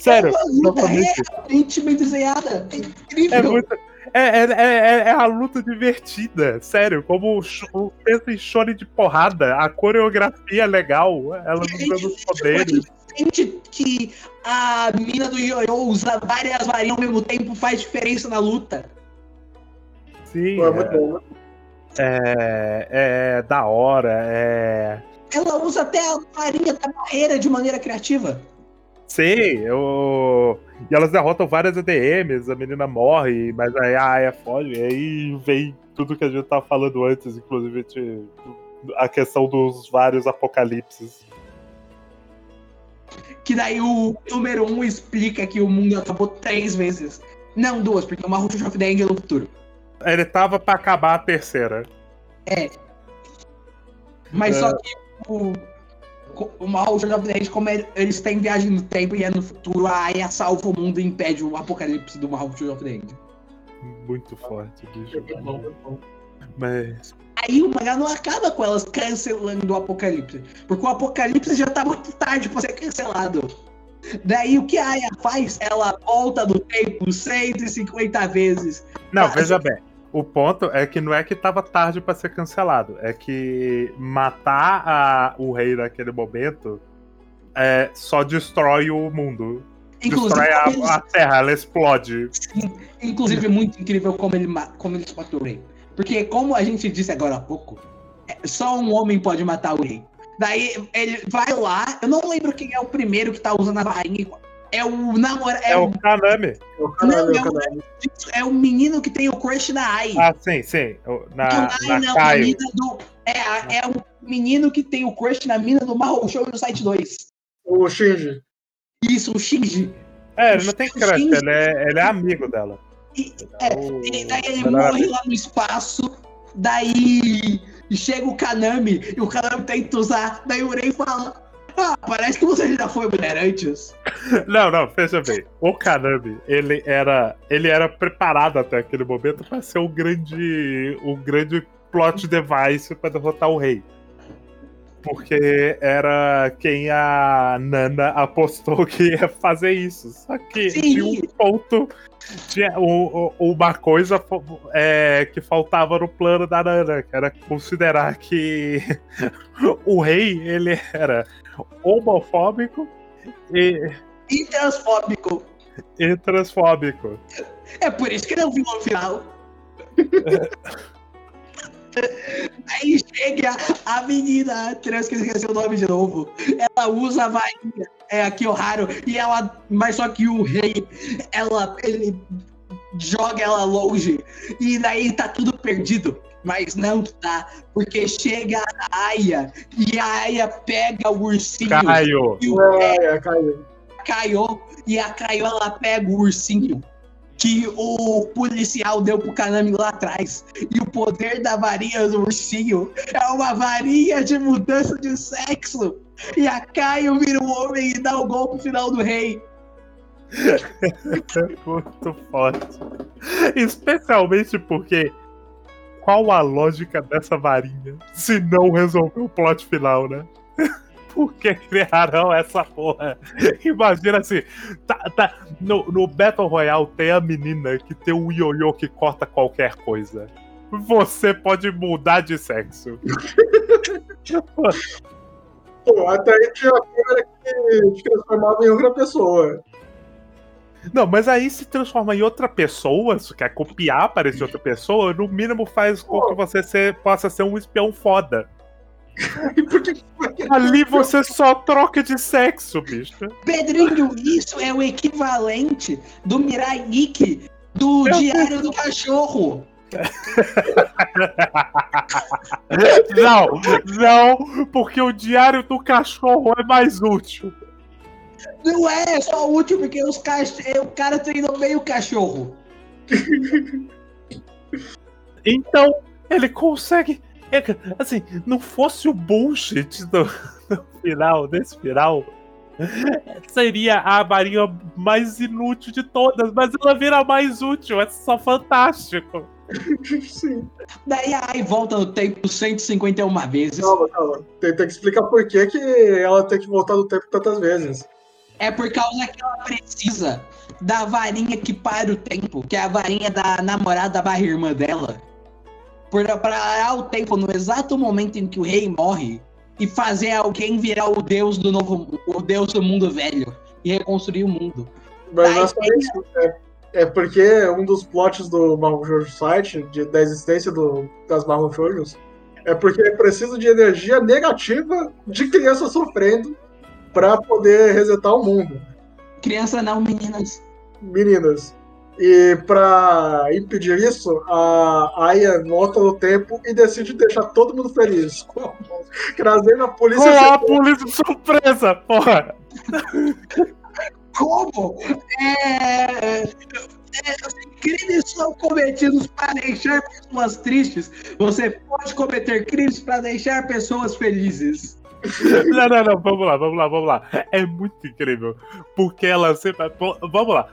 Sério, é uma luta novamente. realmente bem desenhada. É incrível. É muito. É, é, é, é a luta divertida, sério. Como o, pensa em chore de porrada, a coreografia é legal, ela usando os poderes. Sente que a mina do Yoyo usa várias varinhas ao mesmo tempo faz diferença na luta. Sim, Pô, é muito bom, né? é, é da hora, é. Ela usa até a varinha da barreira de maneira criativa. Sei, eu. E elas derrotam várias ADMs, a menina morre, mas aí a Aya foge, e aí vem tudo que a gente tava falando antes, inclusive a questão dos vários apocalipses. Que daí o número um explica que o mundo acabou três vezes. Não duas, porque uma Rush of the é no futuro. Ele tava pra acabar a terceira. Mas É. só que o, o Mahou of the End, como ele- eles têm viagem no tempo e é no futuro, a Aya salva o mundo e impede o apocalipse do Mahou of the End. Muito forte, bicho. É bom, muito bom. Mas. Aí o mangá não acaba com elas cancelando o apocalipse. Porque o apocalipse já tá muito tarde pra ser cancelado. Daí o que a Aya faz? Ela volta no tempo 150 vezes. Não, veja bem. O ponto é que não é que tava tarde pra ser cancelado. É que matar a- o rei naquele momento é, só destrói o mundo. Inclusive, destrói eles- a, a terra, ela explode. inclusive muito incrível como, ele, como eles matam o rei. Porque, como a gente disse agora há pouco, é, só um homem pode matar o rei. Daí ele vai lá, eu não lembro quem é o primeiro que tá usando a varinha. É o namorado. É, É, o o, Kaname. É o caralho, Não, é o caralho. é o menino que tem o crush na Ai. Ah, sim, sim. Na, Não, na ai, não, a Caio. do. É, a- é o menino que tem o crush na mina do Mahou Show no site 2. O Shinji. Isso, o Shinji. É, ele não tem crush, Sim. ele é, ele é amigo dela. E- É, é, o- E daí ele melhor morre lá no espaço. Daí chega o Kanami e o Kanami tenta usar. Daí o Rei fala: Ah, parece que você já foi mulher antes. Não, não, veja bem. O Kanami, ele era, ele era preparado até aquele momento pra ser o grande, o grande plot device pra derrotar o rei. Porque era quem a Nana apostou que ia fazer isso. Só que Sim. tinha um ponto, tinha o- o- uma coisa é, que faltava no plano da Nana, que era considerar que o rei ele era homofóbico e, E transfóbico. e transfóbico. É por isso que ele é o final. Aí chega a menina trans, que eu esqueci o nome de novo. Ela usa a varinha, é a Kiyoharu, e ela. Mas só que o rei, ela. Ele joga ela longe. E daí tá tudo perdido. Mas não tá. Porque chega a Aya e a Aya pega o ursinho. Caio, E o É, é, e a Kaio ela pega o ursinho que o policial deu pro Kanami lá atrás. E o poder da varinha do ursinho é uma varinha de mudança de sexo. E a Kaio vira um homem e dá o golpe final do rei. Muito forte. Especialmente porque qual a lógica dessa varinha se não resolver o plot final, né? Por que criaram essa porra? Imagina assim, tá, tá, no, no Battle Royale tem a menina que tem um ioiô que corta qualquer coisa. Você pode mudar de sexo. Pô, até aí tinha a câmera que transformava em outra pessoa. Não, mas aí se transforma em outra pessoa, se quer copiar para essa outra pessoa, no mínimo faz com que você ser, possa ser um espião foda. Ali você só troca de sexo, bicho. Pedrinho, isso é o equivalente do Mirai Nikki do Eu- Diário do Cachorro. Não, não, porque o diário do cachorro é mais útil. Não é, é só útil porque os cach... o cara treinou bem o cachorro. Então, ele consegue. é Assim, não fosse o bullshit do, do final, desse final, seria a varinha mais inútil de todas, mas ela vira mais útil, é só fantástico. Sim. Daí a Ai volta no tempo 151 vezes. Calma, calma. Tem, tem que explicar por que, que ela tem que voltar no tempo tantas vezes. É por causa que ela precisa da varinha que para o tempo, que é a varinha da namorada barra irmã dela. Pra parar o tempo no exato momento em que o rei morre e fazer alguém virar o deus do novo, o deus do mundo velho e reconstruir o mundo. Mas não é só isso. É, é porque um dos plots do Marvel Shoujo Site, de, da existência do, das Marvel Shoujos, é porque preciso de energia negativa de criança sofrendo pra poder resetar o mundo. Criança não, meninas. Meninas. E pra impedir isso, a Aya volta no tempo e decide deixar todo mundo feliz. Trazendo a polícia. Com a polícia surpresa, porra! Como? É, é, crimes são cometidos para deixar pessoas tristes. Você pode cometer crimes para deixar pessoas felizes. Não, não, não, vamos lá, vamos lá, vamos lá. É muito incrível. Porque ela sempre. Vamos lá.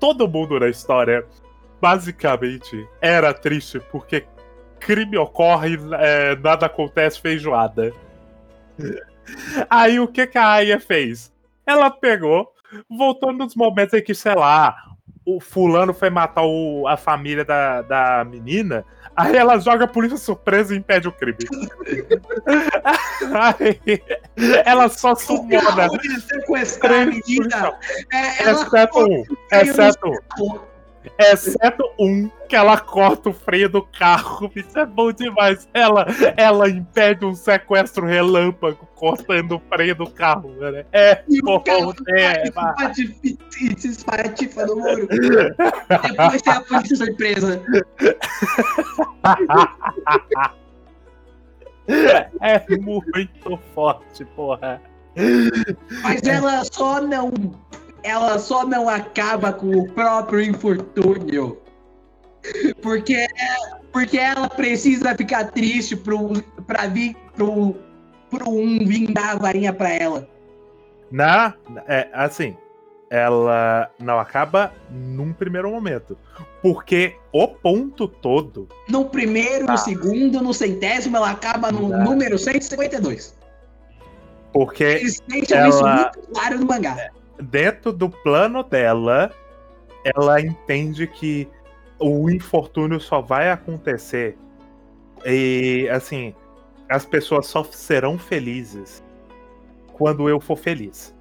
Todo mundo na história, basicamente, era triste porque crime ocorre, é, nada acontece feijoada. Aí o que, que a Aya fez? Ela pegou, voltou nos momentos em que, sei lá, o fulano foi matar o- a família da, da menina. Aí ela joga a polícia surpresa e impede o crime. Aí, ela só sumona. sequestrar a menina. É, ela Exceto um. Exceto um. Exceto um que ela corta o freio do carro. Isso é bom demais. Ela, ela impede um sequestro relâmpago cortando o freio do carro, né? É E o carro é, se espatifa no muro. Depois tem a polícia surpresa. é muito forte, porra. Mas ela só não. Ela só não acaba com o próprio infortúnio. Porque, porque ela precisa ficar triste pro, pra vir pro, pro um vir dar a varinha pra ela. Na, é, assim, ela não acaba num primeiro momento. Porque o ponto todo No primeiro, Tá. no segundo, no centésimo, ela acaba no número 152. Porque Eles deixam isso ela- muito claro no mangá. Dentro do plano dela, ela entende que o infortúnio só vai acontecer e assim, as pessoas só serão felizes quando eu for feliz.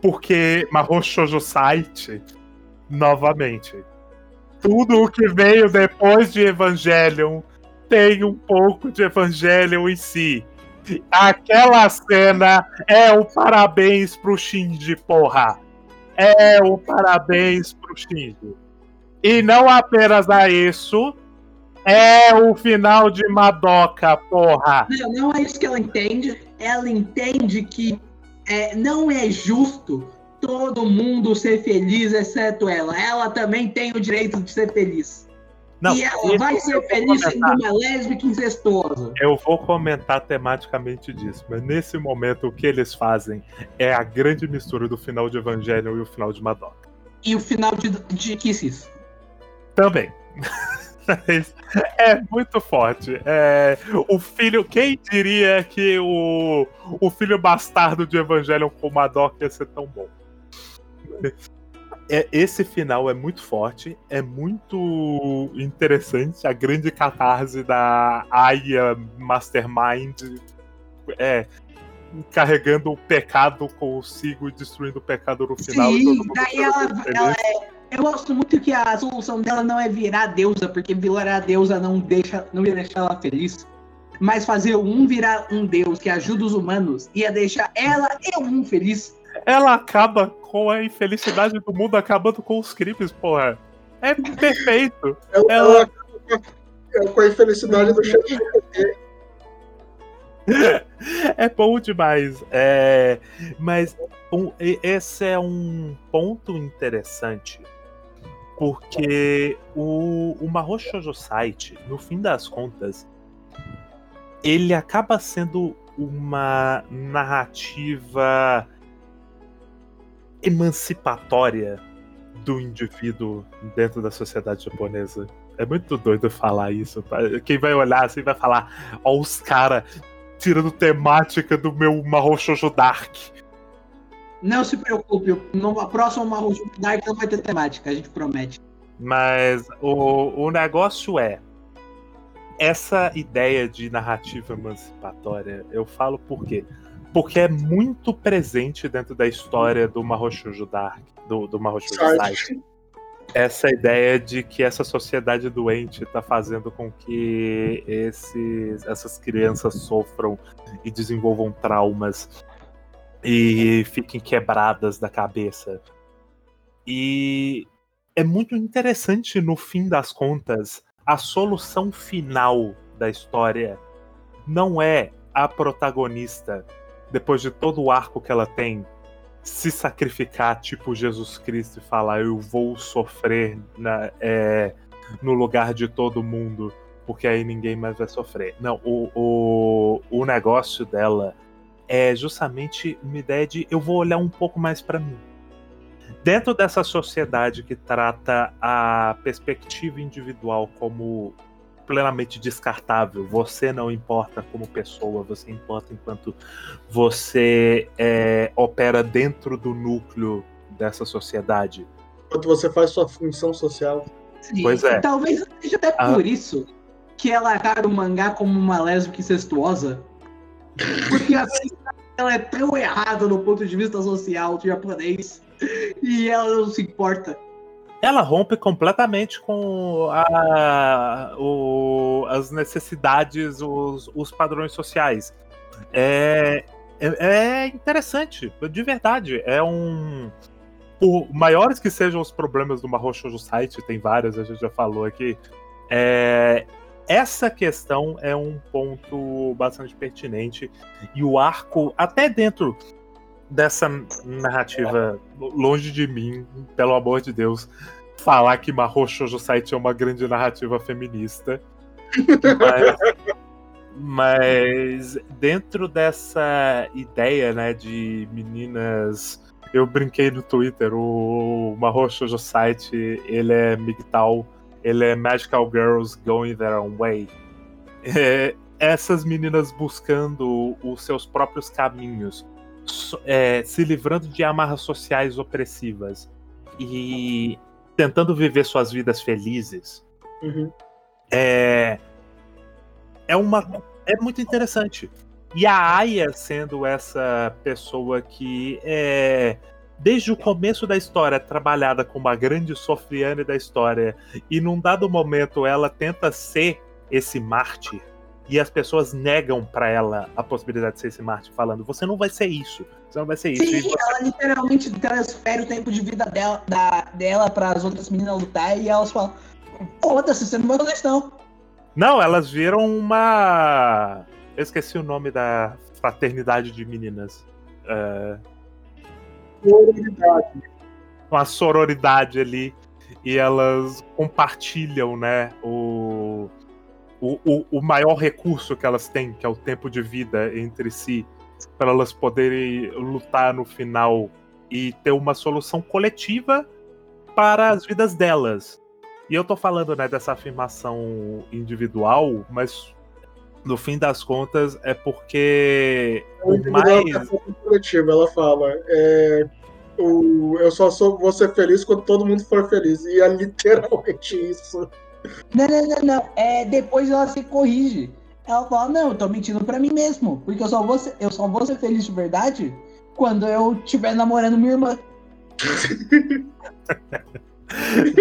Porque Mahou Shoujo Site, novamente, tudo o que veio depois de Evangelion tem um pouco de Evangelion em si. Aquela cena é o parabéns pro Shinji, porra. É o parabéns pro Shinji. E não apenas a isso, é o final de Madoka, porra. Não, não é isso que ela entende. Ela entende que é, não é justo todo mundo ser feliz, exceto ela. Ela também tem o direito de ser feliz. Não, e ela vai ser feliz sendo uma lésbica incestuosa. Eu vou comentar tematicamente disso, mas nesse momento o que eles fazem é a grande mistura do final de Evangelion e o final de Madoka. E o final de, de Kisses. Também. É muito forte. É, o filho. Quem diria que o, o filho bastardo de Evangelion com Madoka ia ser tão bom? É, esse final é muito forte, é muito interessante. A grande catarse da Aya Mastermind é carregando o pecado consigo e destruindo o pecado no final. Sim, daí ela, ela é. Eu gosto muito que a solução dela não é virar deusa, porque virar deusa não deixa, não ia deixar ela feliz. Mas fazer um virar um deus que ajuda os humanos ia deixar ela e o mundo feliz. Ela acaba com a infelicidade do mundo acabando com os crimes, porra. É perfeito. Ela, Ela- ela acaba com a- com a infelicidade do chefe. É bom demais. É, mas um- esse é um ponto interessante. Porque o, o Mahou Shoujo Site, no fim das contas, ele acaba sendo uma narrativa emancipatória do indivíduo dentro da sociedade japonesa. É muito doido falar isso. tá? Quem vai olhar assim vai falar: Ó, os caras tirando temática do meu Mahou Shoujo Dark. Não se preocupe, no próximo Marrom Dark não vai ter temática, a gente promete. Mas o, o negócio é. Essa ideia de narrativa emancipatória, eu falo por quê? Porque é muito presente dentro da história do Mahou Shoujo Dark, do, do. Site. essa ideia de que essa sociedade doente está fazendo com que esses, essas crianças sofram e desenvolvam traumas e fiquem quebradas da cabeça. E é muito interessante, no fim das contas, a solução final da história não é a protagonista, depois de todo o arco que ela tem, se sacrificar, tipo Jesus Cristo, e falar: Eu vou sofrer na- é, no lugar de todo mundo, porque aí ninguém mais vai sofrer. Não, o, o, o negócio dela é justamente uma ideia de: Eu vou olhar um pouco mais para mim. Dentro dessa sociedade que trata a perspectiva individual como plenamente descartável, você não importa como pessoa, você importa enquanto você é, opera dentro do núcleo dessa sociedade. Enquanto você faz sua função social. Sim, Pois é. e Talvez seja até Ah. por isso que ela acara o mangá como uma lésbica incestuosa. Porque assim, ela é tão errada no ponto de vista social japonês. E ela não se importa. Ela rompe completamente com a- o- as necessidades, os, os padrões sociais. É, é, é interessante, de verdade. É um. Por maiores que sejam os problemas do Shoujo Site, tem vários, a gente já falou aqui. é, essa questão é um ponto bastante pertinente. E o arco, até dentro dessa narrativa, longe de mim, pelo amor de Deus, falar que Mahou Shoujo Site é uma grande narrativa feminista. Mas, mas dentro dessa ideia, né, de meninas, eu brinquei no Twitter, o Mahou Shoujo Site, ele é MGTOW, ele é Magical Girls Going Their Own Way. É, essas meninas buscando os seus próprios caminhos, é, se livrando de amarras sociais opressivas e tentando viver suas vidas felizes Uhum. é é uma é muito interessante e a Aya sendo essa pessoa que é desde o começo da história trabalhada como uma grande sofriane da história e num dado momento ela tenta ser esse mártir e as pessoas negam pra ela a possibilidade de ser esse mártir falando você não vai ser isso você não vai ser isso E Sim, ela literalmente transfere o tempo de vida dela, da, dela para as outras meninas lutar e elas falam: Foda-se, você não vai fazer isso não. Não, elas viram uma. Eu esqueci o nome da fraternidade de meninas. É, sororidade. Uma sororidade ali. E elas compartilham, né? O, o, o, o maior recurso que elas têm, que é o tempo de vida entre si, para elas poderem lutar no final e ter uma solução coletiva para as vidas delas. E eu tô falando, né, dessa afirmação individual, mas no fim das contas é porque o mais coletivo, ela fala, é, o, eu só sou, vou ser feliz quando todo mundo for feliz. E é literalmente isso. Não, não, não, não. É, depois ela se corrige. Ela fala, não, eu tô mentindo pra mim mesmo. Porque eu só vou ser, eu só vou ser feliz de verdade quando eu estiver namorando minha irmã.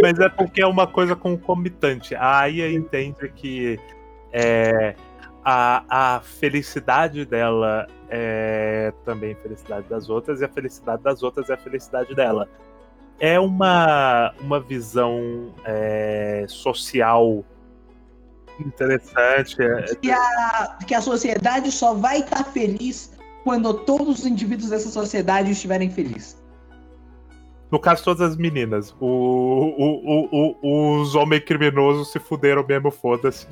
Mas é porque é uma coisa concomitante. A Aya entende que é, a, a felicidade dela é também felicidade das outras, e a felicidade das outras é a felicidade dela. É uma, uma visão é, social interessante. É, que a, que a sociedade só vai estar tá feliz quando todos os indivíduos dessa sociedade estiverem felizes. No caso, todas as meninas. O, o, o, os homens criminosos se fuderam mesmo, foda-se.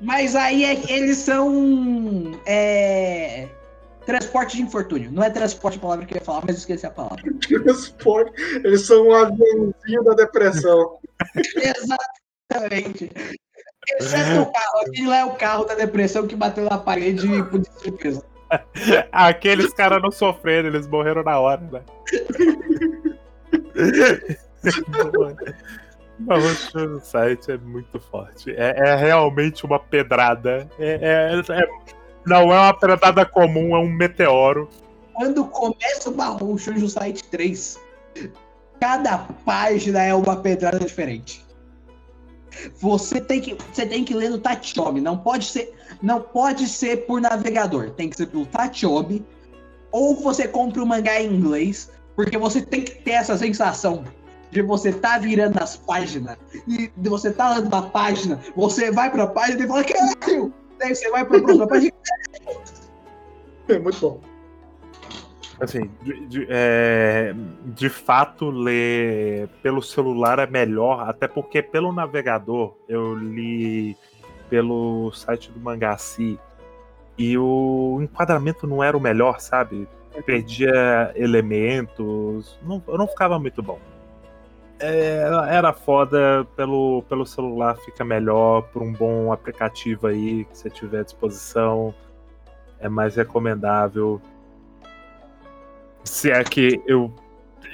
Mas aí é, eles são. É, transporte de infortúnio. Não é transporte a palavra que eu ia falar, mas esqueci a palavra. Transporte. Eles são um aviãozinho da depressão. Exatamente. Exceto o carro. Aquele lá é o carro da depressão que bateu na parede e por surpresa. Aqueles caras não sofreram, eles morreram na hora, né? O site é muito forte. É, é, realmente uma pedrada. É, é, é, não é uma pedrada comum, é um meteoro. Quando começa o Marrom Shoujo Site 3, cada página é uma pedrada diferente. Você tem que, você tem que ler no Tachiomi. Não pode ser, não pode ser por navegador. Tem que ser pelo Tachiomi. Ou você compra o mangá em inglês, porque você tem que ter essa sensação de você tá virando as páginas e de você tá lendo uma página, você vai pra página e fala, caralho! Daí você vai pra próxima página. É muito bom. Assim, de, de, é, de fato, ler pelo celular é melhor, até porque pelo navegador eu li pelo site do Mangaci e o enquadramento não era o melhor, sabe? Perdia elementos, não, não ficava muito bom. É, era foda, pelo, pelo celular fica melhor, por um bom aplicativo aí que você tiver à disposição, é mais recomendável. Se é que eu,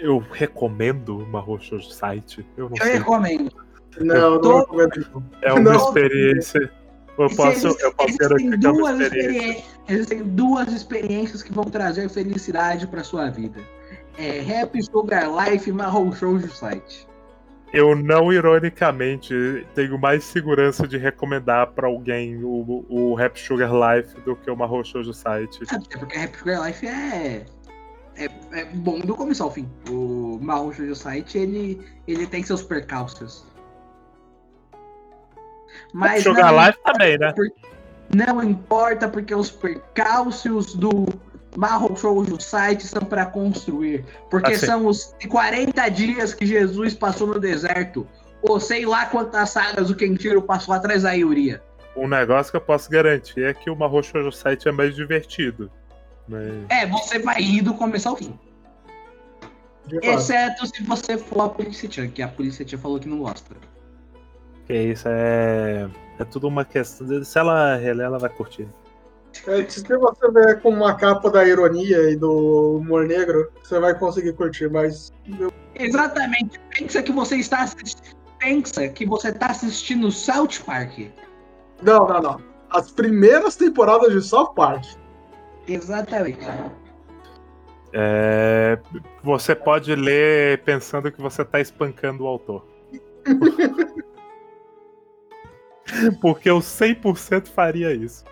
eu recomendo uma Roxo site, eu não eu recomendo. Não, não recomendo. É uma não. experiência. Eu posso, eles, eu posso garantir que é uma experiência. Existem duas experiências que vão trazer felicidade para sua vida é Rap Sugar Life Marrom Shoujo Site. Eu não, ironicamente, tenho mais segurança de recomendar para alguém o, o Rap Sugar Life do que o Marrom Shoujo Site. É porque Rap Sugar Life é, é, é bom do começo ao fim. O Marrom Shoujo Site, ele, ele tem seus percalços. Mas Sugar Life também, né? Não importa porque os percalços do Marrom Shoujo site são para construir. Porque assim. são os 40 dias que Jesus passou no deserto. Ou sei lá quantas sagas o Kenshiro passou atrás da Yuria. Um negócio que eu posso garantir é que o Marrom Shoujo site é mais divertido. Mas... É, você vai rir do começo ao fim. Exceto se você for a Polícia Tia, que a Polícia Tia falou que não gosta. Que isso, é. É tudo uma questão. Se ela reler, ela vai curtir. É, se você ver com uma capa da ironia e do humor negro, você vai conseguir curtir, mas. Exatamente. Pensa que você está assistindo. Pensa que você está assistindo South Park. Não, não, não. As primeiras temporadas de South Park. Exatamente. É, você pode ler pensando que você está espancando o autor. Porque eu 100% faria isso.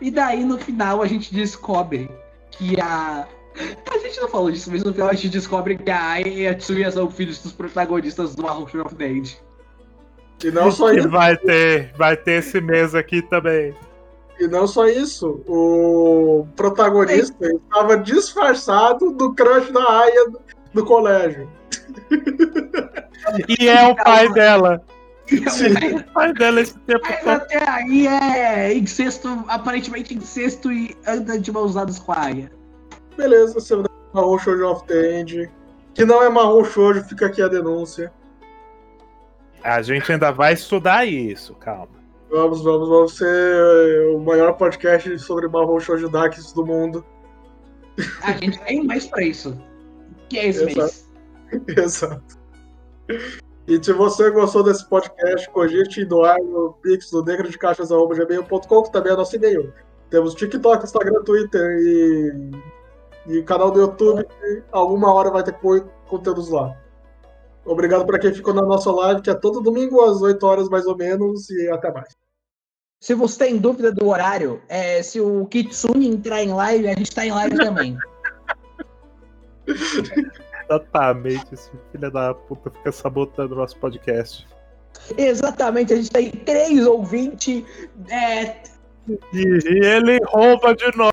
E daí no final a gente descobre que a. A gente não falou disso, mas no final a gente descobre que a Ai e a Tsuya são filhos dos protagonistas do Arrow of the Age. E não só isso. vai ter, vai ter esse mês aqui também. E não só isso, o protagonista estava disfarçado do crush da Aya do, do colégio. E é o pai dela. Pai dela esse tempo Mas todo. até aí é incesto, aparentemente incesto e anda de mãos dadas com a Aya. Beleza, você vai Mahou Shoujo of the End. Que não é Mahou Shoujo, fica aqui a denúncia. A gente ainda vai estudar isso, calma. Vamos, vamos, vamos ser eh, o maior podcast sobre Mahou Shoujo Darks do mundo. A gente tem mais pra isso. Que é esse Exato. mês. Exato. E se você gostou desse podcast, cogite doar no pix do negrodecachas.gmail.com, que também é nosso e-mail. Temos TikTok, Instagram, Twitter e, e o canal do YouTube. Alguma hora vai ter conteúdos lá. Obrigado para quem ficou na nossa live, que é todo domingo às 8 horas mais ou menos, e até mais. Se você tem dúvida do horário, é, se o Kitsune entrar em live, a gente tá em live também. Exatamente, esse filho da puta fica sabotando o nosso podcast. Exatamente, a gente tem três ouvintes. É, E ele rouba de nós.